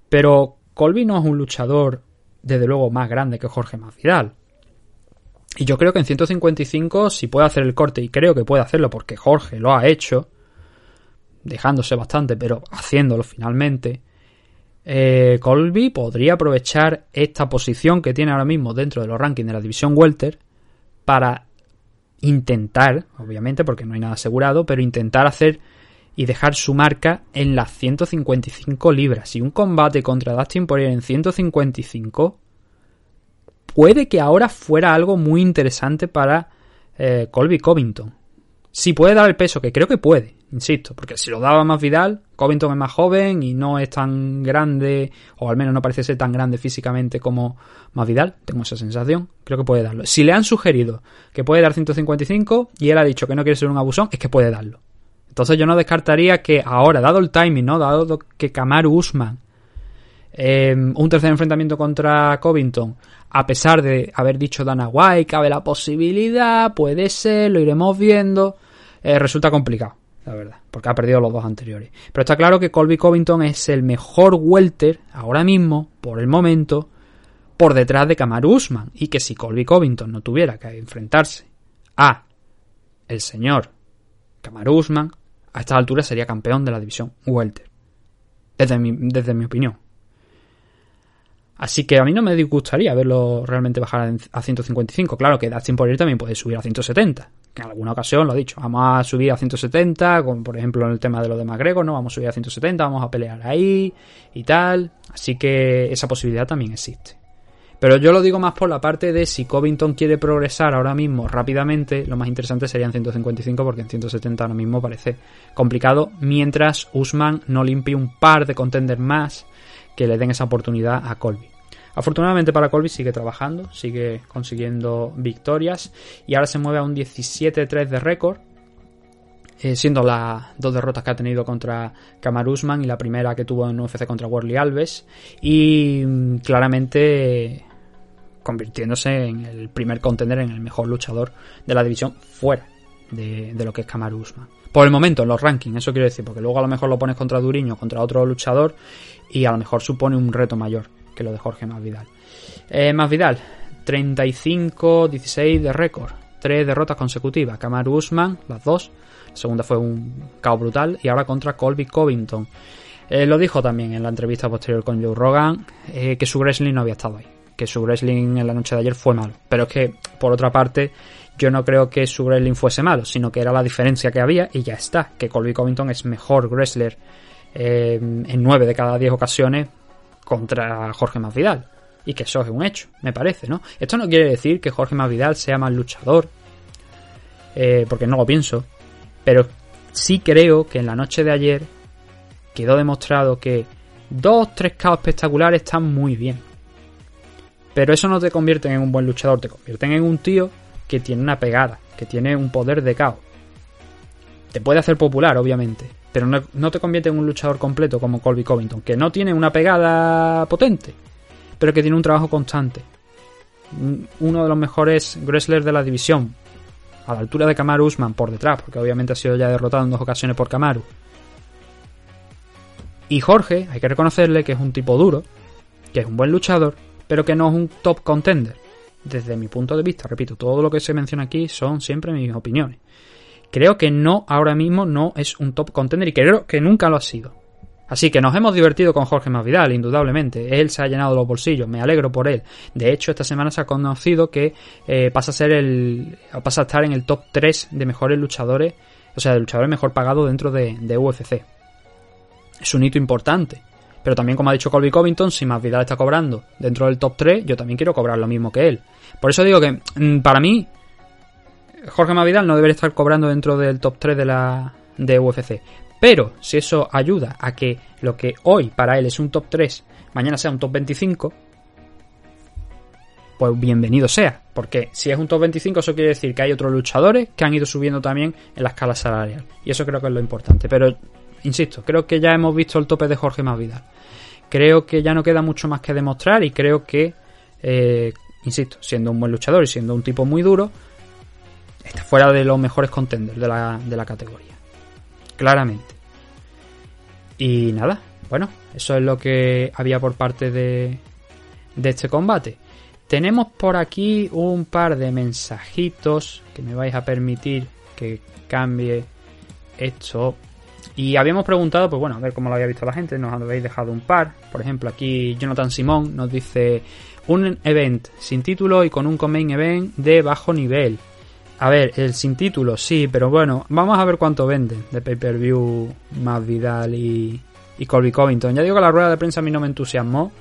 Pero Colby no es un luchador, desde luego, más grande que Jorge Masvidal. Y yo creo que en 155, si puede hacer el corte, y creo que puede hacerlo porque Jorge lo ha hecho, dejándose bastante, pero haciéndolo finalmente, eh, Colby podría aprovechar esta posición que tiene ahora mismo dentro de los rankings de la división Welter para intentar, obviamente porque no hay nada asegurado, pero intentar hacer y dejar su marca en las 155 libras. Y un combate contra Dustin Poirier en 155 puede que ahora fuera algo muy interesante para eh, Colby Covington. Si puede dar el peso, que creo que puede, insisto, porque si lo daba más Vidal, Covington es más joven y no es tan grande, o al menos no parece ser tan grande físicamente como más Vidal, tengo esa sensación, creo que puede darlo. Si le han sugerido que puede dar 155 y él ha dicho que no quiere ser un abusón, es que puede darlo. Entonces yo no descartaría que ahora, dado el timing, ¿no? Dado que Kamaru Usman, em, un tercer enfrentamiento contra Covington, a pesar de haber dicho Dana White, cabe la posibilidad, puede ser, lo iremos viendo, eh, resulta complicado, la verdad, porque ha perdido los dos anteriores. Pero está claro que Colby Covington es el mejor welter ahora mismo, por el momento, por detrás de Kamaru Usman, y que si Colby Covington no tuviera que enfrentarse a el señor Kamaru Usman, a esta altura sería campeón de la división welter. Desde mi, desde mi opinión. Así que a mí no me disgustaría verlo realmente bajar a 155. Claro que Dustin Poirier también puede subir a 170. En alguna ocasión lo he dicho. Vamos a subir a 170, como por ejemplo en el tema de lo de McGregor, ¿no? Vamos a subir a 170, vamos a pelear ahí y tal. Así que esa posibilidad también existe. Pero yo lo digo más por la parte de si Covington quiere progresar ahora mismo rápidamente, lo más interesante sería en 155 porque en 170 ahora mismo parece complicado, mientras Usman no limpie un par de contenders más que le den esa oportunidad a Colby. Afortunadamente para Colby sigue trabajando, sigue consiguiendo victorias y ahora se mueve a un 17-3 de récord, eh, siendo las dos derrotas que ha tenido contra Kamar Usman y la primera que tuvo en UFC contra Worley Alves y mm, claramente convirtiéndose en el primer contender, en el mejor luchador de la división fuera de, lo que es Kamar Usman. Por el momento, en los rankings, eso quiero decir, porque luego a lo mejor lo pones contra Duriño, contra otro luchador y a lo mejor supone un reto mayor que lo de Jorge Masvidal. Eh, Masvidal, 35-16 de récord, tres derrotas consecutivas. Kamaru Usman, las dos. La segunda fue un caos brutal. Y ahora contra Colby Covington. Eh, lo dijo también en la entrevista posterior con Joe Rogan, eh, que su wrestling no había estado ahí. Que su wrestling en la noche de ayer fue malo. Pero es que, por otra parte, yo no creo que su wrestling fuese malo, sino que era la diferencia que había y ya está. Que Colby Covington es mejor wrestler eh, en 9 de cada 10 ocasiones contra Jorge Masvidal. Y que eso es un hecho, me parece, ¿no? Esto no quiere decir que Jorge Masvidal sea más luchador, eh, porque no lo pienso. Pero sí creo que en la noche de ayer quedó demostrado que dos, tres caos espectaculares están muy bien. Pero eso no te convierte en un buen luchador, te convierten en un tío que tiene una pegada, que tiene un poder de caos. Te puede hacer popular, obviamente, pero no, te convierte en un luchador completo como Colby Covington, que no tiene una pegada potente, pero que tiene un trabajo constante. Uno de los mejores wrestlers de la división, a la altura de Kamaru Usman por detrás, porque obviamente ha sido ya derrotado en dos ocasiones por Kamaru. Y Jorge, hay que reconocerle que es un tipo duro, que es un buen luchador, pero que no es un top contender. Desde mi punto de vista, repito, todo lo que se menciona aquí son siempre mis opiniones creo que no, ahora mismo no es un top contender y creo que nunca lo ha sido. Así que nos hemos divertido con Jorge Masvidal, indudablemente. Él se ha llenado los bolsillos, me alegro por él. De hecho, esta semana se ha conocido que eh, pasa a ser el. pasa a estar en el top 3 de mejores luchadores, o sea, de luchadores mejor pagados dentro de, de UFC. Es un hito importante. Pero también, como ha dicho Colby Covington, si Masvidal está cobrando dentro del top 3, yo también quiero cobrar lo mismo que él. Por eso digo que, mm, para mí, Jorge Mavidal no debería estar cobrando dentro del top 3 de la de UFC. Pero si eso ayuda a que lo que hoy para él es un top 3, mañana sea un top 25, pues bienvenido sea. Porque si es un top 25, eso quiere decir que hay otros luchadores que han ido subiendo también en la escala salarial. Y eso creo que es lo importante. Pero, insisto, creo que ya hemos visto el tope de Jorge Mavidal. Creo que ya no queda mucho más que demostrar y creo que, eh, insisto, siendo un buen luchador y siendo un tipo muy duro, está fuera de los mejores contenders de la, de la categoría. Claramente. Y nada, bueno, eso es lo que había por parte de, de este combate. Tenemos por aquí un par de mensajitos que me vais a permitir que cambie esto. Y habíamos preguntado, pues bueno, a ver cómo lo había visto la gente, nos habéis dejado un par. Por ejemplo, aquí Jonathan Simón nos dice un event sin título y con un main event de bajo nivel. A ver, el sin título, sí, pero bueno, vamos a ver cuánto venden de pay-per-view más Vidal y, y Colby Covington. Ya digo que la rueda de prensa a mí no me entusiasmó,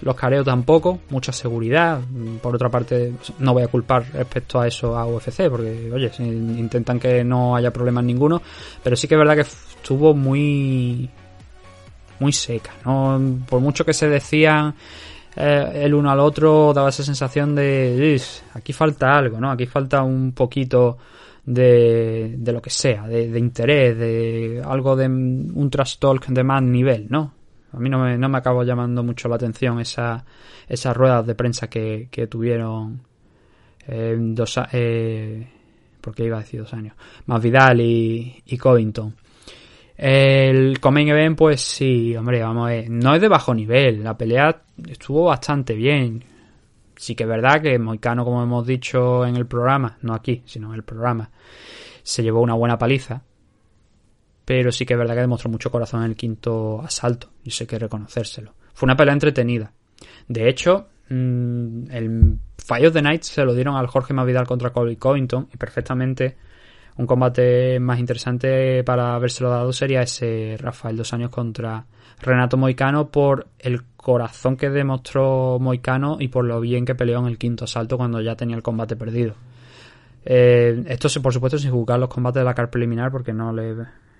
los careos tampoco, mucha seguridad. Por otra parte, no voy a culpar respecto a eso a UFC, porque, oye, intentan que no haya problemas ninguno, pero sí que es verdad que estuvo muy. muy seca, ¿no? Por mucho que se decían eh, el uno al otro daba esa sensación de aquí falta algo, ¿no? Aquí falta un poquito de, de lo que sea, de, interés, de algo de un trash talk de más nivel, ¿no? A mí no me, no me acabo llamando mucho la atención esa, esas ruedas de prensa que, que tuvieron eh, dos eh, porque iba a decir dos años, más Vidal y, y Covington. El Coming Event, pues sí, hombre, vamos. No es de bajo nivel. La pelea estuvo bastante bien. Sí que es verdad que Moicano, como hemos dicho en el programa, no aquí, sino en el programa, se llevó una buena paliza. Pero sí que es verdad que demostró mucho corazón en el quinto asalto. Y sé que reconocérselo. Fue una pelea entretenida. De hecho, mm, el Fire of the Night se lo dieron al Jorge Mavidal contra Colby Covington. Y perfectamente un combate más interesante para habérselo dado sería ese Rafael dos años contra Renato Moicano por el corazón que demostró Moicano y por lo bien que peleó en el quinto asalto cuando ya tenía el combate perdido. Eh, esto, por supuesto, sin jugar los combates de la car preliminar porque no le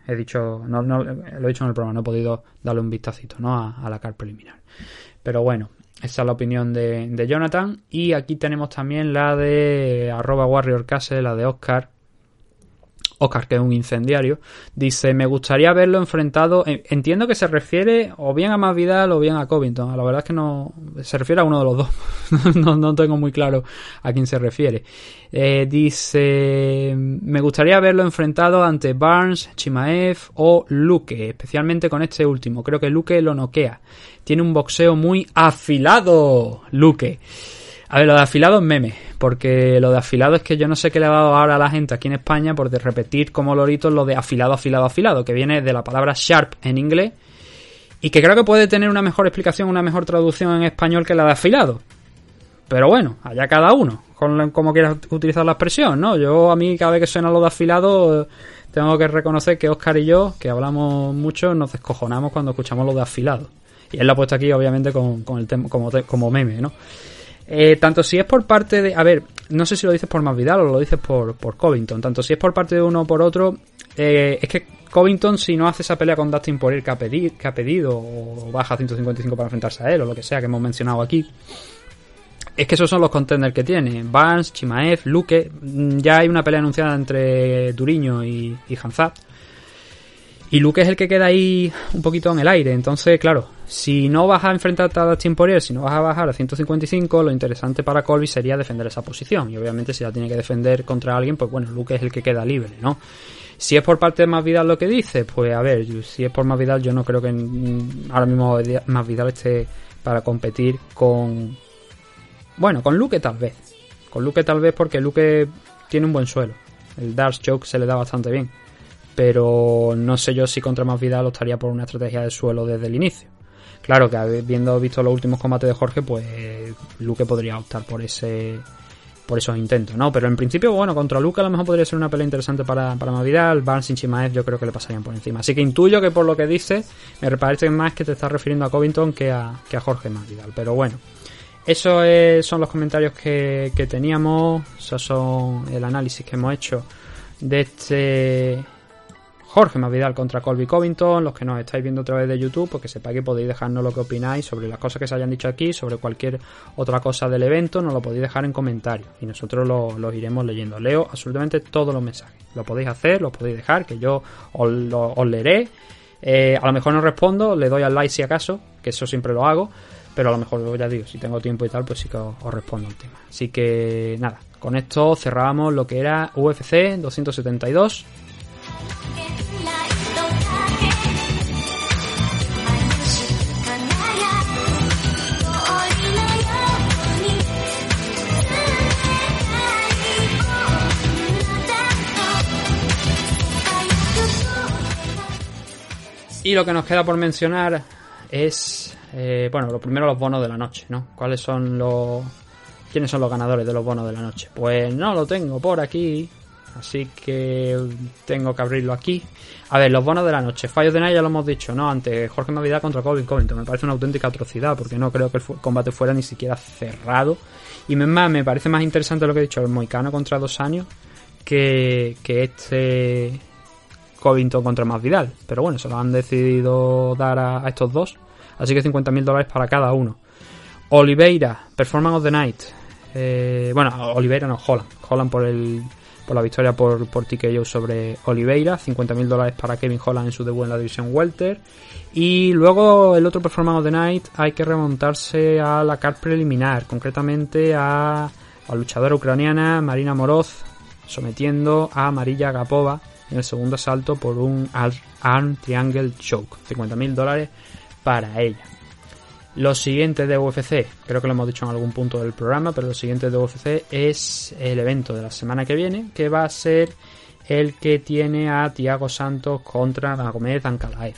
he dicho, no, no, lo he dicho en el programa, no he podido darle un vistacito ¿no? a, la car preliminar. Pero bueno, esa es la opinión de, de Jonathan. Y aquí tenemos también la de arroba Warrior Castle, la de Oscar, Oscar, que es un incendiario, dice, me gustaría verlo enfrentado, entiendo que se refiere o bien a Masvidal o bien a Covington, la verdad es que no, se refiere a uno de los dos, (laughs) no, tengo muy claro a quién se refiere. Eh, dice, me gustaría verlo enfrentado ante Barnes, Chimaev o Luke, especialmente con este último, creo que Luke lo noquea, tiene un boxeo muy afilado, Luke. A ver, lo de afilado es meme, porque lo de afilado es que yo no sé qué le ha dado ahora a la gente aquí en España por de repetir como loritos lo de afilado, afilado, afilado, que viene de la palabra sharp en inglés y que creo que puede tener una mejor explicación, una mejor traducción en español que la de afilado. Pero bueno, allá cada uno, con como quiera utilizar la expresión, ¿no? Yo a mí cada vez que suena lo de afilado tengo que reconocer que Oscar y yo, que hablamos mucho, nos descojonamos cuando escuchamos lo de afilado. Y él lo ha puesto aquí obviamente con, el tema como, como meme, ¿no? Eh, tanto si es por parte de. A ver, no sé si lo dices por Masvidal o lo dices por, por Covington. Tanto si es por parte de uno o por otro. Eh, es que Covington, si no hace esa pelea con Dustin Poirier que ha, pedido, que ha pedido, o baja a 155 para enfrentarse a él, o lo que sea que hemos mencionado aquí. Es que esos son los contenders que tiene. Barnes, Chimaev, Luque. Mm, ya hay una pelea anunciada entre Duriño y, y Hanzat. Y Luke es el que queda ahí un poquito en el aire. Entonces, claro, si no vas a enfrentarte a Dustin Poirier, si no vas a bajar a 155, lo interesante para Colby sería defender esa posición. Y obviamente si la tiene que defender contra alguien, pues bueno, Luke es el que queda libre, ¿no? Si es por parte de Masvidal lo que dice, pues a ver, si es por Masvidal yo no creo que ahora mismo Masvidal esté para competir con... Bueno, con Luke tal vez. Con Luke tal vez porque Luke tiene un buen suelo. El Dark Choke se le da bastante bien pero no sé yo si contra Masvidal estaría por una estrategia de suelo desde el inicio. Claro que habiendo visto los últimos combates de Jorge, pues Luke podría optar por ese por esos intentos, ¿no? Pero en principio, bueno, contra Luke a lo mejor podría ser una pelea interesante para, para Masvidal, Barnes y Chimaev yo creo que le pasarían por encima. Así que intuyo que por lo que dice, me parece más que te estás refiriendo a Covington que a, que a Jorge Masvidal. Pero bueno, esos son los comentarios que, que teníamos, esos son el análisis que hemos hecho de este Jorge Masvidal contra Colby Covington, los que nos estáis viendo a través de YouTube, pues que sepáis que podéis dejarnos lo que opináis sobre las cosas que se hayan dicho aquí, sobre cualquier otra cosa del evento, nos lo podéis dejar en comentarios y nosotros los iremos leyendo. Leo absolutamente todos los mensajes. Lo podéis hacer, lo podéis dejar, que yo os, leeré. Eh, a lo mejor no respondo, le doy al like si acaso, que eso siempre lo hago, pero a lo mejor ya digo, si tengo tiempo y tal, pues sí que os, os respondo el tema. Así que nada, con esto cerramos lo que era UFC 272. Y lo que nos queda por mencionar es, eh, bueno, lo primero los bonos de la noche, ¿no? ¿Cuáles son los... ¿Quiénes son los ganadores de los bonos de la noche? Pues no lo tengo por aquí, así que tengo que abrirlo aquí. A ver, los bonos de la noche. Fallos de Naya ya lo hemos dicho, ¿no? Ante Jorge Navidad contra Colin Covington. Me parece una auténtica atrocidad porque no creo que el combate fuera ni siquiera cerrado. Y más, me parece más interesante lo que he dicho, el Moicano contra dos años, que, que este Covington contra Masvidal. Pero bueno, se lo han decidido dar a, estos dos. Así que 50.000 dólares para cada uno. Oliveira, Performance of the Night. Eh, bueno, Oliveira no, Holland. Holland por el por la victoria por, por TKO sobre Oliveira. 50.000 dólares para Kevin Holland en su debut en la división Welter. Y luego el otro Performance of the Night hay que remontarse a la card preliminar, concretamente a la luchadora ucraniana Marina Moroz, sometiendo a Marilla Gapova en el segundo asalto por un Arm Triangle Choke. 50.000 dólares para ella. Lo siguiente de UFC, creo que lo hemos dicho en algún punto del programa, pero lo siguiente de UFC es el evento de la semana que viene, que va a ser el que tiene a Thiago Santos contra Magomed Ankalaev.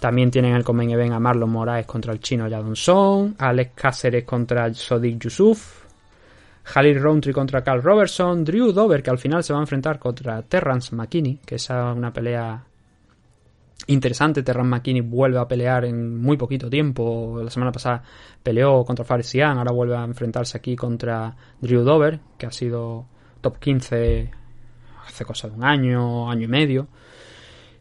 También tienen el Comen Event a Marlon Moraes contra el chino Jadon Song, Alex Cáceres contra Sodik Yusuf, Jalil Roundtree contra Carl Robertson, Drew Dover que al final se va a enfrentar contra Terrence McKinney, que es una pelea interesante. Terrence McKinney vuelve a pelear en muy poquito tiempo. La semana pasada peleó contra Fares ahora vuelve a enfrentarse aquí contra Drew Dover, que ha sido top 15 hace cosa de un año, año y medio.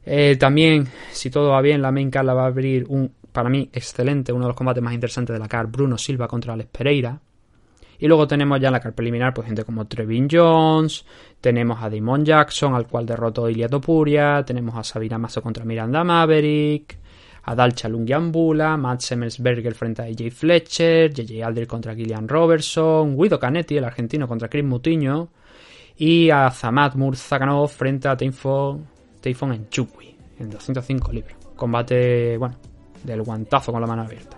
Eh, también, si todo va bien, la main card la va a abrir un, para mí, excelente, uno de los combates más interesantes de la card, Bruno Silva contra Alex Pereira. Y luego tenemos ya en la carta preliminar pues gente como Trevin Jones, tenemos a Damon Jackson, al cual derrotó Ilia Topuria, tenemos a Sabina Mazo contra Miranda Maverick, a Dalcha Lungiambula, Matt Semmelsberger frente a AJ Fletcher, JJ Aldrich contra Gillian Robertson, Guido Canetti, el argentino contra Chris Mutiño, y a Zamat Murzakanov frente a Teifon, en Chukwi, en 205 libras. Combate, bueno, del guantazo con la mano abierta.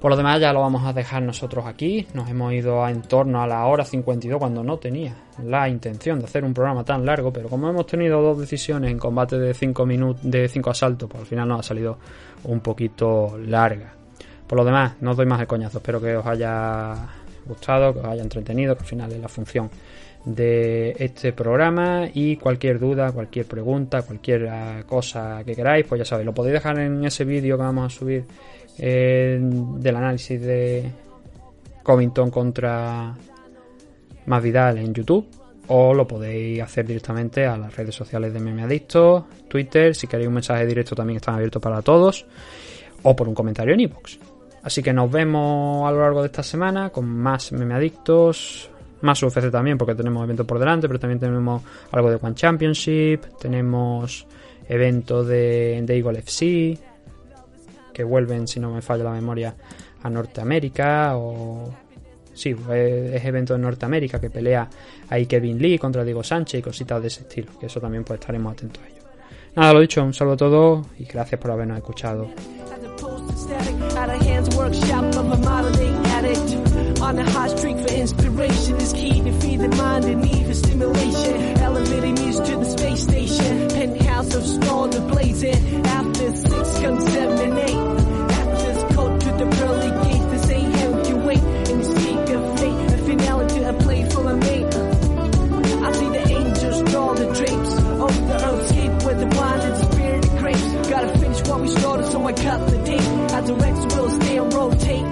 Por lo demás ya lo vamos a dejar nosotros aquí. Nos hemos ido a en torno a la hora 52 cuando no tenía la intención de hacer un programa tan largo, pero como hemos tenido dos decisiones en combate de 5 minutos de 5 asaltos, pues al final nos ha salido un poquito larga. Por lo demás, no os doy más el coñazo, espero que os haya gustado, que os haya entretenido, que al final es la función de este programa y cualquier duda, cualquier pregunta, cualquier cosa que queráis, pues ya sabéis, lo podéis dejar en ese vídeo que vamos a subir del análisis de Covington contra Masvidal en YouTube o lo podéis hacer directamente a las redes sociales de Meme Adicto, Twitter, si queréis un mensaje directo también están abiertos para todos o por un comentario en iVoox. Así que nos vemos a lo largo de esta semana con más Meme Adictos, más UFC también porque tenemos eventos por delante, pero también tenemos algo de One Championship, tenemos eventos de, de Eagle FC, que vuelven, si no me falla la memoria, a Norteamérica o... Sí, es, evento en Norteamérica que pelea ahí Kevin Lee contra Diego Sánchez y cositas de ese estilo, que eso también pues estaremos atentos a ello. Nada, lo dicho, un saludo a todos y gracias por habernos escuchado. On a hot streak for inspiration is key to feed the mind and need for stimulation. Elevating music to the space station. Penthouse of stars are blazing. After six comes seven and eight. After's go to the pearly gate. This ain't hell you wait. And the speak of fate. A finale to a play full of mate. I see the angels draw the drapes. Off the earthscape with the wine and spirit of grapes. Gotta finish what we started so I cut the date. I direct will stay and rotate.